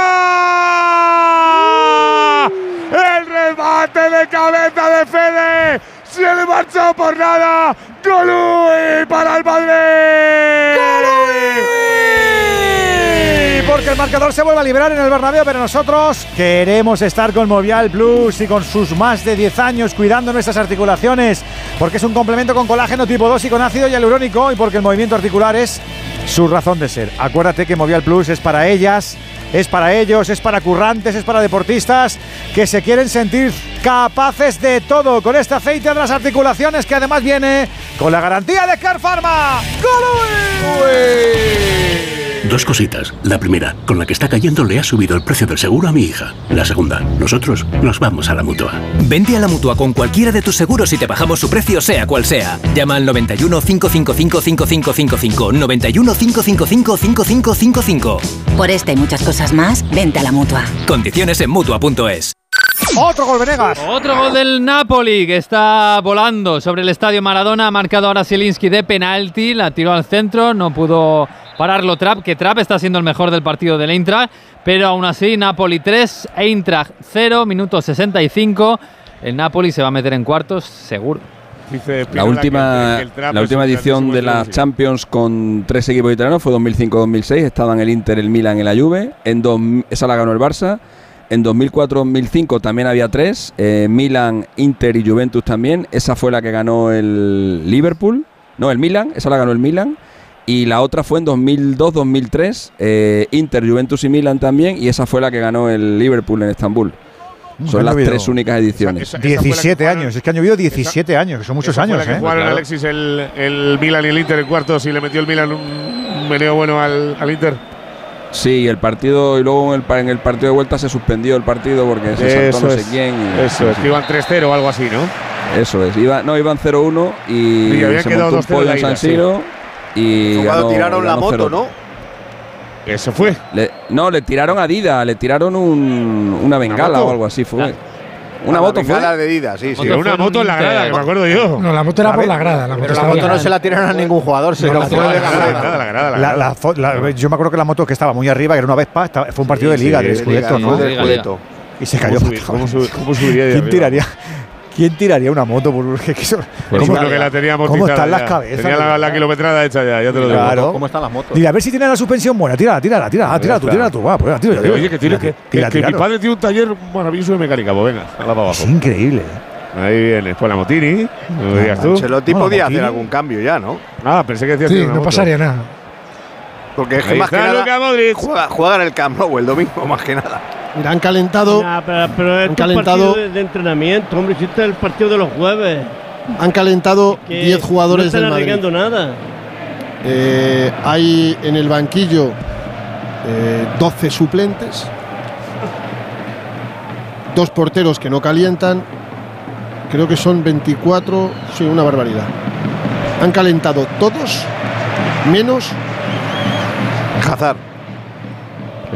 El remate de cabeza de Fede. Se le marchó por nada. Colui para el Madrid. Y porque el marcador se vuelve a liberar en el Bernabéu, pero nosotros queremos estar con Movial Plus y con sus más de 10 años cuidando nuestras articulaciones, porque es un complemento con colágeno tipo 2 y con ácido hialurónico y porque el movimiento articular es su razón de ser. Acuérdate que Movial Plus es para ellas, es para ellos, es para currantes, es para deportistas que se quieren sentir capaces de todo con este aceite de las articulaciones que además viene con la garantía de Car Pharma. Dos cositas. La primera, con la que está cayendo le ha subido el precio del seguro a mi hija. La segunda, nosotros nos vamos a la mutua. Vente a la mutua con cualquiera de tus seguros y te bajamos su precio, sea cual sea. Llama al 91 555 5555. 91 555 5555. Por esta y muchas cosas más, vente a la mutua. Condiciones en mutua.es. Otro gol Venegas. Otro gol del Napoli que está volando sobre el estadio Maradona. Ha marcado ahora Zielinski de penalti. La tiró al centro. No pudo pararlo Trapp. Que Trapp está siendo el mejor del partido del Eintracht. Pero aún así, Napoli 3, Eintracht 0, minuto 65. El Napoli se va a meter en cuartos, seguro. Dice La última, que que Trap la última edición de la equipo, sí. Champions con tres equipos italianos fue 2005-2006. Estaban el Inter, el Milan y la Juve. En dos, esa la ganó el Barça. En 2004-2005 también había tres. eh, Milan, Inter y Juventus también. Esa fue la que ganó el Liverpool. No, el Milan. Esa la ganó el Milan. Y la otra fue en 2002-2003. eh, Inter, Juventus y Milan también. Y esa fue la que ganó el Liverpool en Estambul. Son las tres únicas ediciones. 17 años, es que han llovido 17 años, que son muchos años, la que ¿eh? jugaron Claro. Alexis el, el Milan y el Inter en cuartos y le metió el Milan un meneo bueno al, al Inter. Sí, el partido y luego en el, en el partido de vuelta se suspendió el partido porque se saltó no sé es. quién. y- Eso es, que iban 3-0 o algo así, ¿no? Eso es. Iba, no, iban 0-1 y, Y se quedado montó un 2-0 pollo en San sí. Y Fue cuando ganó- tiraron la moto, 0. ¿no? Eso fue. Le- no, le tiraron a Dida, le tiraron un- una bengala o algo así fue. Una La moto fue. bengala de Dida, sí, sí. Una moto en la grada, que me acuerdo yo. No, la moto era por la grada. La moto Pero la moto no se la tiraron a ningún jugador, se No, la la fue grada, la la la La- la la- yo me acuerdo que la moto que estaba muy arriba, que era una Vespa, estaba- fue un partido Sí, de liga, sí, de de Scudetto, ¿no? fue. Y se ¿Cómo cayó. cómo subir- cómo subiría de ¿Quién tiraría? ¿Quién tiraría una moto? Por, que, que *laughs* Pues ¿cómo, que la tenía cómo están las ya. cabezas? Tenía la, la kilometrada hecha ya, ya te lo digo. Claro. ¿Cómo están las motos? Dile, a ver si tiene la suspensión buena. Tírala, tírala, tírala. Tírala tú, tírala tú. Va, pues, tírala, Oye, Oye, que, tiene que, que, tira, que mi tíralo. padre tiene un taller maravilloso de mecánica. Pues venga, ala para Es abajo. increíble. Ahí viene. Pues la Motini, ¿lo dirías tú? Ancelotti podía hacer algún cambio ya, ¿no? Ah, pensé que decías Sí, que no pasaría nada. Porque es que más que nada juega en el Camp Nou el domingo, *laughs* más que nada. Mira, han calentado, Nah, pero, pero Han es un calentado- de, de entrenamiento, hombre. Si este es el partido de los jueves. han calentado que 10 jugadores no están del Madrid. nada. Eh, hay en el banquillo eh, 12 suplentes, dos porteros que no calientan, creo que son 24, sí, una barbaridad. Han calentado todos, menos Hazard.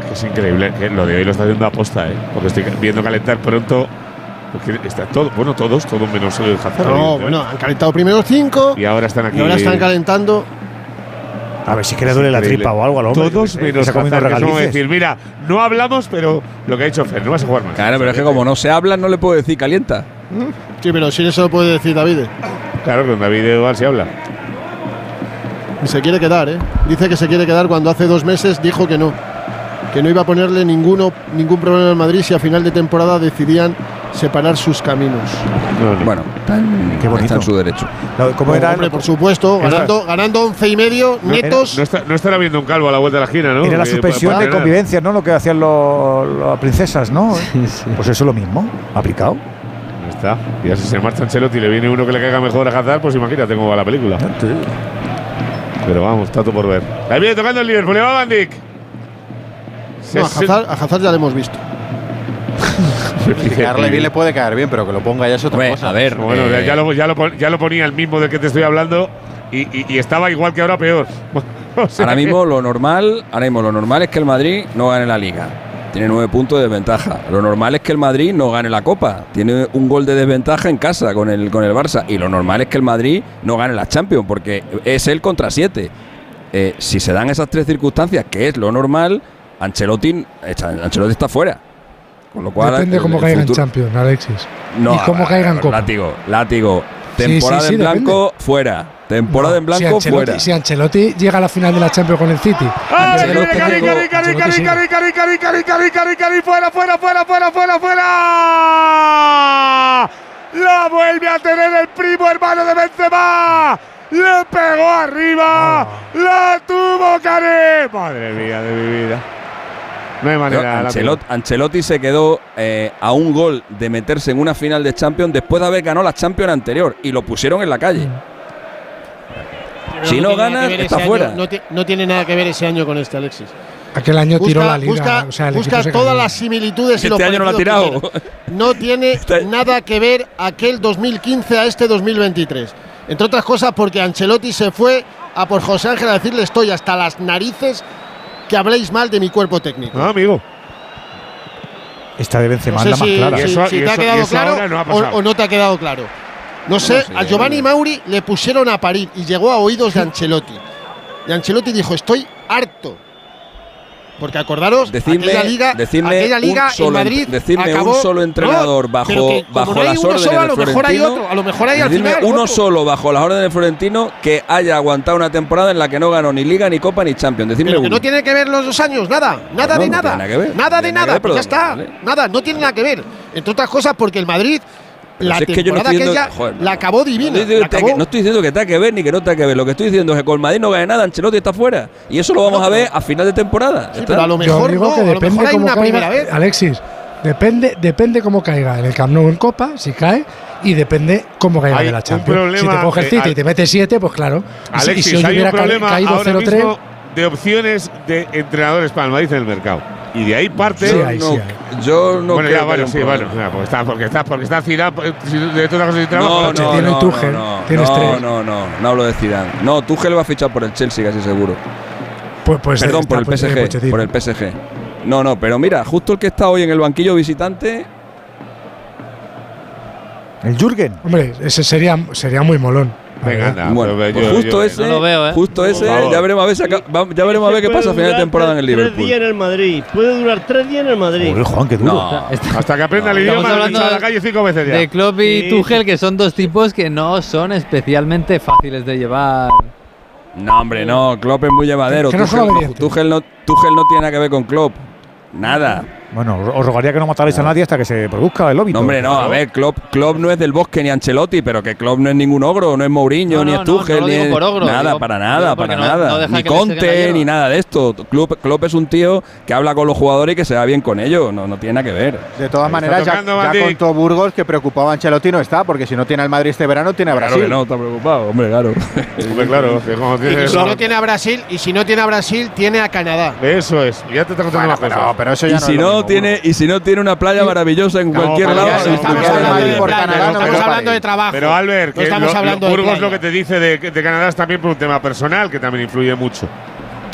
Es que es increíble. que lo de hoy lo está haciendo aposta, ¿eh? Porque estoy viendo calentar pronto. Porque está todo, bueno, todos, todos menos el Hazard. No, bueno, han calentado primero 5 Y ahora están aquí. y ahora están calentando. A ver si que le duele la tripa o algo al hombre. Todos que menos Hazard, que es como regalices. decir, mira, no hablamos, pero lo que ha hecho Fer, no vas a jugar más. Claro, pero es que como no se habla, no le puedo decir calienta. Sí, pero si eso lo puede decir David. Claro, con David igual se habla. Y se quiere quedar, ¿eh? Dice que se quiere quedar cuando hace dos meses dijo que no. Que no iba a ponerle ninguno, ningún problema al Madrid si a final de temporada decidían separar sus caminos. Bueno, tan- Qué bonito. está en su derecho. No, ¿Cómo No, era? hombre, por supuesto, ganando, ganando 11 y medio netos. No, está- no estará viendo un calvo a la vuelta de la esquina, ¿no? Era la suspensión de convivencia, ¿no? Lo que hacían los- las princesas, ¿no? Pues eso es lo mismo, aplicado. Ya está. Ya si se marcha Ancelotti y le viene uno que le caiga mejor a Hazard, pues imagínate cómo va la película. Pero vamos, está todo por ver. Ahí viene tocando el Liverpool, le va Van Dijk. No, a, Hazard, a Hazard ya lo hemos visto. *laughs* Caerle bien le puede caer bien, pero que lo ponga ya es otra Hombre, cosa. a ver, Bueno, eh, ya, lo, ya, lo, ya lo ponía el mismo del que te estoy hablando y, y- y estaba igual que ahora peor. *laughs* O sea ahora mismo lo normal, ahora mismo lo normal es que el Madrid no gane la Liga. Tiene nueve puntos de desventaja. Lo normal es que el Madrid no gane la Copa. Tiene un gol de desventaja en casa con el, con el Barça. Y lo normal es que el Madrid no gane la Champions, porque es él contra siete. Eh, si se dan esas tres circunstancias, que es lo normal, Ancelotti, Ancelotti está fuera. Con lo cual, Depende el- cómo el caiga en futuro- Champions, Alexis. No, y cómo a- caiga en a- Copa. Látigo, látigo. Sí, Temporada sí, sí, en blanco, fuera. Temporada en si blanco, Ancelotti, fuera. Si Ancelotti llega a la final de la Champions con el City. ¡Ah, Ancelotti Cari, Cari, técnico, Cari, Cari, Ancelotti Cari, sigue. Cari, Cari, Cari, Cari, Cari, Cari, Cari, fuera, fuera, fuera, fuera, fuera, fuera. La vuelve a tener el primo hermano de Benzema. Le pegó arriba. La tuvo Cari. Madre mía de mi vida. No hay manera. la Ancelot- Ancelotti se quedó eh, a un gol de meterse en una final de Champions después de haber ganado la Champions anterior y lo pusieron en la calle. Si no tiene nada gana, que ver está año, fuera. no, ti- no tiene nada que ver ese año con este Alexis. Aquel año tiró la liga. busca- o sea, todas cayó. las similitudes y Este los año no lo ha tirado. tiene. No tiene *laughs* nada que ver aquel 2015 a este 2023. Entre otras cosas porque Ancelotti se fue a por José Ángel a decirle estoy hasta las narices que habléis mal de mi cuerpo técnico. Ah, amigo. Esta de Benzema No sé la más clara. si- eso- si te ha eso- quedado eso claro no ha o, pasado. o no te ha quedado claro. No sé, sí, a Giovanni Mauri le pusieron a parir y llegó a oídos de Ancelotti. Y Ancelotti dijo, estoy harto. Porque acordaros, Decidme, aquella liga, decidme aquella liga un solo, en Madrid decidme acabó, un solo entrenador No, bajo, que bajo no las órdenes solo, a del lo mejor hay otro, a lo mejor hay al final uno otro. solo bajo las órdenes del Florentino que haya aguantado una temporada en la que no ganó ni Liga, ni Copa, ni Champions. Decidme Pero que uno. no tiene que ver los dos años, nada, nada No, de no nada. nada que ver. Nada de nada que ver, pues ya está. vale. Nada, no tiene nada que ver. Entre otras cosas, porque el Madrid, Pero la si es que yo no temporada estoy que diciendo- ella joder, la acabó No divina. estoy, diciendo la que- acabó- no estoy diciendo que tenga que ver ni que no tenga que ver. Lo que estoy diciendo es que con el Madrid no gana nada, Ancelotti está fuera. Y eso lo vamos a ver a final de temporada. Está. Que depende cómo caiga, Alexis, depende, depende cómo caiga en el Camp Nou en Copa, si cae, y depende cómo caiga de la Champions. Si te coge el eh, City y te mete 7, pues claro. Y si- y Alexis, si hoy hay un hubiera problema caído ahora 0-3, mismo de opciones de entrenadores para el Madrid en el mercado. Y de ahí parte. Sí hay. Yo no Bueno, creo ya, bueno, sí, bueno. porque está, porque está, porque está Zidane, si- de todas las cosas sin trabajo. No, no, Tiene no, Tuchel, no, tienes no, tres. no, no, no hablo de Zidane. No, Tuchel va a fichar por el Chelsea casi seguro. pues, pues Perdón, por el pues, PSG, Pochettino. por el PSG. No, no, pero mira, justo el que está hoy en el banquillo visitante, El Jürgen. Hombre, ese sería, sería muy molón. Venga, anda. bueno, pues yo- justo yo- ese, no lo veo, ¿eh? justo ese, ya veremos a ver, si aca- va- ya veremos a ver qué pasa a final de temporada en el Tres Liverpool. días en el Madrid. Puede durar tres días en el Madrid. Joder, Juan, qué duro. No, Hasta que aprenda el Estamos idioma, hablando a la calle cinco veces ya. de Klopp y Sí. Tuchel, que son dos tipos que no son especialmente fáciles de llevar. no, hombre, no, Klopp es muy llevadero. No Tuchel, no. Tuchel no, Tuchel no tiene nada que ver con Klopp. Nada. Bueno, os rogaría que no matarais a nadie hasta que se produzca el óbito. No, hombre, no, a ver, Klopp, Klopp no es del Bosque ni Ancelotti, pero que Klopp no es ningún ogro, no es Mourinho, No, ni no, no, no lo ni es- por ogro, nada, digo- para nada, para no- nada. no ni Conte, ni nada de esto. Klopp, Klopp es un tío que habla con los jugadores y que se va bien con ellos, no, no tiene nada que ver. De todas maneras, ya, ya contó Burgos que preocupaba a Ancelotti no está, porque si no tiene al Madrid este verano, tiene a Claro Brasil. que no, está preocupado, hombre, claro. *laughs* Hombre, claro, Y si no tiene a Brasil, y si no tiene a Brasil, tiene a Canadá. Eso es, ya te está contando Bueno, más pero, pero eso ya Y no si es lo no tiene, y si no tiene una playa maravillosa en cualquier lado, estamos hablando de trabajo. Pero Albert, no que estamos lo- hablando lo- de Burgos playa. lo que te dice de, de Canadá es también por un tema personal, que también influye mucho.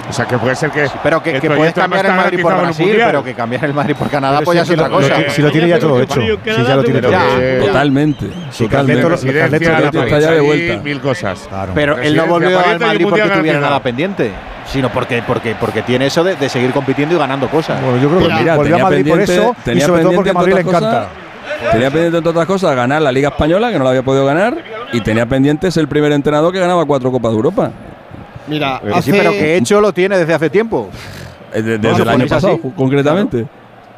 O sea, que puede ser que. Pero que, que puedes cambiar el Madrid por Brasil, pero que cambiar el Madrid por Canadá, Pero pues si ya es es que otra lo- lo- cosa. si lo tiene ya todo hecho. Si ya lo tiene todo hecho. que- Totalmente. Sí. Carleto- la está ya de vuelta. Mil cosas. Claro. Pero él no volvió al Madrid porque tuviera nada pendiente, sino porque, porque, porque tiene eso de, de seguir compitiendo y ganando cosas. Bueno, yo creo que Pues mira, volvió a tenía Madrid por pendiente- eso y tenía sobre todo porque pendiente a Madrid le entre otras encanta. cosas- Tenía pendiente, entre otras cosas, ganar la Liga Española, que no la había podido ganar, y tenía pendiente ser el primer entrenador que ganaba cuatro Copas de Europa. Mira, hace, Sí, pero que hecho lo tiene desde hace tiempo. Eh, de- Desde No, el año pasado, así. concretamente.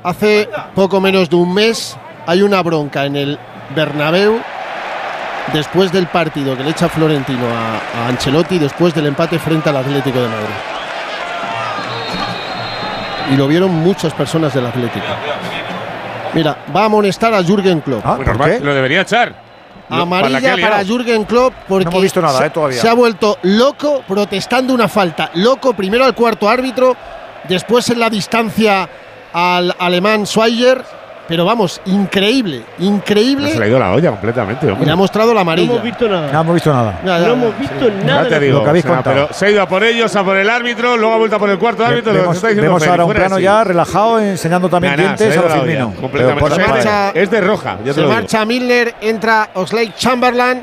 hace poco menos de un mes hay una bronca en el Bernabéu después del partido que le echa Florentino a, a Ancelotti después del empate frente al Atlético de Madrid. Y lo vieron muchas personas del Atlético. Mira, va a amonestar a Jürgen Klopp. Ah, Bueno, ¿por qué? Lo debería echar. Para Amarilla para. Jürgen Klopp porque No hemos visto nada, se, eh, todavía. se ha vuelto loco protestando una falta. Loco primero al cuarto árbitro, después en la distancia al alemán Schweiger. Pero vamos, increíble, increíble. Se le ha ido la olla completamente. Y hombre. le ha mostrado la No amarilla. hemos visto nada. No hemos visto nada. Ya, ya, No hemos visto nada. Ya te digo, Lo que habéis o sea, contado. pero se ha ido a por ellos, a por el árbitro, luego ha vuelto a por el cuarto árbitro. que Vemos, ahora un plano así. ya relajado, enseñando también Nah, nah, dientes a Firmino. completamente. Se marcha- es de roja. ya te Se marcha Milner, entra Osley Chamberlain,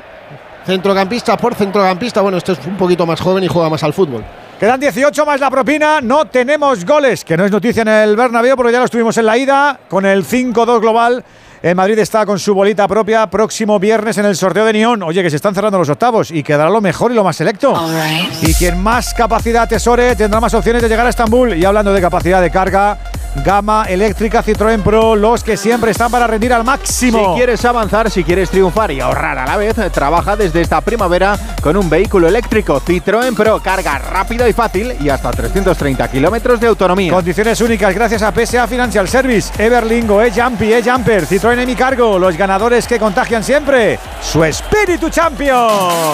centrocampista por centrocampista. Bueno, este es un poquito más joven y juega más al fútbol. Quedan 18 más la propina, no tenemos goles, que no es noticia en el Bernabéu porque ya lo estuvimos en la ida con el 5-2 global. El Madrid está con su bolita propia próximo viernes en el sorteo de Nión. Oye, que se están cerrando los octavos y quedará lo mejor y lo más selecto. Y quien más capacidad tesore tendrá más opciones de llegar a Estambul. Y hablando de capacidad de carga, gama eléctrica Citroën Pro, los que siempre están para rendir al máximo. Si quieres avanzar, si quieres triunfar y ahorrar a la vez, trabaja desde esta primavera con un vehículo eléctrico Citroën Pro. Carga rápido y fácil y hasta 330 kilómetros de autonomía. Condiciones únicas gracias a PSA Financial Service, Everlingo, E-Jumpy, E-Jumper, Citroën en mi cargo, los ganadores que contagian siempre su espíritu champion.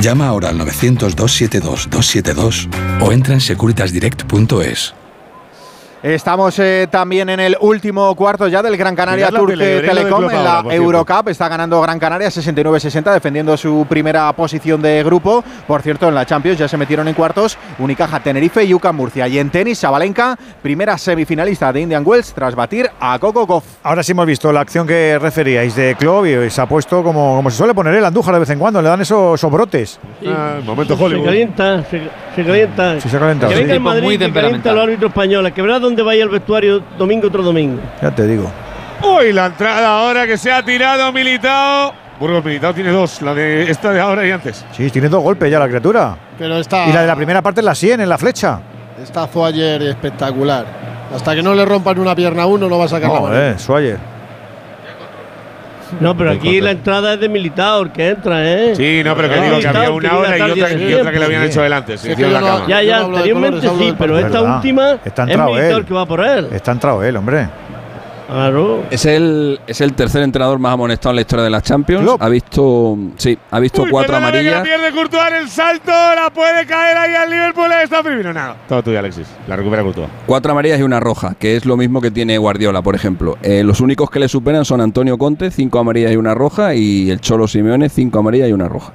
Llama ahora al 900-272-272 o entra en securitasdirect.es. Estamos eh, también en el último cuarto ya del Gran Canaria de Telecom en la. Eurocup. Está ganando Gran Canaria 69-60, defendiendo su primera posición de grupo. Por cierto, en la Champions ya se metieron en cuartos Unicaja Tenerife y UCAM Murcia. Y en tenis, Sabalenka, primera semifinalista de Indian Wells tras batir a Coco Gauff. Ahora sí hemos visto la acción que referíais de Klopp y se ha puesto como, como se suele poner el Andújar de vez en cuando, le dan esos, esos brotes. Ah, momento Se Hollywood. calienta, se, se calienta. Sí, se ha calentado, Que sí. venga Madrid, muy que calienta los árbitros españoles, que verá dónde vaya el vestuario domingo otro domingo. Ya te digo. Uy, la entrada ahora que se ha tirado Militao. Burgos Militao tiene dos, la de esta de ahora y antes. Sí, tiene dos golpes ya la criatura. Pero está, Y la de la primera parte en la 100, en la flecha. está Zuayer espectacular. Hasta que no le rompan una pierna a uno, no va a sacar la No, mano. eh, Suayer. *laughs* No, pero aquí la entrada es de Militao, que entra, ¿eh? Sí, no, pero que digo que había una hora y otra, y otra que le habían hecho delante. Se la no- cama. Ya, ya, anteriormente colores, sí, pero esta última Está es el que va por él. Está entrado él, hombre. Claro. Es el, es el tercer entrenador más amonestado en la historia de las Champions. Klopp. Ha visto, sí, ha visto Uy, cuatro que La amarillas. pierde Courtois en el salto, la puede caer ahí al Liverpool. Está Firmino, nada. Todo tuyo, Alexis. La recupera Courtois. Cuatro amarillas y una roja, que es lo mismo que tiene Guardiola, por ejemplo. Eh, los únicos que le superan son Antonio Conte, cinco amarillas y una roja, y el Cholo Simeone, cinco amarillas y una roja.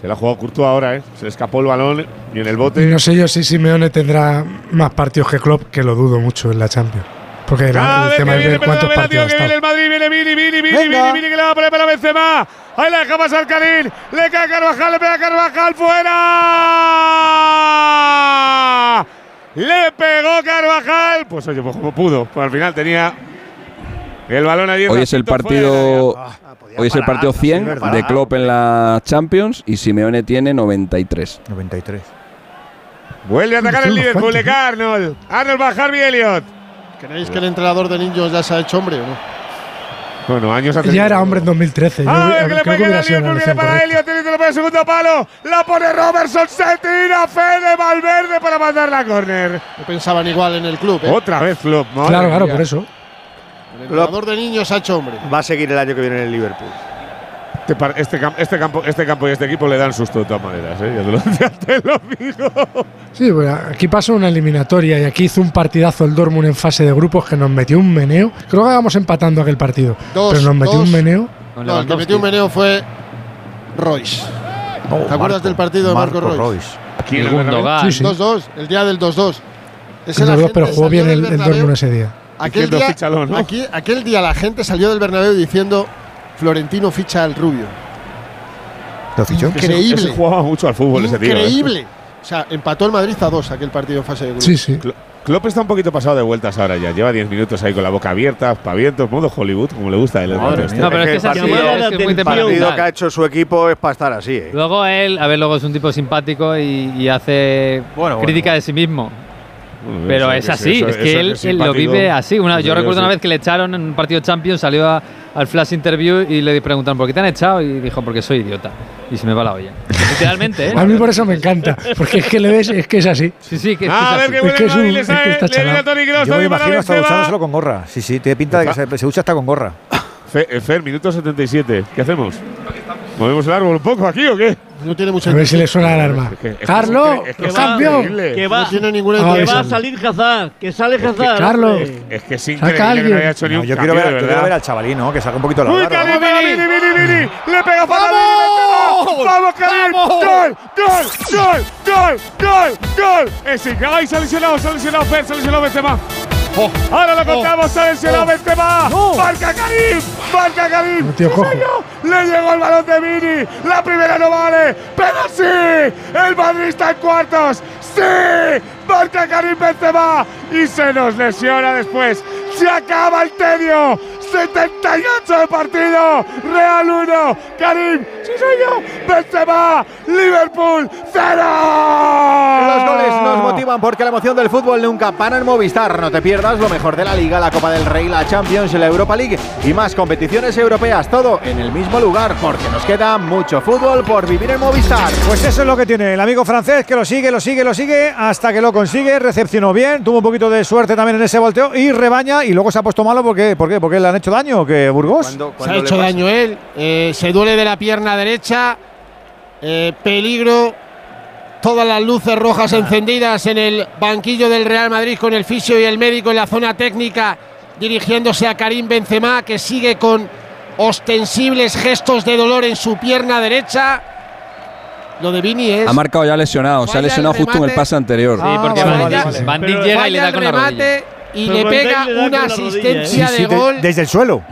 Se la ha jugado Courtois ahora, ¿eh? Se le escapó el balón y en el Y bote. no sé yo si Simeone tendrá más partidos que Klopp, que lo dudo mucho en la Champions. Porque la- Cada el vez tema que es viene, ver cuántos partidos ha que viene el Madrid, viene Vini, Vini, Vini, Venga. Vini, Vini, que le va a poner para Benzema. Ahí le deja pasar Karim, le cae Carvajal, le pega Carvajal, fuera. Le pegó Carvajal. Pues oye, pues como pudo. Pues al final tenía el balón allí. Hoy es el partido, hoy es el partido 100 de Klopp en la Champions y Simeone tiene 93. 93. Vuelve a atacar el Liverpool, Arnold. Arnold va a Harvey Elliott. ¿Creéis que el entrenador de niños ya se ha hecho hombre o no? Bueno, años hace. Ya era hombre en 2013. Yo A hubi- ver, que le pegue la Liverpool, viene elección para. Elliot, el segundo palo. La pone Robertson, se tira Fede Valverde para mandar la córner. No pensaban igual en el club. ¿eh? Otra vez Klopp, Claro, claro, mía. por eso. El entrenador de niños ha hecho hombre. Va a seguir el año que viene en el Liverpool. Este, este cam- este campo, este campo y este equipo le dan susto de todas maneras, ¿eh? Ya te lo, *laughs* ya te lo digo. Sí, bueno, aquí pasó una eliminatoria y aquí hizo un partidazo el Dortmund en fase de grupos que nos metió un meneo. Creo que vamos empatando aquel partido. Dos, pero nos metió dos. un meneo. No, el que metió un meneo fue Royce. ¿Te acuerdas del partido de Marco, Royce? Aquí en El el Bernabéu. Gundogan. Sí, sí. 2-2, el día del 2-2. Ese Los la dos, gente pero jugó bien el, el. Dortmund ese día. Aquel día, ¿no? aquí- aquel día la gente salió del Bernabéu diciendo Florentino ficha al rubio. ¿Lo fichó? Ese- Increíble. ese jugaba mucho al fútbol ese tío. ¿eh? Increíble. O sea, empató el Madrid a dos aquel partido en fase de grupos. Sí, sí. Klo- Klopp está un poquito pasado de vueltas ahora ya. Lleva 10 minutos ahí con la boca abierta, pavientos, modo Hollywood, como le gusta a él. Madre este. No, pero es que es que es muy atención. El partido que ha hecho su equipo es para estar así, ¿eh? Luego él, a ver, luego es un tipo simpático y, y hace bueno, crítica bueno. de sí mismo. Pero es así, eso- es eso que él, es él lo vive así. Una, yo recuerdo una vez que le echaron en un partido Champions, salió a- al flash interview y le preguntaron ¿por qué te han echado? Y dijo, porque soy idiota. Y se me va la olla. Literalmente, ¿eh? *laughs* A mí por eso me encanta. Porque es que le ves, es que es así. Sí, sí, que, A ver es que un- es que le a Toni Kroos, Yo me imagino hasta duchándoselo con gorra. Sí, sí, tiene pinta de que se, se ducha hasta con gorra. Fe- eh, Fer, minuto 77. ¿Qué hacemos? ¿Movemos el árbol un poco aquí o qué? No tiene mucha A ver si le suena la alarma. Es que- es que Carlos, es que es cambio. increíble. Que va, No tiene ninguna Ah, que intención. va a salir Hazard, que sale Hazard. Carlos. hombre. Es que es increíble que alguien. no haya hecho ni No, un yo cambio, quiero ver, de yo quiero verdad. ver al chavalín, ¿no? Que saca un poquito la ¡Uy. Karim, Vini, Vini, Vini, Vini! ¡Le pega para Vini! ¡Vamos, Karim! ¡Gol! ¡Gol! ¡Gol! ¡Gol! ¡Gol! ¡Gol! Ese, ¡ay, se ha lesionado, se ha lesionado Fer, se ha lesionado Benzema! Ahora lo contamos, se ha lesionado Benzema. ¡Marca Karim! ¡Marca Karim! No, tío. ¡Le llegó el balón de Vini! ¡La primera no vale! ¡Pero sí! ¡El Madrid está en cuartos! ¡Sí! ¡Marca Karim Benzema! Y se nos lesiona después. ¡Se acaba el tedio! 78 de partido. Real 1. Karim. Sí soy yo. Benzema. Liverpool 0. Los goles nos motivan porque la emoción del fútbol nunca para en Movistar. No te pierdas lo mejor de la Liga, la Copa del Rey, la Champions, la Europa League y más competiciones europeas. Todo en el mismo lugar porque nos queda mucho fútbol por vivir en Movistar. Pues eso es lo que tiene el amigo francés, que lo sigue, lo sigue, lo sigue, hasta que lo consigue, recepcionó bien, tuvo un poquito de suerte también en ese volteo y rebaña y luego se ha puesto malo porque, ¿por qué? ¿Porque le han hecho daño o qué, Burgos? Se ha hecho daño él, eh, se duele de la pierna derecha, eh, peligro todas las luces rojas encendidas en el banquillo del Real Madrid con el fisio y el médico en la zona técnica dirigiéndose a Karim Benzema que sigue con ostensibles gestos de dolor en su pierna derecha. Lo de Vini es Ha marcado ya lesionado, se ha lesionado justo en el pase anterior. Sí, porque vale, Van, vale, Van- vale. Van Dijk Pero llega y le da con la rodilla. Y Pero le pega le una rodilla, asistencia ¿eh? Sí, de de- gol. desde el suelo.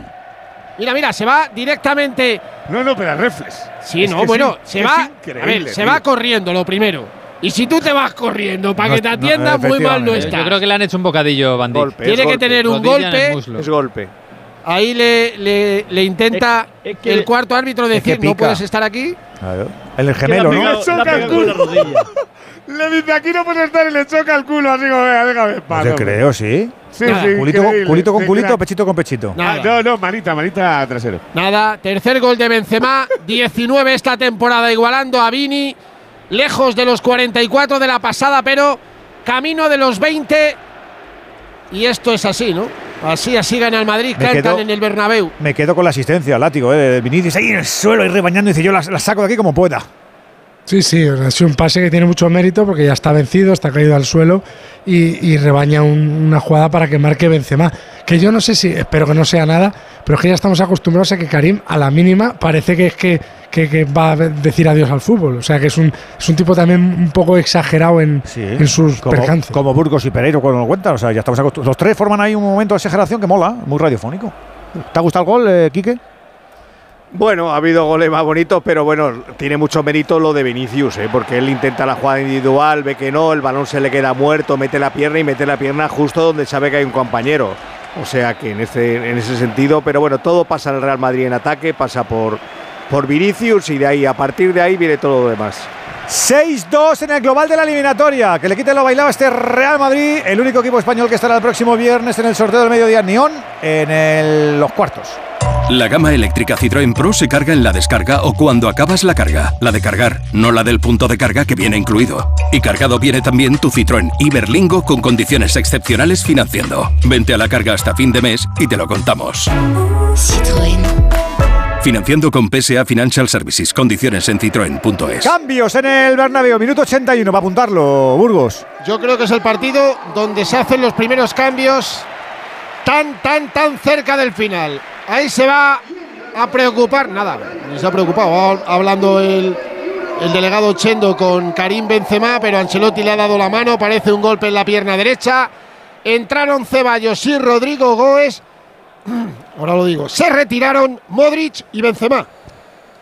Mira, mira, se va directamente. No, no, pero reflex. Sí, Es no, bueno, se va. A ver, se va corriendo lo primero. Y si tú te vas corriendo para No, que te no, atienda, muy mal no está. Yo creo que le han hecho un bocadillo. Golpe, Tiene que golpe. tener un Rodilla golpe. Es golpe. Ahí le, le, le intenta Es- es que- el cuarto árbitro que decir, no puedes estar aquí. Claro. El gemelo, ¿no? *laughs* Le dice, aquí no puedes estar y le choca el culo, así como, venga, déjame en paz, Yo hombre". creo, sí. Sí, Nada. sí, Culito, con- culito con pechito con pechito. Ah, Nada. no, no, manita, manita trasero. Nada, tercer gol de Benzema, *laughs* 19 esta temporada, igualando a Vini, lejos de los 44 de la pasada, pero camino de los 20. Y esto es así, ¿no? Así, así gana el Madrid, Me cantan quedo- en el Bernabéu. Me quedo con la asistencia, látigo, ¿eh? Vinicius ahí en el suelo y rebañando. Dice, yo la, la saco de aquí como pueda. Sí, sí, sido un pase que tiene mucho mérito porque ya está vencido, está caído al suelo y, y rebaña un- una jugada para que marque Benzema. Que yo no sé si, espero que no sea nada, pero es que ya estamos acostumbrados a que Karim a la mínima parece que es que, que- que va a decir adiós al fútbol. O sea que es un, es un tipo también un poco exagerado en, en sus como, percances. como Burgos y Pereiro cuando lo cuentan. O sea, ya estamos acostumbrados. Los tres forman ahí un momento de exageración que mola, muy radiofónico. ¿Te ha gustado el gol, eh, Quique? Bueno, ha habido goles más bonitos, pero bueno, tiene mucho mérito lo de Vinicius, ¿eh? porque él intenta la jugada individual, ve que no, el balón se le queda muerto, mete la pierna y mete la pierna justo donde sabe que hay un compañero. O sea que en ese, en ese sentido, pero bueno, todo pasa en el Real Madrid en ataque, pasa por, por Vinicius y de ahí, a partir de ahí viene todo lo demás. 6-2 en el global de la eliminatoria. Que le quite lo bailado a este Real Madrid. El único equipo español que estará el próximo viernes en el sorteo del mediodía Neón en los cuartos. La gama eléctrica Citroën Pro se carga en la descarga o cuando acabas la carga. La de cargar, no la del punto de carga que viene incluido. Y cargado viene también tu Citroën Iberlingo con condiciones excepcionales financiando. Vente a la carga hasta fin de mes y te lo contamos. Financiando con PSA Financial Services. Condiciones en citroen.es. Cambios en el Bernabéu. Minuto 81 para apuntarlo, Burgos. Yo creo que es el partido donde se hacen los primeros cambios tan, tan, tan cerca del final. Ahí se va a preocupar, nada, ni se ha preocupado. Va hablando el, el delegado Chendo con Karim Benzema, pero Ancelotti le ha dado la mano, parece un golpe en la pierna derecha. Entraron Ceballos y Rodrigo Goes. *clears throat* Ahora lo digo, se retiraron Modric y Benzema.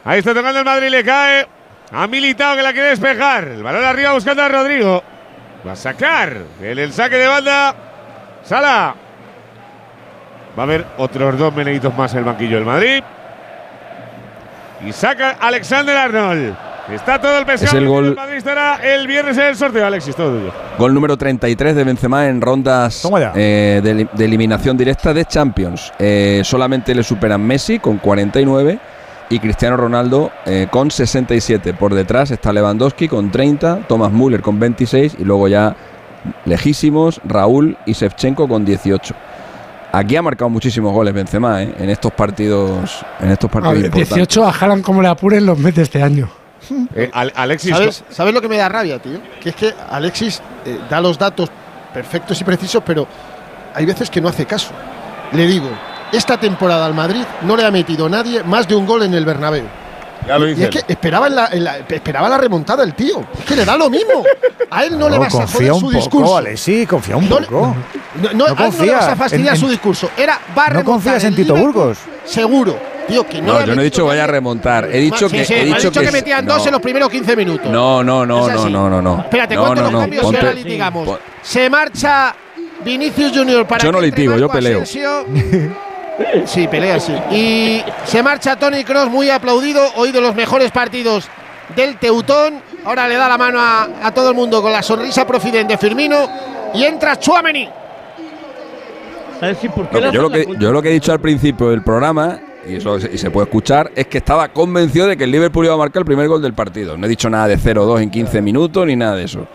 Ahí está tocando el Madrid, le cae. Ha militado que la quiere despejar. El balón arriba buscando a Rodrigo. Va a sacar en el saque de banda. Sala. Va a haber otros dos meneitos más en el banquillo del Madrid. Y saca Alexander Arnold. Está todo el peso. Es el gol- del Madrid estará el viernes en el sorteo, Alexis, todo tuyo. Gol número 33 de Benzema en rondas eh, de, de eliminación directa de Champions. Eh, solamente le superan Messi con 49 y Cristiano Ronaldo eh, con 67. Por detrás está Lewandowski con 30, Thomas Müller con 26 y luego ya lejísimos Raúl y Shevchenko con 18. Aquí ha marcado muchísimos goles Benzema eh, en estos partidos, en estos A partidos ver, importantes. 18 a Haaland como le apuren los mete este año. Eh, Alexis. ¿Sabes, ¿Sabes lo que me da rabia, tío? Que es que Alexis eh, da los datos perfectos y precisos, pero hay veces que no hace caso. Le digo, esta temporada al Madrid no le ha metido nadie más de un gol en el Bernabéu. Ya lo Y es que esperaba, en la, en la- esperaba la remontada el tío. Es que le da lo mismo. A él no le vas a confía joder un su poco, discurso. Alexis, confía un No poco. No, no, No a él no le vas a fastidiar en- en- su discurso. Era va a No confías en Tito Burgos. Seguro. Tío, que no, No, yo no he dicho vaya a remontar. He dicho Sí, que sí, he dicho que, que metían no. dos en los primeros 15 minutos. No, no, no, no, no, no, no. Espérate, no, ¿cuántos no, no. cambios y Ponte- ahora litigamos? Se marcha Vinicius Junior para Yo no litigo, yo peleo. *laughs* Sí, pelea, sí. Y se marcha Tony Cross, muy aplaudido, hoy de los mejores partidos del Teutón. Ahora le da la mano a, a todo el mundo con la sonrisa profidente de Firmino. Y entra Chuameni. No, yo, lo que, yo lo que he dicho al principio del programa, y eso se- y se puede escuchar, es que estaba convencido de que el Liverpool iba a marcar el primer gol del partido. No he dicho nada de 0-2 en 15 minutos ni nada de eso.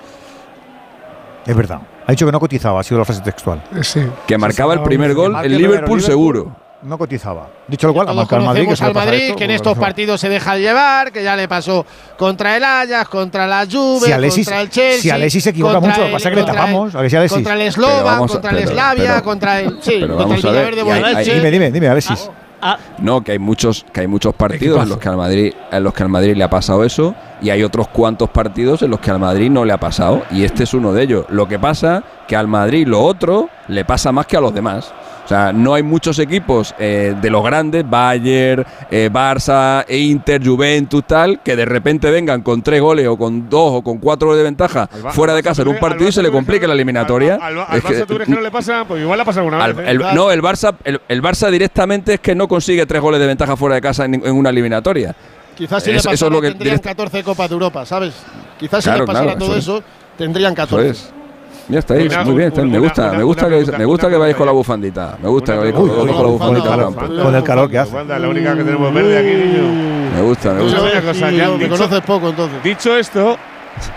Es verdad. Ha dicho que no cotizaba, ha sido la frase textual. Eh, sí. Que marcaba el primer gol el Liverpool seguro no cotizaba. Dicho lo cual, ha marcado Madrid. Que, al Madrid que en estos partidos se deja llevar, que ya le pasó contra el Ajax, contra la Juve, contra el Chelsea. Si Alexis se equivoca mucho, el, pasa que le tapamos. Contra el Slova, contra el Slavia, contra el. Sí, contra el Dime, dime, dime, Alexis. Ah, ah. No, que hay muchos, que hay muchos partidos en los que al Madrid, en los que al Madrid le ha pasado eso y hay otros cuantos partidos en los que al Madrid no le ha pasado y este es uno de ellos. Lo que pasa que al Madrid lo otro le pasa más que a los demás. O sea, no hay muchos equipos eh, de los grandes, Bayern, eh, Barça, e Inter, Juventus, tal, que de repente vengan con tres goles o con dos o con cuatro goles de ventaja fuera de casa en un partido y se le complique la eliminatoria. Al, es que, no le pasa, pues igual le pasa alguna vez. ¿eh? El, no, el Barça, el, Barça directamente es que no consigue tres goles de ventaja fuera de casa en una eliminatoria. Quizás si le pasara, eso es lo que tendrían 14 Copas de Europa, ¿sabes? Quizás claro, si le pasara claro, todo eso, es. tendrían 14. Eso es. Ya estáis, una, muy bien, estáis. Una, me gusta, una, me gusta que me gusta que vayáis con la bufandita. Me gusta que vayáis con, con, la bufandita. Con el calor que hace. La única que tenemos verde aquí, niño. Me gusta, me gusta. Cosa, ya me conoces poco entonces. Dicho esto,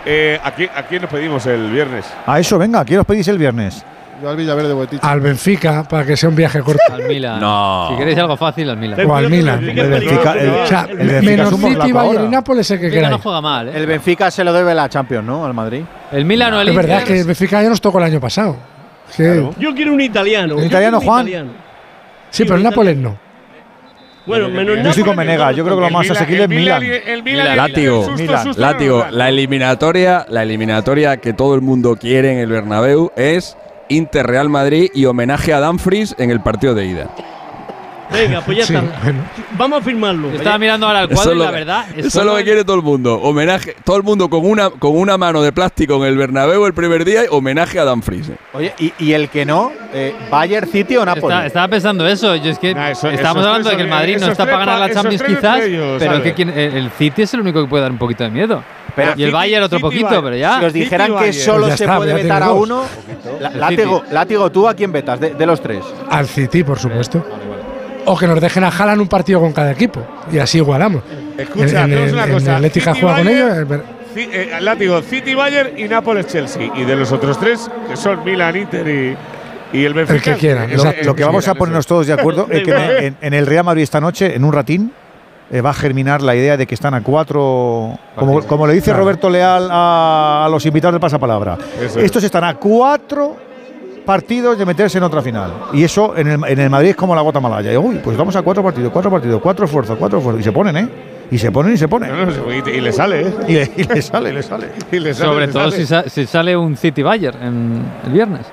eh, ¿a, quién, ¿a quién nos pedimos el viernes? A eso, venga, ¿a quién os pedís el viernes? Al Benfica, para que sea un viaje corto. al Milan. No. Si queréis algo fácil, al Milan. O al Milan. El Benfica, menos City, Bayern y Nápoles, el que queráis. ¿eh? El Benfica se lo debe la Champions, ¿no? Al Madrid. El Milan no, o el Es verdad que el Benfica ya nos tocó el año pasado. Sí. Yo quiero un italiano. ¿El italiano, Juan? Sí, pero el Nápoles no. Bueno, menos Yo estoy con Menega. Yo creo que lo más asequible es Milan. El Milan. Látigo. Látigo. La eliminatoria, la eliminatoria que todo el mundo quiere en el Bernabéu es Inter Real Madrid y homenaje a Danfries en el partido de ida. Venga, pues ya está. Vamos a firmarlo. Estaba mirando ahora al cuadro y la verdad. Es eso es lo que quiere todo el mundo. Homenaje. Todo el mundo con una, con una mano de plástico en el Bernabéu el primer día y homenaje a Dan Oye, y, y el que no, eh, Bayern City o Napoli. Está, estaba pensando eso. Yo es que nah, estábamos hablando de que el Madrid no está para ganar la Champions quizás. Pero el City es el único que puede dar un poquito de miedo. Pero y el Bayern otro poquito, pero ya. Si os dijeran que solo pues se puede vetar a uno, látigo, látigo, tú a quién vetas de, los tres. Al City, por supuesto. O que nos dejen a Jalan un partido con cada equipo y así igualamos. Escucha, en, en, el, una cosa. El juega con ellos. Eh, látigo City, Bayern y Nápoles, Chelsea. Y de los otros tres, que son Milan, Inter y, y el Benfica. El que quieran. Lo, que vamos a ponernos todos de acuerdo *laughs* es que en, el Real Madrid esta noche, en un ratín, eh, va a germinar la idea de que están a cuatro, como, como le dice. Roberto Leal a, los invitados del Pasapalabra, estos están a cuatro partidos de meterse en otra final. Y eso en el, en el Madrid es como la gota malaya. Y, uy, pues vamos a cuatro partidos, cuatro partidos, cuatro esfuerzos, cuatro esfuerzos. Y se ponen, ¿eh? Y se ponen y se ponen. Y, y, le sale, ¿eh? Y le, sale, le sale. *laughs* Y le sale Sobre todo sale. Si, si, sale un City Bayern en el viernes.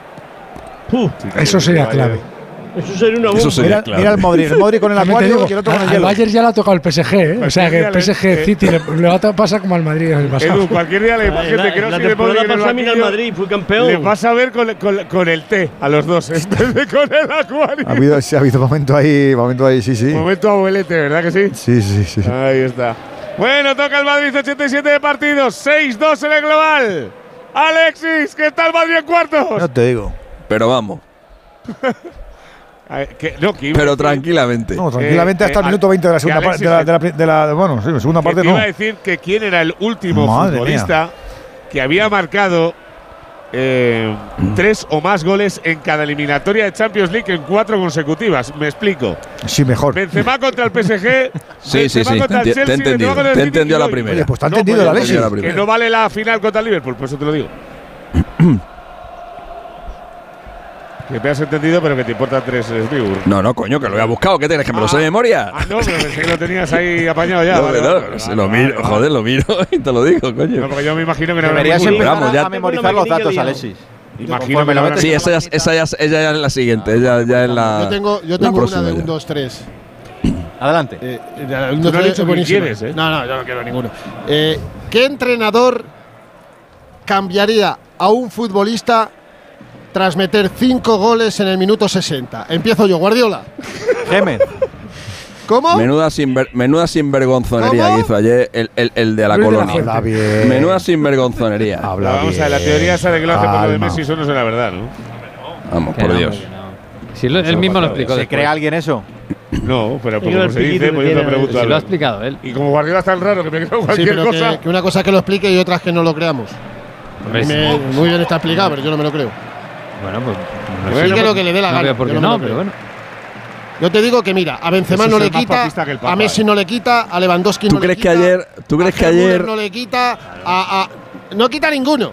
Eso sería clave. Eso sería una bomba. Mira, el Modric. El Modric con el acuario el. Bayern ya le ha tocado el PSG. ¿eh? O sea, que el PSG City le, le, va a pasar como al Madrid. El Edu, cualquier día le pasa a mí al Madrid. Fui campeón. Le vas a ver con, el T a los dos. En vez de con el acuario. Ha habido, sí, momento ahí, momento ahí, sí, sí. Momento abuelete, ¿verdad que sí? Sí, sí, sí. Ahí está. Bueno, toca el Madrid 87 de partidos, 6-2 en el global. Alexis, ¿qué tal Madrid en cuartos? No te digo. Pero vamos. *laughs* Que, no, que pero tranquilamente. No, tranquilamente eh, hasta el minuto 20 de la segunda parte. De la, de, la, de, la, de bueno, sí, segunda parte te no. iba a decir que quién era el último Madre futbolista mía. que había marcado eh, mm. tres o más goles en cada eliminatoria de Champions League en cuatro consecutivas. Me explico. Sí, mejor. Benzema contra el PSG. sí, sí, sí. Te, entendido. Te, entendió la primera. Oye, pues te ha entendido la, la primera. Que no vale la final contra el Liverpool, por eso te lo digo. *clears throat* Que te has entendido, pero que te importa tres eh, Sliur. No, no, coño, que lo había buscado. ¿Qué tienes? ¿Que me lo sé de ah, memoria? Ah, no, pero pensé que lo tenías ahí *laughs* apañado ya. No, vale, no, lo miro, joder, lo miro *laughs* y te lo digo, coño. No, porque yo me imagino que no Deberías empezar a, a memorizar los datos, Alexis. Imagino me lo Sí, esa, ya, esa ya, ya es la siguiente. Ella, ya es la, yo tengo, yo tengo una de *clears throat* eh, un, dos, tres. Adelante. Eh, no lo. No, no, yo no quiero ninguno. Eh, ¿Qué entrenador cambiaría a un futbolista tras meter cinco goles en el minuto 60. Empiezo yo, Guardiola. Gémez. ¿Cómo? Menuda, sinver, menuda sinvergonzonería ¿Cómo? que hizo ayer el, el, de la colonia. Bien. Menuda sinvergonzonería. Habla Vamos bien. a ver, la teoría sale que lo hace por lo de Messi, eso no es la verdad, ¿no? Vamos, por Dios. Si lo, él mismo lo explicó. ¿Se cree alguien eso? No, pero como se dice, pues yo te pregunto si lo ha explicado él. Y como Guardiola es tan raro que me creo cualquier cosa. Que, una cosa es que lo explique y otra es que no lo creamos. Muy bien está explicado, pero yo no me lo creo. Bueno, pues. Explique lo que le dé la no gana, veo por yo qué no no, pero bueno. Yo te digo que mira, a Benzema no le quita, a Messi eh. no le quita, a Lewandowski ¿Tú no le crees que quita. ayer, tú crees a que ayer, no le quita, a, a- no quita ninguno.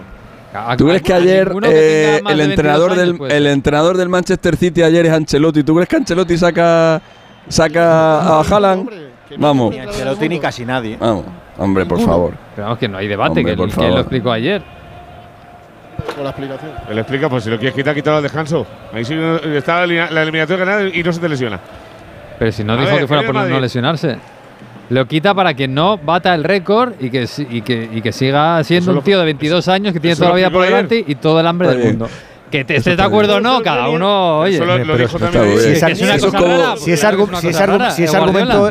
tú crees que ayer eh, el de 22 entrenador años, del pues. el entrenador del Manchester City ayer es Ancelotti? ¿Tú crees que Ancelotti saca saca a Haaland? Vamos, Ni Ancelotti ni casi nadie. vamos, hombre, por favor. Pero vamos, que no hay debate, Hombre, que, él lo explicó ayer. Con la explicación. Él explica, pues si lo quieres quitar, quítalo al descanso. Ahí sí está la, elimina- la eliminatoria ganada y no se te lesiona. Pero si no A dijo ver, que fuera ¿qué por Madrid? no lesionarse. Lo quita para que no bata el récord y que, y que, y que siga siendo Eso un lo- tío de 22 años que tiene toda lo la vida por delante y todo el hambre Está del mundo. Que te estés de acuerdo o no, cada uno, oye. Eso lo, dijo también. Si, ese, argumento,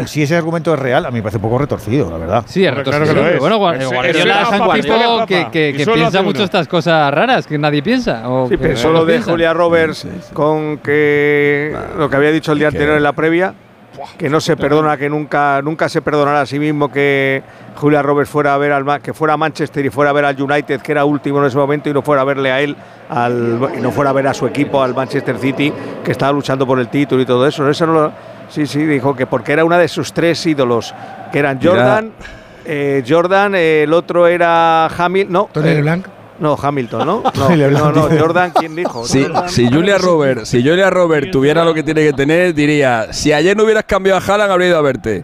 si ese argumento es real, a mí me parece un poco retorcido, la verdad. Sí, es retorcido. que lo es. Pero Bueno, Guardiola es un tipo que, piensa mucho estas cosas raras que nadie piensa. o Sí, pero solo de. Julia Roberts con que lo que había dicho el día anterior en la previa, que no se perdona, que nunca, nunca se perdonará a sí mismo que Julia Roberts fuera a ver al que fuera a Manchester y fuera a ver al United, que era último en ese momento, y no fuera a verle a él, al, y no fuera a ver a su equipo, al Manchester City, que estaba luchando por el título y todo eso. Eso no lo- sí, sí, dijo que porque era una de sus tres ídolos, que eran. Jordan, eh, Jordan, eh, el otro era Hamilton, no, Tony eh, LeBlanc. No, Hamilton, ¿no? *laughs* No, no. Jordan, ¿quién dijo? Si, Jordan. si Julia Robert, si Julia Robert tuviera lo que tiene que tener, diría, si ayer no hubieras cambiado a Haaland, habría ido a verte.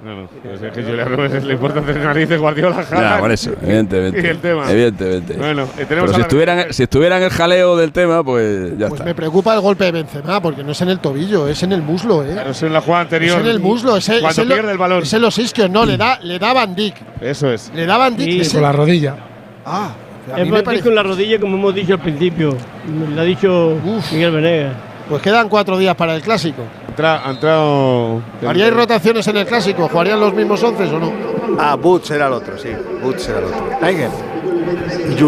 No, no. pues es que Julia Roberts le importa hacer narices Guardiola. Ya, Haaland. por eso, evidentemente. *laughs* Y el tema. Evidentemente. Bueno, eh, tenemos Pero si la- estuvieran, si estuvieran el jaleo del tema, pues ya Pues está. me preocupa el golpe de Benzema, porque no es en el tobillo, es en el muslo, ¿eh? Claro, es en la jugada Es anterior. en el muslo, es, en- Cuando es pierde el balón. es en los isquios, no, le da, le da Van Dijk. Eso es. Le da Van Dijk. Sí, es Con la rodilla. Ah, a Es mí me parece- con la rodilla, como hemos dicho al principio. Lo ha dicho Miguel Venegas. Pues quedan cuatro días para el clásico. Entra- ha entrado. ¿Haríais rotaciones en el clásico? ¿Jugarían los mismos once o no? Ah, Boots era el otro, sí. Boots era el otro. Tiger.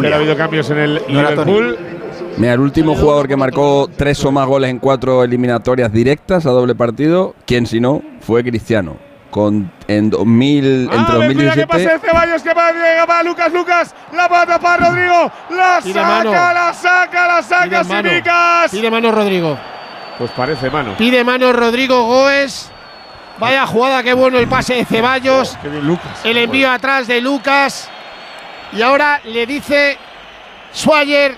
Pero ha habido cambios en el No Liverpool. Mira, el último jugador que marcó tres o más goles en cuatro eliminatorias directas a doble partido, quién si no, fue Cristiano. Con, en 2000, A entre ver, mira que pasa 2017 el Ceballos, que va, llega para Lucas, Lucas, la pata para Rodrigo, la saca, mano. la saca, la saca. Simicas. Pide mano Rodrigo. Pues parece mano. Pide mano Rodrigo Goes. Vaya jugada, qué bueno el pase de Ceballos. Qué bien Lucas. El envío atrás de Lucas. Y ahora le dice Swagger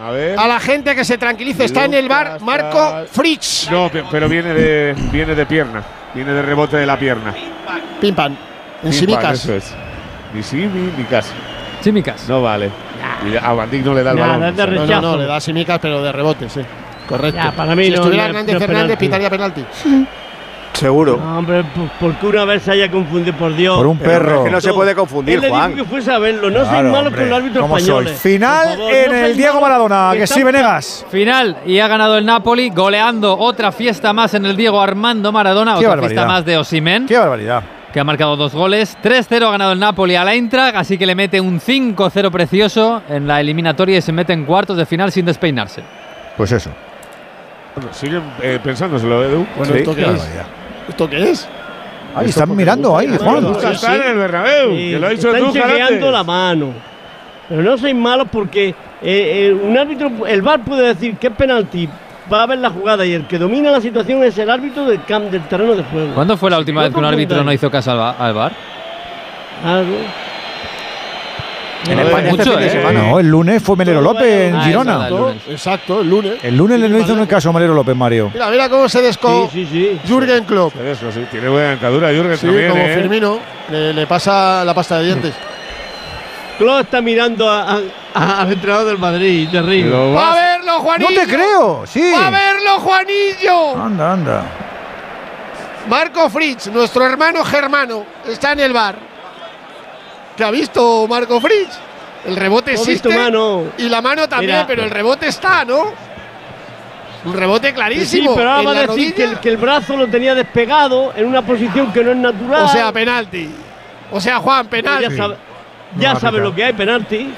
A ver. a la gente que se tranquilice. Está en el bar Marco. Fritz. No, pe- pero viene de, viene de pierna. Viene de rebote de la pierna. Pim pam. Pam, Simicas. Eso es. Ni Simi ni casi. Chimicas. No vale. Y a Van Dijk no le da el Nada, balón. es de No, no, rechazo. no, le da Simicas, pero de rebote, sí. Correcto. Ya, para mí si no- estuviera no- Hernández no es Fernández, penalti. pitaría penalti. *laughs* Seguro. No, hombre, por- porque una vez se haya confundido, por Dios. Por un Pero perro. es que no se puede confundir, Él le dijo Juan. que fuese a verlo. No soy Claro, malo hombre. con los árbitros ¿Cómo soy? españoles. Final favor, en no el Diego Maradona, que sí, Venegas. Final y ha ganado el Napoli, goleando otra fiesta más en el Diego Armando Maradona, Qué otra barbaridad. fiesta más de Osimen, Qué barbaridad. que ha marcado dos goles. 3-0 ha ganado el Napoli a la Eintracht, así que le mete un 5-0 precioso en la eliminatoria y se mete en cuartos de final sin despeinarse. Pues eso. Bueno, siguen eh, pensándoselo, Edu. Bueno, Sí, ¿esto qué qué es? ¿Esto qué es? Ahí están mirando, ahí, Juan. Lucas Sí, está sí. en el Bernabéu, Sí, que lo ha dicho están chequeando la mano. Pero no sois malos porque eh, eh, un árbitro, el VAR puede decir que es penalti, va a ver la jugada y el que domina la situación es el árbitro del, camp, del terreno de juego. ¿Cuándo fue la última vez que un árbitro no hizo caso al, al VAR? Algo. En este mucho, fin de ¿eh? semana, ¿no? El lunes fue Melero Todo López en Ah, Girona. Exacto, el lunes. El lunes le no hizo un caso a Melero López, Mario. Mira, mira cómo se descó Sí, sí, sí. Jürgen Klopp. Eso sí, tiene buena dentadura, Jürgen Sí, también. como ¿eh? Firmino, le, le pasa la pasta de dientes. *laughs* Klopp está mirando a- a- al entrenador del Madrid, terrible. ¡Va a verlo, No Juanillo! te creo, sí. ¡Va a verlo, Juanillo! Anda, anda. Marco Fritz, nuestro hermano germano, está en el bar. ¿Qué ha visto Marco Fritz? El rebote ¿No existe. visto mano? Y la mano también, Mira. pero el rebote está, ¿no? Un rebote Sí, clarísimo. pero ahora va a decir que el, que el brazo lo tenía despegado en una posición que no es natural. O sea, penalti. O sea, Juan, Pero penalti. ya sabe, ya sabe lo que hay, penalti.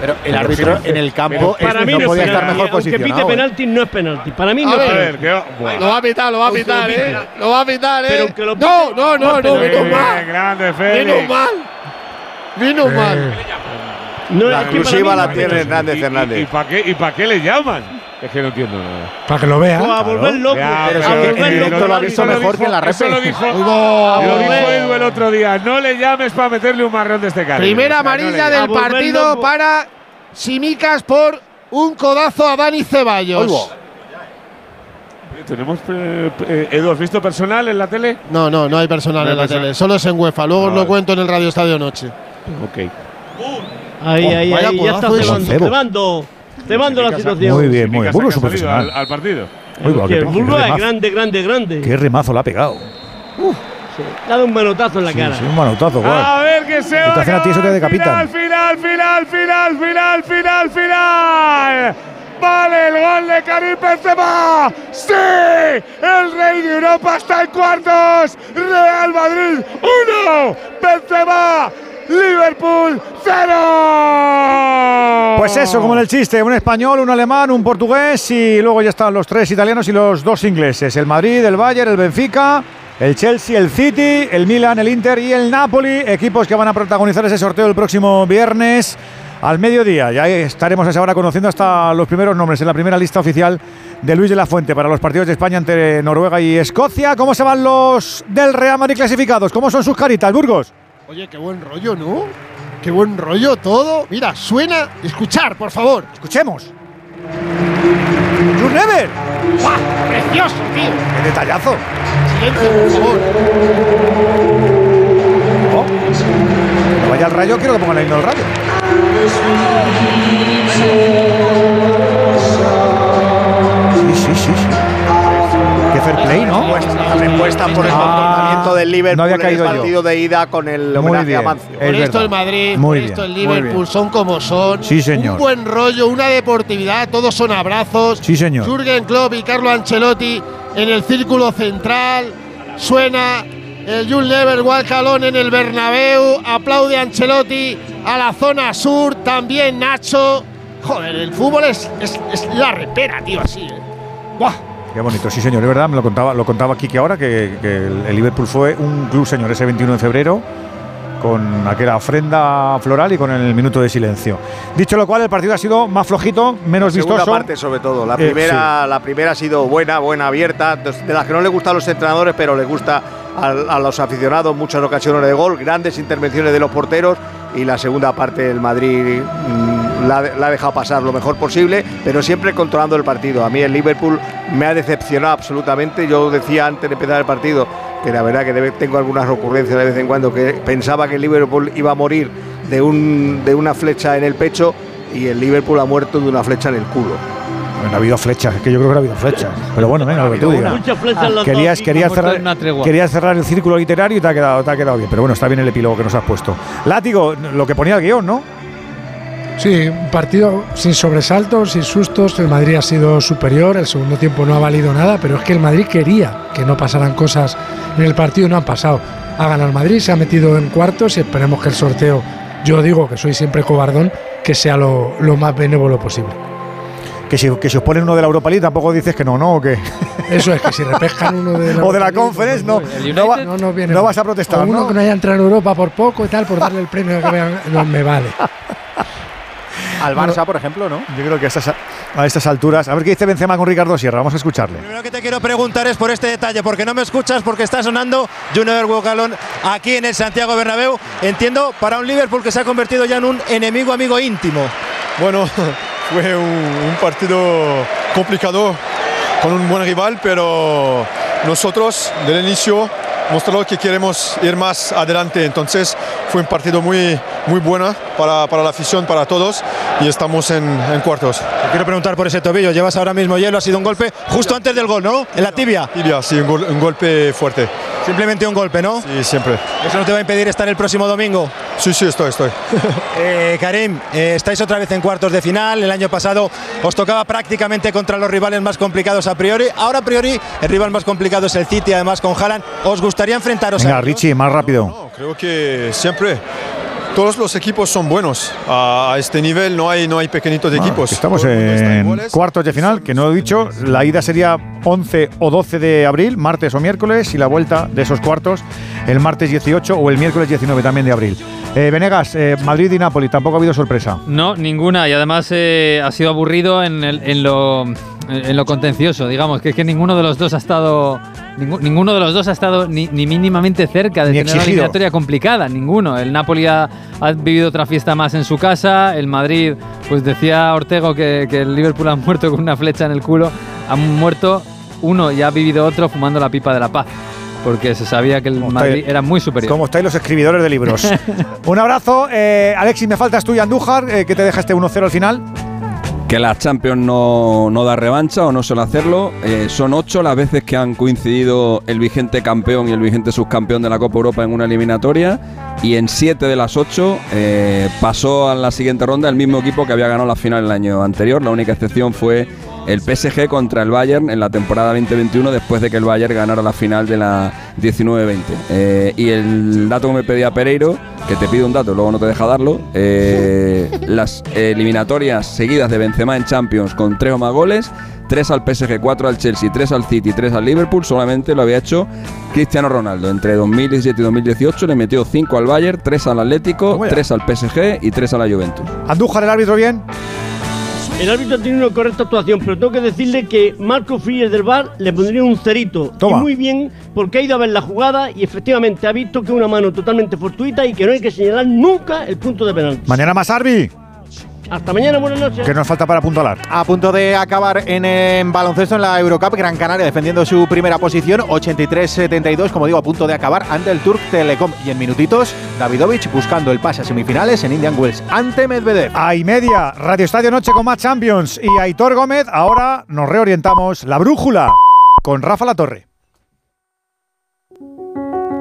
Pero el árbitro en el campo Para este mí no no, podía es estar penalti. mejor Aunque pite posicionado. ¿eh? penalti, no es penalti. Para mí no es penalti. Lo va a pitar, lo va a pitar, lo ¿eh? Lo va a pitar, ¿eh? Pero no, no, no, no es no, penalti. menos mal. grande, Menos Félix. mal. Menos mal. No, La es exclusiva la es tiene penalti. Hernández ¿Y, Hernández. y, para qué, ¿Y para qué le llaman? Es que no entiendo nada. Para que lo vea. O a volver loco. Ya, a pero volver que loco. lo ha visto mejor dijo- que en la Eso repe. lo dijo, lo dijo. Edu el otro día. No le llames para meterle un marrón de este calibre. Primera O sea, no amarilla del A volver partido loco. para Simicas por un codazo a Dani Ceballos. Tenemos. eh, eh, Edu, ¿has visto personal en la tele? No, no, no hay personal No hay en la personal. tele, solo es en UEFA. Luego Ah, os lo vale. cuento en el Radio Estadio Noche. Ok. Ahí, ahí, vaya ahí. Ya está de cebando. Cebando. Cebando la situación. Muy bien, muy bien. Burgos profesional. al, al partido. Uy, va, Que qué, el qué Burgos es remazo, grande, grande, grande. qué remazo le ha pegado. Le ha dado un manotazo en la Sí, cara. sí, un manotazo, guau. A ver que se te va. te decapitan. Final, final, final, final, final, final. Vale, el gol de Karim Benzema. Sí, el rey de Europa está en cuartos. Real Madrid 1, Benzema, Liverpool 0. Pues eso, como en el chiste, un español, un alemán, un portugués y luego ya están los tres italianos y los dos ingleses. El Madrid, el Bayern, el Benfica, el Chelsea, el City, el Milan, el Inter y el Napoli, equipos que van a protagonizar ese sorteo el próximo viernes al mediodía. Ya estaremos a esa hora conociendo hasta los primeros nombres en la primera lista oficial de Luis de la Fuente para los partidos de España ante Noruega y Escocia. ¿Cómo se van los del Real Madrid clasificados? ¿Cómo son sus caritas, Burgos? Oye, qué buen rollo, ¿no? Qué buen rollo todo. Mira, suena. Escuchar, por favor. Escuchemos. ¡Jus Never! ¡Guau! ¡Precioso, tío! ¡Qué detallazo! Silencio, por favor. Cuando vaya al rayo, quiero que pongan el himno del rayo. Sí, sí, sí, sí. Fair play, ¿no? La respuesta por el Ah, comportamiento del Liverpool no había en el caído yo. partido de ida con el Muy homenaje bien. a Mancio. Es Por esto el Madrid, Muy por esto bien, el muy Liverpool son como son. Sí, señor. Un buen rollo, una deportividad, todos son abrazos. Sí, señor. Jürgen Klopp y Carlo Ancelotti en el círculo central. Suena el Jules Lever Walcalón en el Bernabéu. Aplaude Ancelotti a la zona sur. También Nacho. Joder, el fútbol es, es, es la repera, tío, así. ¿eh? ¡Buah! Qué bonito, sí señor, es verdad, me lo contaba, lo contaba Kiki ahora, que, que el, Liverpool fue un club señor ese 21 de febrero, con aquella ofrenda floral y con el minuto de silencio. Dicho lo cual, el partido ha sido más flojito, menos Segunda vistoso. parte sobre todo. La Eh, primera, la primera ha sido buena, buena, abierta, de las que no le gusta a los entrenadores, pero le gusta a, a los aficionados, muchas ocasiones de gol, grandes intervenciones de los porteros y la segunda parte el Madrid mm, la, la ha dejado pasar lo mejor posible, pero siempre controlando el partido. A mí el Liverpool me ha decepcionado absolutamente. Yo decía antes de empezar el partido que la verdad que debe- tengo algunas ocurrencias de vez en cuando, que pensaba que el Liverpool iba a morir de, un, de una flecha en el pecho y el Liverpool ha muerto de una flecha en el culo. Bueno, ha habido flechas, es que yo creo que no ha habido flechas. Pero bueno, venga, lo que tú digas. Querías, querías, cerrar, querías cerrar el círculo literario y te ha, quedado, te ha quedado bien. Pero bueno, está bien el epílogo que nos has puesto. Látigo, lo que ponía el guion, ¿no? Sí, un partido sin sobresaltos, sin sustos. El Madrid ha sido superior. El segundo tiempo no ha valido nada, pero es que el Madrid quería que no pasaran cosas en el partido y no han pasado. Ha ganado el Madrid, se ha metido en cuartos y esperemos que el sorteo, yo digo que soy siempre cobardón, que sea lo, lo más benévolo posible. Que si, que si os ponen uno de la Europa League tampoco dices que no, ¿no? ¿O qué? Eso es que si repescan uno de la *laughs* o de la Conference, no, no, va- no, no viene no vas a protestar, O uno ¿no? que no haya entrado en Europa por poco y tal, por darle el premio que vean, no me vale. *laughs* Al Barça, por ejemplo, ¿no? Yo creo que a estas, a estas alturas. A ver qué dice Benzema con Ricardo Sierra. Vamos a escucharle. Lo que te quiero preguntar es por este detalle, porque no me escuchas, porque está sonando Junior Bucalón aquí en el Santiago Bernabéu. Entiendo, para un Liverpool que se ha convertido ya en un enemigo amigo íntimo. Bueno, *laughs* fue un, un partido complicado con un buen rival, pero nosotros del inicio mostramos que queremos ir más adelante. Entonces fue un partido muy, muy bueno para, para la afición, para todos y estamos en, en cuartos. Te quiero preguntar por ese tobillo. Llevas ahora mismo hielo, ha sido un golpe justo antes del gol, ¿no? En la tibia. Tibia, sí, un, gol- un golpe fuerte. Simplemente un golpe, ¿no? Sí, siempre. ¿Eso no te va a impedir estar el próximo domingo? Sí, sí, estoy, estoy. *laughs* Eh, Karim, eh, estáis otra vez en cuartos de final. El año pasado os tocaba prácticamente contra los rivales más complicados a priori. Ahora a priori el rival más complicado es el City, además con Haaland. ¿Os gustaría enfrentaros Venga, a Richie, más rápido. Creo que siempre todos los equipos son buenos. A, este nivel no hay, no hay pequeñitos de equipos. Estamos en cuartos de final, que no lo he dicho. La ida sería 11 o 12 de abril, martes o miércoles, y la vuelta de esos cuartos el martes 18 o el miércoles 19 también de abril. Eh, Venegas, eh, Madrid y Nápoles, tampoco ha habido sorpresa. No, ninguna. Y además eh, ha sido aburrido en, el- en lo en lo contencioso, digamos, que es que ninguno de los dos ha estado ninguno de los dos ha estado ni, mínimamente cerca de tener una eliminatoria complicada, ninguno. El Napoli ha, vivido otra fiesta más en su casa, el Madrid, pues decía Ortego que, que el Liverpool ha *laughs* muerto con una flecha en el culo, han muerto uno y ha vivido otro fumando la pipa de la paz porque se sabía que el Madrid era muy superior. Como estáis los escribidores de libros. *laughs* Un abrazo. Eh, Alexis, me faltas tú y Andújar, eh, que te deja este 1-0 al final. Que la Champions no, da revancha o no suele hacerlo. Eh, son ocho las veces que han coincidido el vigente campeón y el vigente subcampeón de la Copa Europa en una eliminatoria. Y en siete de las ocho pasó a la siguiente ronda el mismo equipo que había ganado la final el año anterior. La única excepción fue el PSG contra el Bayern en la temporada 2021 después de que el Bayern ganara la final de la 19-20. Eh, y el dato que me pedía Pereiro, que te pido un dato, luego no te deja darlo, eh, *laughs* las eliminatorias seguidas de Benzema en Champions con tres o más goles, tres al PSG, cuatro al Chelsea, tres al City, tres al Liverpool, solamente lo había hecho Cristiano Ronaldo. Entre 2017 y 2018 le metió cinco al Bayern, tres al Atlético, tres al PSG y tres a la Juventus. ¿Andújar el árbitro bien? El árbitro tiene una correcta actuación, pero tengo que decirle que Marco Fríes del Bar le pondría un cerito. Y muy bien, porque ha ido a ver la jugada y efectivamente ha visto que es una mano totalmente fortuita y que no hay que señalar nunca el punto de penalti. Mañana más Arbi. Hasta mañana, buenas noches. ¿Qué nos falta para apuntalar? A punto de acabar en, baloncesto en la Eurocup, Gran Canaria defendiendo su primera posición, 83-72, como digo, a punto de acabar ante el Turk Telecom. Y en minutitos, Davidovich buscando el pase a semifinales en Indian Wells ante Medvedev. A y media, Radio Estadio Noche con más Champions y Aitor Gómez. Ahora nos reorientamos la brújula con Rafa La Torre.